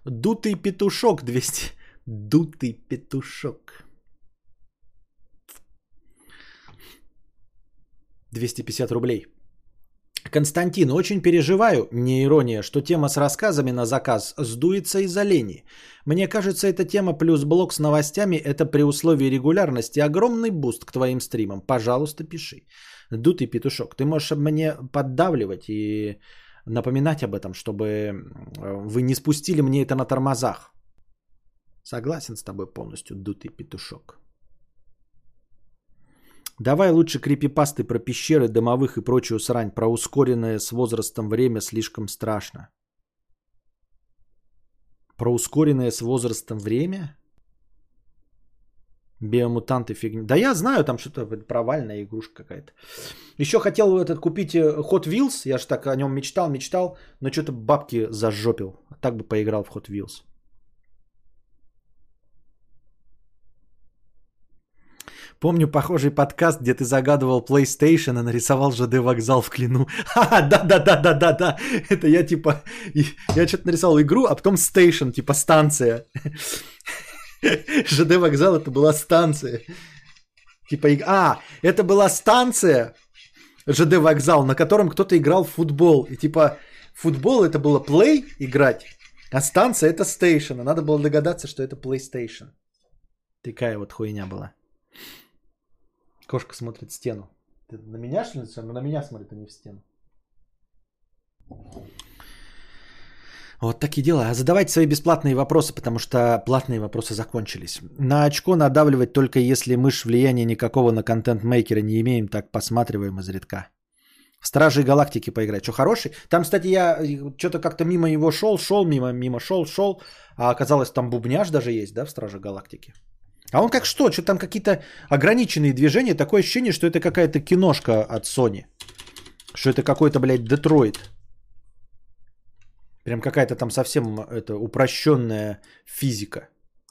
Дутый петушок, 200. Дутый петушок. 250 рублей. Константин, очень переживаю, не ирония, что тема с рассказами на заказ сдуется из-за лени. Мне кажется, эта тема плюс блок с новостями – это при условии регулярности огромный boost к твоим стримам. Пожалуйста, пиши. Дутый петушок, ты можешь мне поддавливать и напоминать об этом, чтобы вы не спустили мне это на тормозах. Согласен с тобой полностью, дутый петушок. Давай лучше крипипасты про пещеры, домовых и прочую срань. Про ускоренное с возрастом время слишком страшно. Про ускоренное с возрастом время? Биомутанты фигня. Да я знаю, там что-то провальная игрушка какая-то. Еще хотел этот купить э, Hot Wheels. Я же так о нем мечтал, мечтал. Но что-то бабки зажопил. Так бы поиграл в Hot Wheels. Помню похожий подкаст, где ты загадывал PlayStation и нарисовал ЖД вокзал в клину. [laughs] Да-да-да-да-да-да. Это я типа... Я что-то нарисовал игру, а потом Station, типа станция. [laughs] ЖД вокзал это была станция. Типа... А, это была станция ЖД вокзал, на котором кто-то играл в футбол. И типа футбол это было play играть, а станция это station. Надо было догадаться, что это PlayStation. Такая вот хуйня была. Кошка смотрит в стену. Ты на меня что ли? Она на меня смотрит, а не в стену. Вот такие дела. Задавайте свои бесплатные вопросы, потому что платные вопросы закончились. На очко надавливать только если мышь влияния никакого на контент-мейкера не имеем, так посматриваем изредка. В Стражи Галактики поиграть. Что, хороший? Там, кстати, я что-то как-то мимо его шел, шел, мимо, мимо шел, шел. А оказалось, там бубняж даже есть, да, в Страже Галактики? А он как что? Что там какие-то ограниченные движения? Такое ощущение, что это какая-то киношка от Sony. Что это какой-то, блядь, Детройт. Прям какая-то там совсем это упрощенная физика.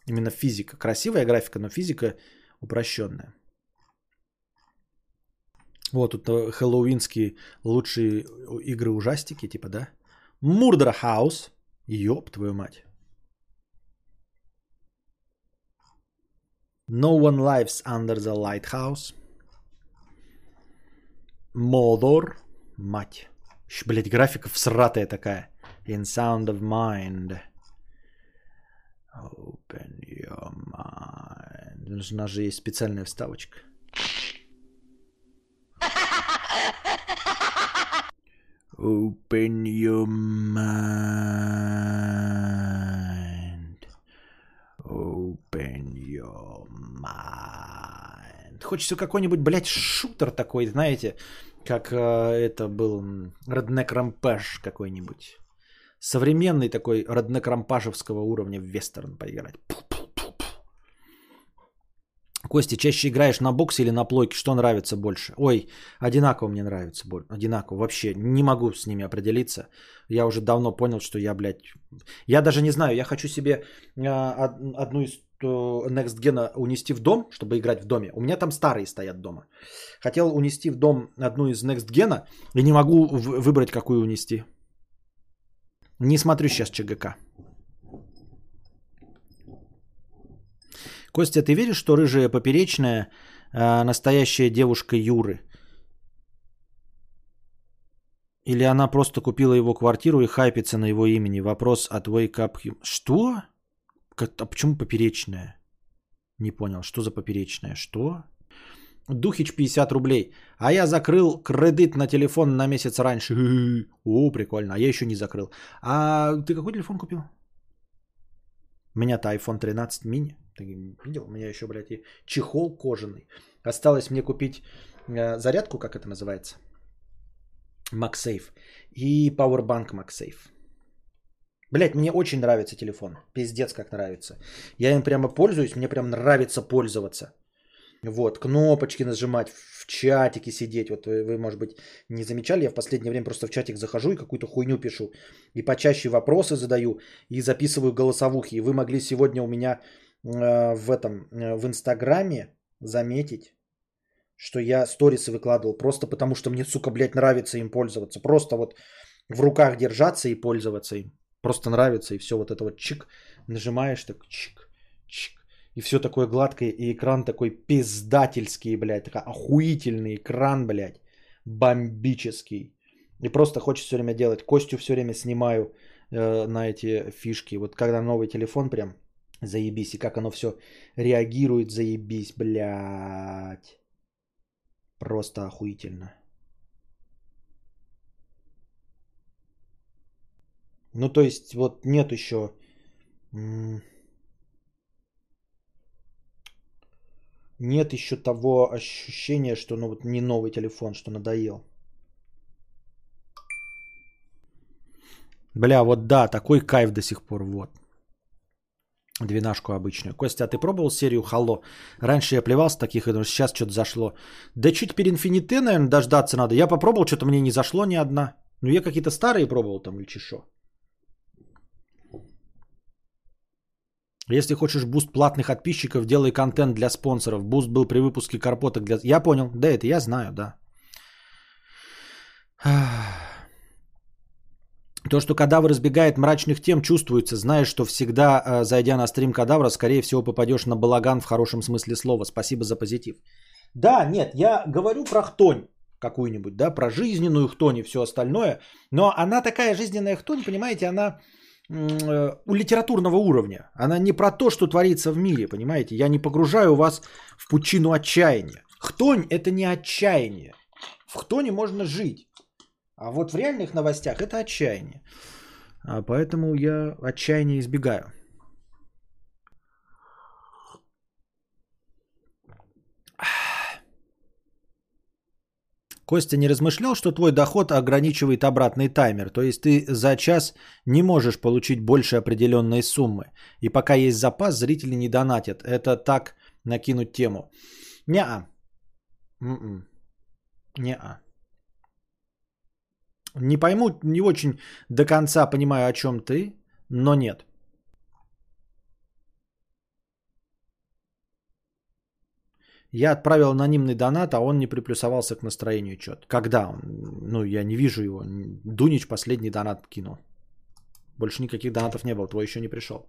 Именно физика. Красивая графика, но физика упрощенная. Вот тут э, хэллоуинские лучшие игры-ужастики, типа, да? Murder House. Ёб твою мать. No one lives under the lighthouse. Модор. Мать. Ещё, блядь, графика всратая такая. In sound of mind. Open your mind. Нас же есть специальная вставочка. Open your mind. Open. Хочется какой-нибудь, блядь, шутер такой, знаете, как э, это был Redneck Rampage какой-нибудь. Современный такой Redneck Рампашевского уровня в вестерн поиграть. Костя, чаще играешь на боксе или на плойке? Что нравится больше? Ой, одинаково мне нравится. Одинаково. Вообще не могу с ними определиться. Я уже давно понял, что я, блядь... Я даже не знаю, я хочу себе а, одну из Next Gen унести в дом, чтобы играть в доме. У меня там старые стоят дома. Хотел унести в дом одну из Next Gen и не могу выбрать, какую унести. Не смотрю сейчас ЧГК. Костя, ты веришь, что рыжая поперечная э, настоящая девушка Юры? Или она просто купила его квартиру и хайпится на его имени? Вопрос от Wake Up Что? Как, а почему поперечная? Не понял, что за поперечная? Что? Духич 50 рублей. А я закрыл кредит на телефон на месяц раньше. [laughs] О, прикольно. А я еще не закрыл. А ты какой телефон купил? У меня-то iPhone 13 mini. Ты видел? У меня еще, блядь, и чехол кожаный. Осталось мне купить э, зарядку, как это называется? MagSafe. И Powerbank MagSafe. Блять, мне очень нравится телефон. Пиздец, как нравится. Я им прямо пользуюсь, мне прям нравится пользоваться. Вот, кнопочки нажимать, в чатике сидеть. Вот вы, может быть, не замечали, я в последнее время просто в чатик захожу и какую-то хуйню пишу. И почаще вопросы задаю, и записываю голосовухи. И вы могли сегодня у меня в этом, э, в Инстаграме заметить, что я сторисы выкладывал просто потому, что мне, сука, блядь, нравится им пользоваться. Просто вот в руках держаться и пользоваться им. Просто нравится и все вот это вот чик, нажимаешь так чик, чик. И все такое гладкое, и экран такой пиздательский, блядь, такой охуительный экран, блядь, бомбический. И просто хочется все время делать. Костю все время снимаю э, на эти фишки. Вот когда новый телефон прям Заебись. И как оно все реагирует, заебись, блядь. Просто охуительно. Ну, то есть, вот нет еще... Нет еще того ощущения, что ну вот не новый телефон, что надоел. Бля, вот да, такой кайф до сих пор, вот. Двенашку обычную. Костя, а ты пробовал серию Хало? Раньше я плевался таких, но сейчас что-то зашло. Да чуть перед наверное, дождаться надо. Я попробовал, что-то мне не зашло ни одна. Ну, я какие-то старые пробовал там или чешо. Если хочешь boost платных подписчиков, делай контент для спонсоров. Boost был при выпуске крипоток для... Я понял, да, это я знаю, да. То, что кадавр избегает мрачных тем, чувствуется. Знаешь, что всегда, э, зайдя на стрим кадавра, скорее всего попадешь на балаган в хорошем смысле слова. Спасибо за позитив. Да, нет, я говорю про хтонь какую-нибудь, да, про жизненную хтонь и все остальное. Но она такая жизненная хтонь, понимаете, она э, у литературного уровня. Она не про то, что творится в мире, понимаете. Я не погружаю вас в пучину отчаяния. Хтонь – это не отчаяние. В хтоне можно жить. А вот в реальных новостях это отчаяние. А поэтому я отчаяние избегаю. Костя не размышлял, что твой доход ограничивает обратный таймер, то есть ты за час не можешь получить больше определенной суммы. И пока есть запас, зрители не донатят. Это так накинуть тему. Не-а. М-м. Не-а. Не пойму, не очень до конца понимаю, о чем ты, но нет. Я отправил анонимный донат, а он не приплюсовался к настроению что-то. Когда? Ну, я не вижу его. Дунич последний донат кинул. Больше никаких донатов не было, твой еще не пришел.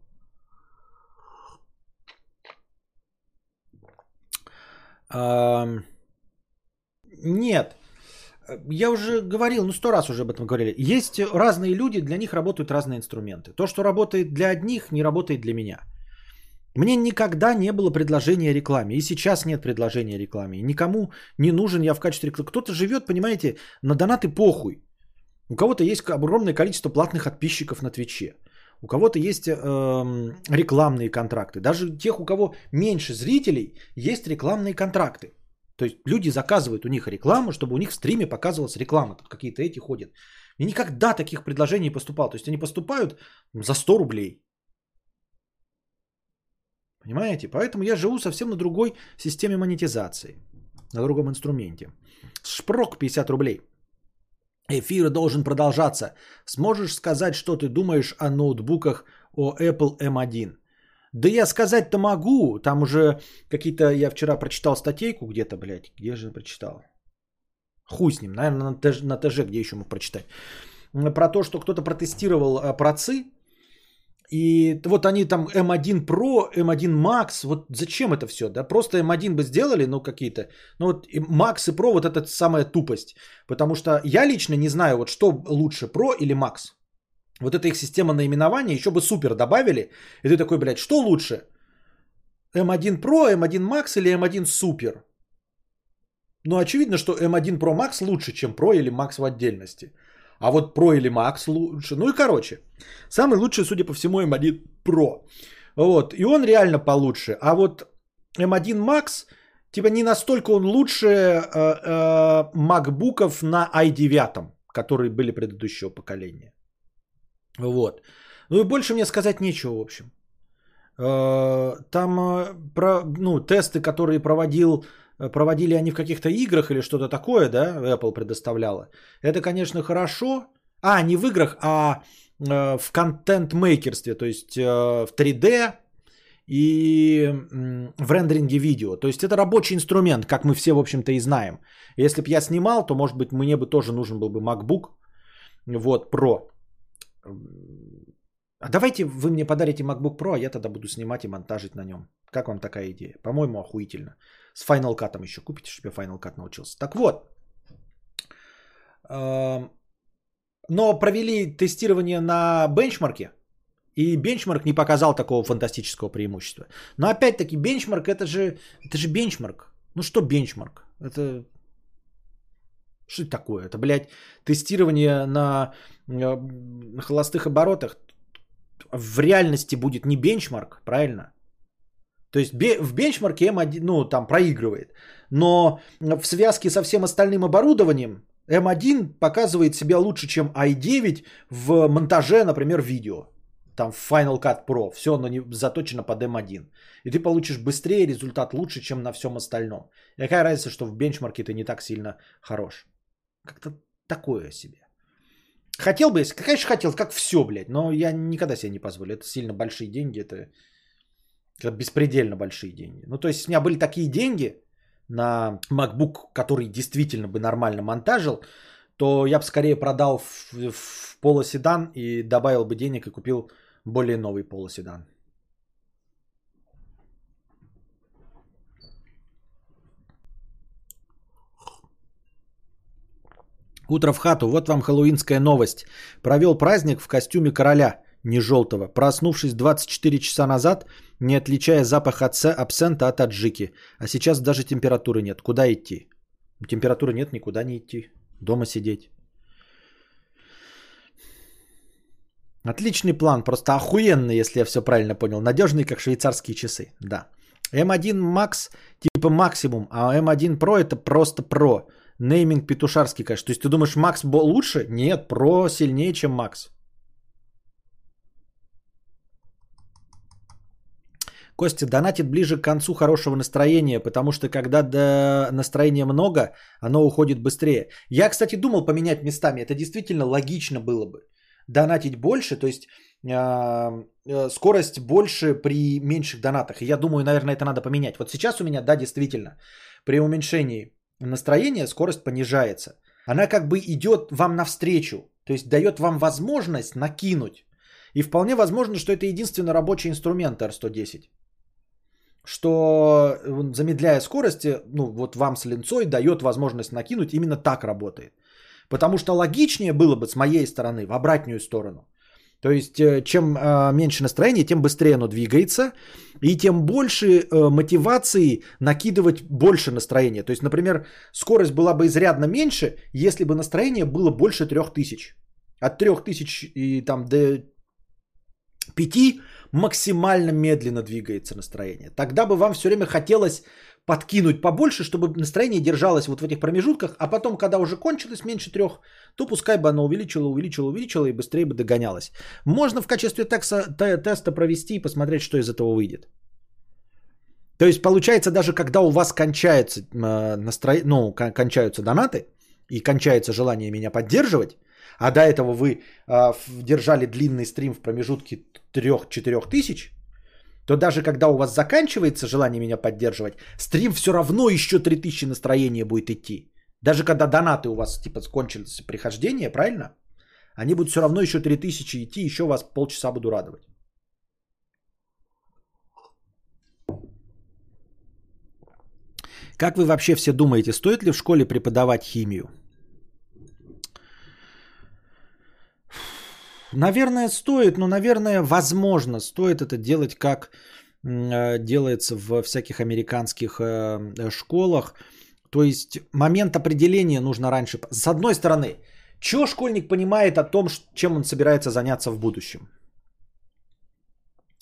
Нет. Я уже говорил, ну сто раз уже об этом говорили. Есть разные люди, для них работают разные инструменты. То, что работает для одних, не работает для меня. Мне никогда не было предложения рекламе. И сейчас нет предложения рекламе. никому не нужен я в качестве рекламы. Кто-то живет, понимаете, на донаты похуй. У кого-то есть огромное количество платных подписчиков на Твиче. У кого-то есть э, рекламные контракты. Даже тех, у кого меньше зрителей, есть рекламные контракты. То есть люди заказывают у них рекламу, чтобы у них в стриме показывалась реклама. Тут какие-то эти ходят. И никогда таких предложений не поступало. То есть они поступают за 100 рублей. Понимаете? Поэтому я живу совсем на другой системе монетизации. На другом инструменте. Шпрок 50 рублей. Эфир должен продолжаться. Сможешь сказать, что ты думаешь о ноутбуках, о Apple M1? Да я сказать-то могу. Там уже какие-то... Я вчера прочитал статейку где-то, блядь. Где же прочитал? Хуй с ним. Наверное, на ТЖ, на ТЖ где еще мог прочитать. Про то, что кто-то протестировал э, процы и вот они там M1 Pro, M1 Max, вот зачем это все, да? Просто M1 бы сделали, ну какие-то, ну вот Max и Pro, вот это самая тупость. Потому что я лично не знаю, вот что лучше, Pro или Max. Вот эта их система наименования, еще бы супер добавили. И ты такой, блядь, что лучше? M1 Pro, M1 Max или M1 Super? Ну, очевидно, что M1 Pro Max лучше, чем Pro или Max в отдельности. А вот Pro или Max лучше. Ну и короче, самый лучший, судя по всему, M1 Pro. Вот, и он реально получше. А вот M1 Max, типа не настолько он лучше э, э, MacBookов на i9, которые были предыдущего поколения. Вот. Ну и больше мне сказать нечего, в общем. Э, там э, про, ну, тесты, которые проводил Э, проводили они в каких-то играх или что-то такое, да, Apple предоставляла. Это, конечно, хорошо. А, не в играх, а в контент-мейкерстве, то есть в 3D и в рендеринге видео. То есть это рабочий инструмент, как мы все, в общем-то, и знаем. Если бы я снимал, то, может быть, мне бы тоже нужен был бы MacBook, вот, Pro. А давайте вы мне подарите MacBook Pro, а я тогда буду снимать и монтажить на нем. Как вам такая идея? По-моему, охуительно. С Final Cut еще купите, чтобы я Final Cut научился. Так вот. Но провели тестирование на бенчмарке. И бенчмарк не показал такого фантастического преимущества. Но опять-таки бенчмарк это же, это же бенчмарк. Ну что бенчмарк? Это что это такое? Это, блядь, тестирование на, на холостых оборотах. В реальности будет не бенчмарк, правильно? То есть в бенчмарке M1, ну, там проигрывает. Но в связке со всем остальным оборудованием M1 показывает себя лучше, чем i9 в монтаже, например, видео. Там Final Cut Pro. Все оно заточено под M1. И ты получишь быстрее результат лучше, чем на всем остальном. И какая разница, что в бенчмарке ты не так сильно хорош. Как-то такое себе. Хотел бы, конечно, хотел, как все, блядь, но я никогда себе не позволю. Это сильно большие деньги, это это беспредельно большие деньги. Ну, то есть, если у меня были такие деньги на MacBook, который действительно бы нормально монтажил, то я бы скорее продал в, в полоседан и добавил бы денег и купил более новый полоседан. Утро в хату. Вот вам хэллоуинская новость. Провел праздник в костюме короля не желтого. Проснувшись 24 часа назад, не отличая запах отца, абсента от аджики. А сейчас даже температуры нет. Куда идти? Температуры нет, никуда не идти. Дома сидеть. Отличный план, просто охуенный, если я все правильно понял. Надежный, как швейцарские часы. Да. M1 Max типа максимум, а M1 Pro это просто Pro. Нейминг петушарский, конечно. То есть ты думаешь, Max лучше? Нет, Pro сильнее, чем Max. Костя донатит ближе к концу хорошего настроения, потому что когда до настроения много, оно уходит быстрее. Я, кстати, думал поменять местами. Это действительно логично было бы. Донатить больше, то есть э, э, скорость больше при меньших донатах. Я думаю, наверное, это надо поменять. Вот сейчас у меня, да, действительно, при уменьшении настроения скорость понижается. Она как бы идет вам навстречу, то есть дает вам возможность накинуть. И вполне возможно, что это единственный рабочий инструмент R110. Что замедляя скорость, ну вот вам с линцой дает возможность накинуть, именно так работает. Потому что логичнее было бы с моей стороны, в обратную сторону. То есть, э, чем э, меньше настроения, тем быстрее оно двигается, и тем больше э, мотивации накидывать больше настроения. То есть, например, скорость была бы изрядно меньше, если бы настроение было больше 3000. От 3000 и там до 5 максимально медленно двигается настроение. Тогда бы вам все время хотелось подкинуть побольше, чтобы настроение держалось вот в этих промежутках, а потом, когда уже кончилось меньше трех, то пускай бы оно увеличило, увеличило, увеличило и быстрее бы догонялось. Можно в качестве текста, теста провести и посмотреть, что из этого выйдет. То есть получается, даже когда у вас кончается э, настро... ну, кончаются донаты и кончается желание меня поддерживать, а до этого вы э, держали длинный стрим в промежутке 3-4 тысяч, то даже когда у вас заканчивается желание меня поддерживать, стрим все равно еще 3000 настроения будет идти. Даже когда донаты у вас типа кончились прихождение, правильно? Они будут все равно еще 3000 идти, еще вас полчаса буду радовать. Как вы вообще все думаете, стоит ли в школе преподавать химию? Наверное, стоит, но, наверное, возможно, стоит это делать, как э, делается в всяких американских э, школах. То есть момент определения нужно раньше. С одной стороны, что школьник понимает о том, чем он собирается заняться в будущем?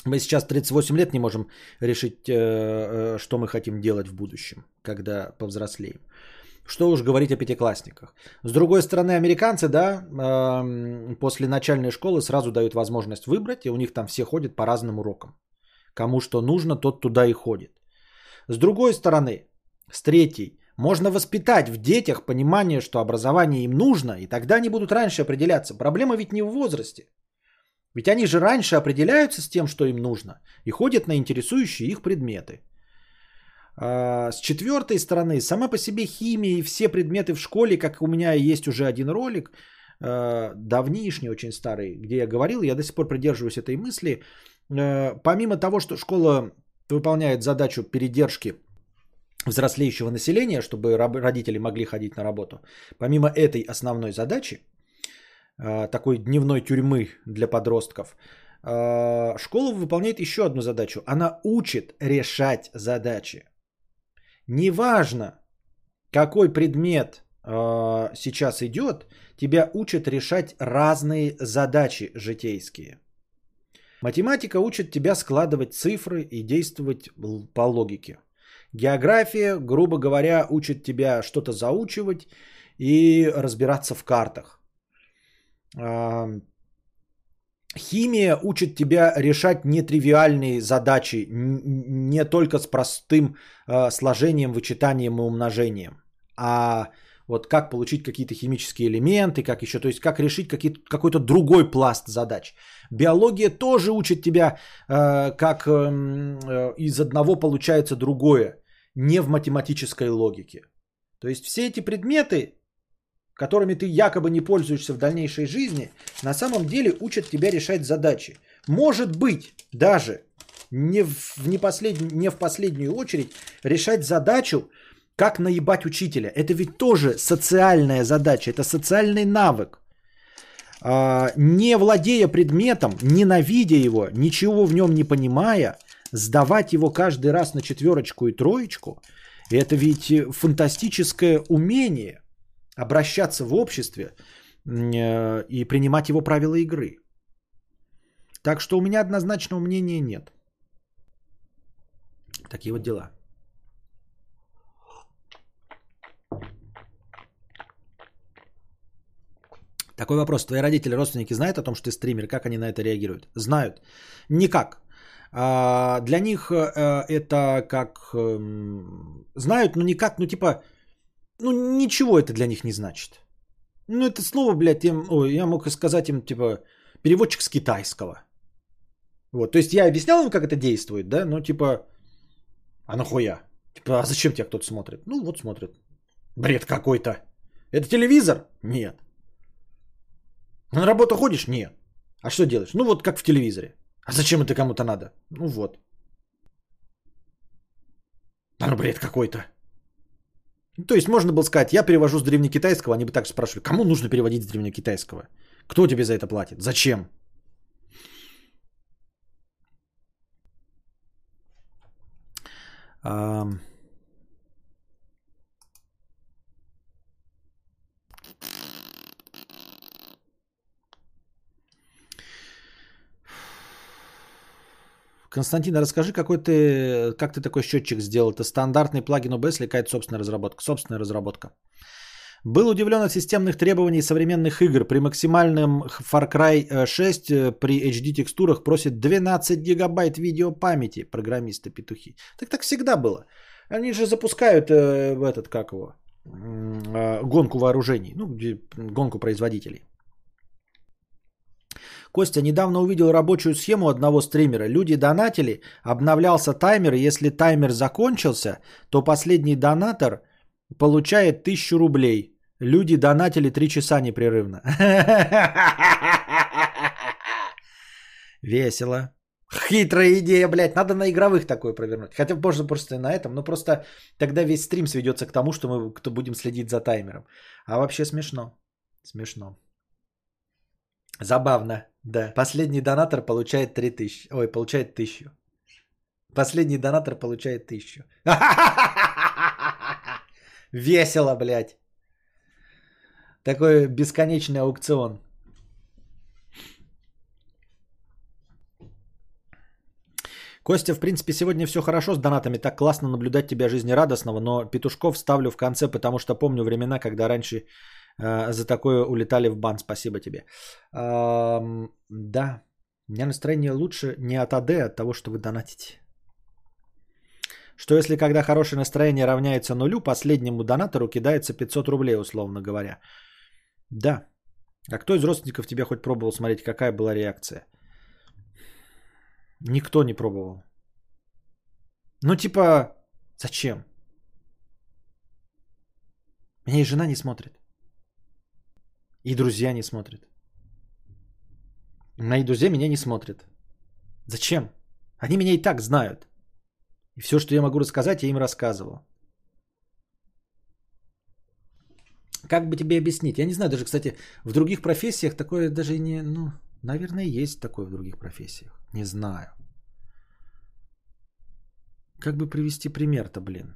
Мы сейчас 38 лет не можем решить, э, что мы хотим делать в будущем, когда повзрослеем. Что уж говорить о пятиклассниках. С другой стороны, американцы, да, после начальной школы сразу дают возможность выбрать, и у них там все ходят по разным урокам. Кому что нужно, тот туда и ходит. С другой стороны, с третьей, можно воспитать в детях понимание, что образование им нужно, и тогда они будут раньше определяться. Проблема ведь не в возрасте. Ведь они же раньше определяются с тем, что им нужно, и ходят на интересующие их предметы. А, с четвертой стороны, сама по себе химия и все предметы в школе, как у меня есть уже один ролик, а, давнишний, очень старый, где я говорил, я до сих пор придерживаюсь этой мысли. А, помимо того, что школа выполняет задачу передержки взрослеющего населения, чтобы родители могли ходить на работу, помимо этой основной задачи, такой дневной тюрьмы для подростков, школа выполняет еще одну задачу. Она учит решать задачи. Неважно, какой предмет э, сейчас идет, тебя учат решать разные задачи житейские. Математика учит тебя складывать цифры и действовать по логике. География, грубо говоря, учит тебя что-то заучивать и разбираться в картах. Химия учит тебя решать нетривиальные задачи, не только с простым э, сложением, вычитанием и умножением, а вот как получить какие-то химические элементы, как еще, то есть как решить какой-то другой пласт задач. Биология тоже учит тебя, э, как эм, э, из одного получается другое, не в математической логике. То есть все эти предметы которыми ты якобы не пользуешься в дальнейшей жизни, на самом деле учат тебя решать задачи. Может быть, даже не в, не, послед... не в последнюю очередь решать задачу, как наебать учителя. Это ведь тоже социальная задача, это социальный навык. А, не владея предметом, ненавидя его, ничего в нем не понимая, сдавать его каждый раз на четверочку и троечку, это ведь фантастическое умение – обращаться в обществе э, и принимать его правила игры. Так что у меня однозначного мнения нет. Такие вот дела. Такой вопрос. Твои родители, родственники знают о том, что ты стример? Как они на это реагируют? Знают. Никак. А, для них э, это как... Эм, знают, но никак, ну типа ну, ничего это для них не значит. Ну, это слово, блядь, им, ой, я мог сказать им, типа, переводчик с китайского. Вот, то есть я объяснял им, как это действует, да, ну типа, а нахуя? Типа, а зачем тебя кто-то смотрит? Ну вот смотрит. Бред какой-то. Это телевизор? Нет. На работу ходишь? Нет. А что делаешь? Ну вот как в телевизоре. А зачем это кому-то надо? Ну вот. А ну бред какой-то. То есть можно было сказать, я перевожу с древнекитайского, они бы так спрашивали, кому нужно переводить с древнекитайского? Кто тебе за это платит? Зачем? Um... Константин, расскажи, какой ты, как ты такой счетчик сделал? Это стандартный плагин OBS или какая-то собственная разработка? Собственная разработка. Был удивлен от системных требований современных игр. При максимальном Far Cry 6 э, при HD текстурах просит 12 гигабайт видеопамяти программисты петухи. Так так всегда было. Они же запускают э, этот, как его, э, гонку вооружений, ну, гонку производителей. Костя, недавно увидел рабочую схему одного стримера. Люди донатили, обновлялся таймер, если таймер закончился, то последний донатор получает 1000 рублей. Люди донатили 3 часа непрерывно. [laughs] Весело. Хитрая идея, блядь. Надо на игровых такое провернуть. Хотя можно просто и на этом. Но просто тогда весь стрим сведется к тому, что мы кто будем следить за таймером. А вообще смешно. Смешно. Забавно, да. Последний донатор получает 3000. Ой, получает 1000. Последний донатор получает 1000. [laughs] Весело, блядь. Такой бесконечный аукцион. Костя, в принципе, сегодня все хорошо с донатами. Так классно наблюдать тебя жизнерадостного, но петушков ставлю в конце, потому что помню времена, когда раньше за такое улетали в бан. Спасибо тебе. Э, да, у меня настроение лучше не от АД, а от того, что вы донатите. Что если когда хорошее настроение равняется нулю, последнему донатору кидается 500 рублей, условно говоря. Да. А кто из родственников тебя хоть пробовал смотреть, какая была реакция? Никто не пробовал. Ну, типа, зачем? Меня и жена не смотрит. И друзья не смотрят. Мои друзья меня не смотрят. Зачем? Они меня и так знают. И все, что я могу рассказать, я им рассказывал. Как бы тебе объяснить? Я не знаю, даже, кстати, в других профессиях такое даже не... Ну, наверное, есть такое в других профессиях. Не знаю. Как бы привести пример-то, блин?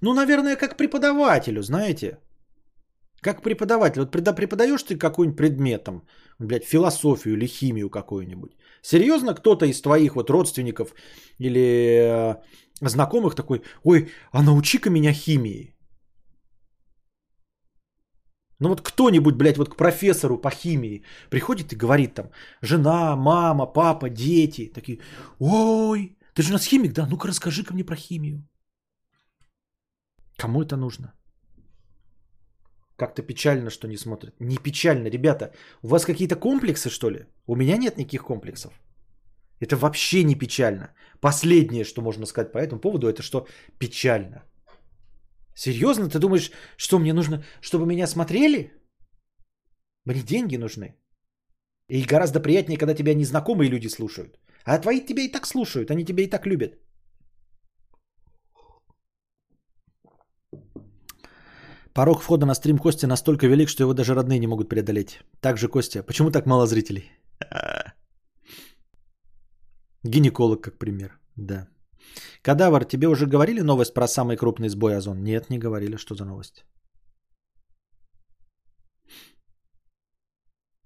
Ну, наверное, как преподавателю, знаете. Как преподаватель. Вот преподаешь ты какой-нибудь предмет, там, блядь, философию или химию какую-нибудь. Серьезно кто-то из твоих вот родственников или э, знакомых такой, ой, а научи-ка меня химии. Ну вот кто-нибудь, блядь, вот к профессору по химии приходит и говорит там, жена, мама, папа, дети, такие, ой, ты же у нас химик, да? Ну-ка расскажи-ка мне про химию. Кому это нужно? Как-то печально, что не смотрят. Не печально, ребята. У вас какие-то комплексы, что ли? У меня нет никаких комплексов. Это вообще не печально. Последнее, что можно сказать по этому поводу, это что печально. Серьезно, ты думаешь, что мне нужно, чтобы меня смотрели? Мне деньги нужны. И гораздо приятнее, когда тебя незнакомые люди слушают. А твои тебя и так слушают, они тебя и так любят. Порог входа на стрим Кости настолько велик, что его даже родные не могут преодолеть. Также, Костя, почему так мало зрителей? [laughs] Гинеколог, как пример. Да. Кадавр, тебе уже говорили новость про самый крупный сбой озон? Нет, не говорили. Что за новость?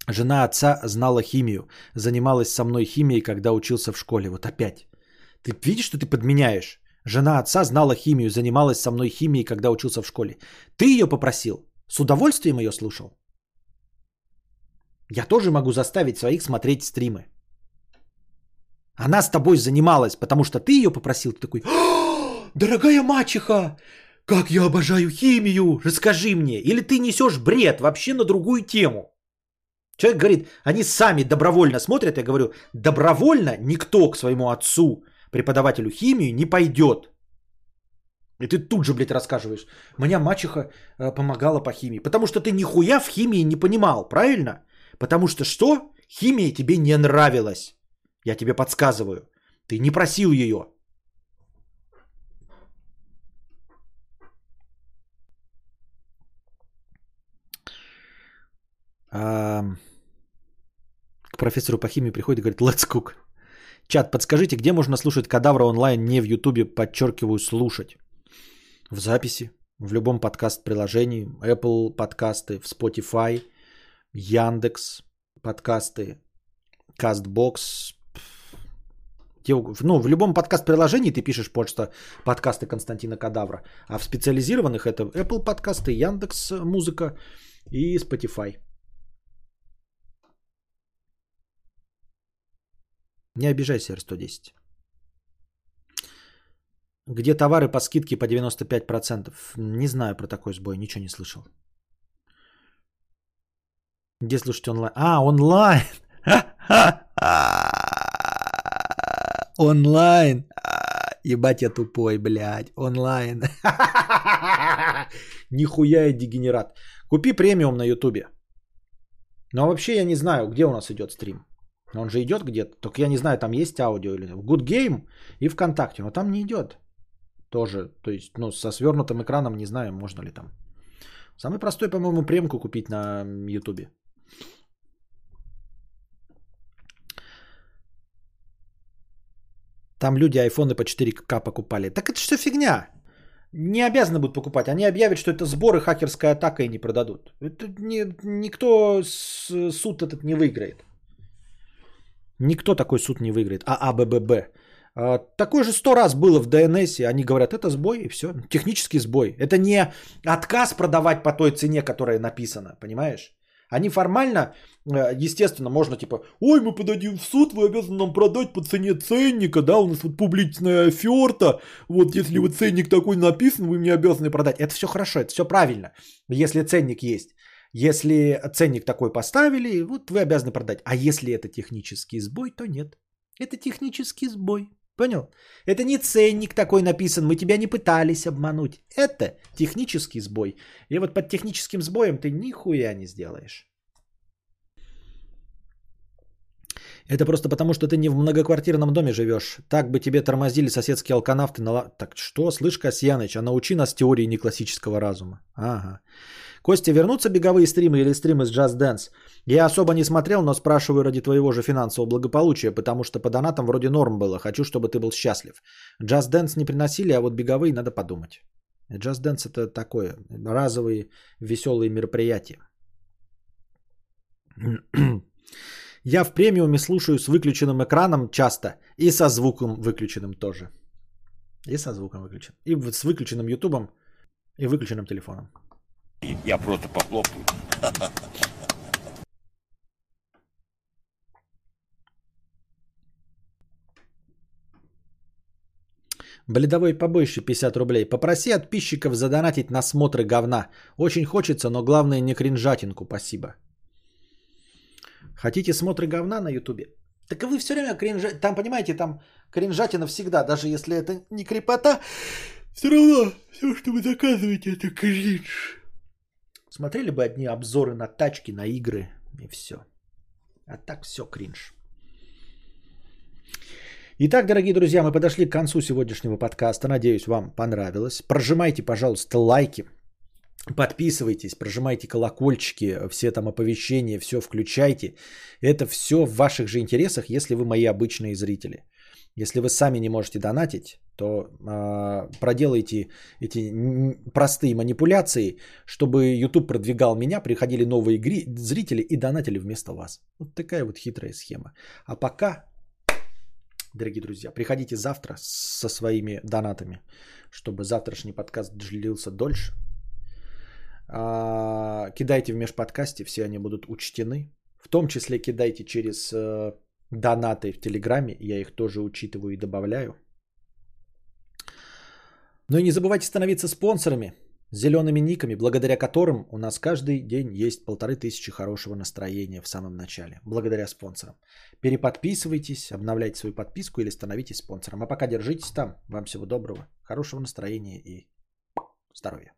Жена отца знала химию. Занималась со мной химией, когда учился в школе. Вот опять. Ты видишь, что ты подменяешь? Жена отца знала химию, занималась со мной химией, когда учился в школе. Ты ее попросил? С удовольствием ее слушал? Я тоже могу заставить своих смотреть стримы. Она с тобой занималась, потому что ты ее попросил. Ты такой, дорогая мачеха, как я обожаю химию, расскажи мне. Или ты несешь бред вообще на другую тему. Человек говорит, они сами добровольно смотрят, я говорю, добровольно никто к своему отцу, преподавателю химии, не пойдет. И ты тут же, блядь, рассказываешь. Меня мачеха э, помогала по химии. Потому что ты нихуя в химии не понимал, правильно? Потому что что? Химия тебе не нравилась. Я тебе подсказываю. Ты не просил ее. К профессору по химии приходит и говорит, let's cook. Чат, подскажите, где можно слушать кадавра онлайн, не в Ютубе, подчеркиваю, слушать? В записи, в любом подкаст-приложении, Apple подкасты, в Spotify, Яндекс подкасты, Castbox, ну, в любом подкаст-приложении ты пишешь почта подкасты Константина Кадавра, а в специализированных это Apple подкасты, Яндекс Музыка и Spotify. Не обижайся, R110. Где товары по скидке по 95%? Не знаю про такой сбой, ничего не слышал. Где слушать онлайн? А, онлайн! [laughs] Онлайн. Ебать я тупой, блядь. Онлайн. [laughs] Нихуя я дегенерат. Купи премиум на ютубе. Но вообще я не знаю, где у нас идет стрим. Он же идет где-то. Только я не знаю, там есть аудио или. В Good Game и ВКонтакте. Но там не идет. Тоже. То есть, ну, со свернутым экраном не знаю, можно ли там. Самый простой, по-моему, премку купить на Ютубе. Там люди айфоны по 4К покупали. Так это что фигня? Не обязаны будут покупать. Они объявят, что это сборы, хакерская атака и не продадут. Это не, никто с, суд этот не выиграет. Никто такой суд не выиграет. А АББ. А, такой же сто раз было в ДНС. Они говорят, это сбой и все. Технический сбой. Это не отказ продавать по той цене, которая написана. Понимаешь? Они формально, э, естественно, можно типа, ой, мы подадим в суд, вы обязаны нам продать по цене ценника, да, у нас вот публичная оферта, вот если вот ценник такой написан, вы мне обязаны продать. Это все хорошо, это все правильно, если ценник есть. Если ценник такой поставили, вот вы обязаны продать. А если это технический сбой, то нет. Это технический сбой. Понял? Это не ценник такой написан, мы тебя не пытались обмануть. Это технический сбой. И вот под техническим сбоем ты нихуя не сделаешь. Это просто потому, что ты не в многоквартирном доме живешь. Так бы тебе тормозили соседские алканавты. На... Так что, слышь, Касьяныч, а научи нас теории неклассического разума. Ага. Костя, вернутся беговые стримы или стримы с Just Dance? Я особо не смотрел, но спрашиваю ради твоего же финансового благополучия, потому что по донатам вроде норм было. Хочу, чтобы ты был счастлив. Just Dance не приносили, а вот беговые надо подумать. Just Dance это такое, разовые веселые мероприятия. [clears throat] Я в премиуме слушаю с выключенным экраном часто и со звуком выключенным тоже. И со звуком выключен. И с выключенным ютубом и выключенным телефоном. Я просто похлопаю. Бледовой побольше 50 рублей. Попроси подписчиков задонатить на смотры говна. Очень хочется, но главное не кринжатинку. Спасибо. Хотите смотры говна на ютубе? Так вы все время кринжа... Там, понимаете, там кринжатина всегда. Даже если это не крепота, все равно все, что вы заказываете, это кринж. Смотрели бы одни обзоры на тачки, на игры и все. А так все кринж. Итак, дорогие друзья, мы подошли к концу сегодняшнего подкаста. Надеюсь, вам понравилось. Прожимайте, пожалуйста, лайки. Подписывайтесь, прожимайте колокольчики, все там оповещения, все включайте. Это все в ваших же интересах, если вы мои обычные зрители. Если вы сами не можете донатить, то э, проделайте эти простые манипуляции, чтобы YouTube продвигал меня, приходили новые игри, зрители и донатили вместо вас. Вот такая вот хитрая схема. А пока, дорогие друзья, приходите завтра со своими донатами, чтобы завтрашний подкаст длился дольше. Э, кидайте в межподкасте, все они будут учтены. В том числе кидайте через э, донаты в Телеграме, я их тоже учитываю и добавляю. Ну и не забывайте становиться спонсорами зелеными никами, благодаря которым у нас каждый день есть полторы тысячи хорошего настроения в самом начале. Благодаря спонсорам. Переподписывайтесь, обновляйте свою подписку или становитесь спонсором. А пока держитесь там. Вам всего доброго, хорошего настроения и здоровья.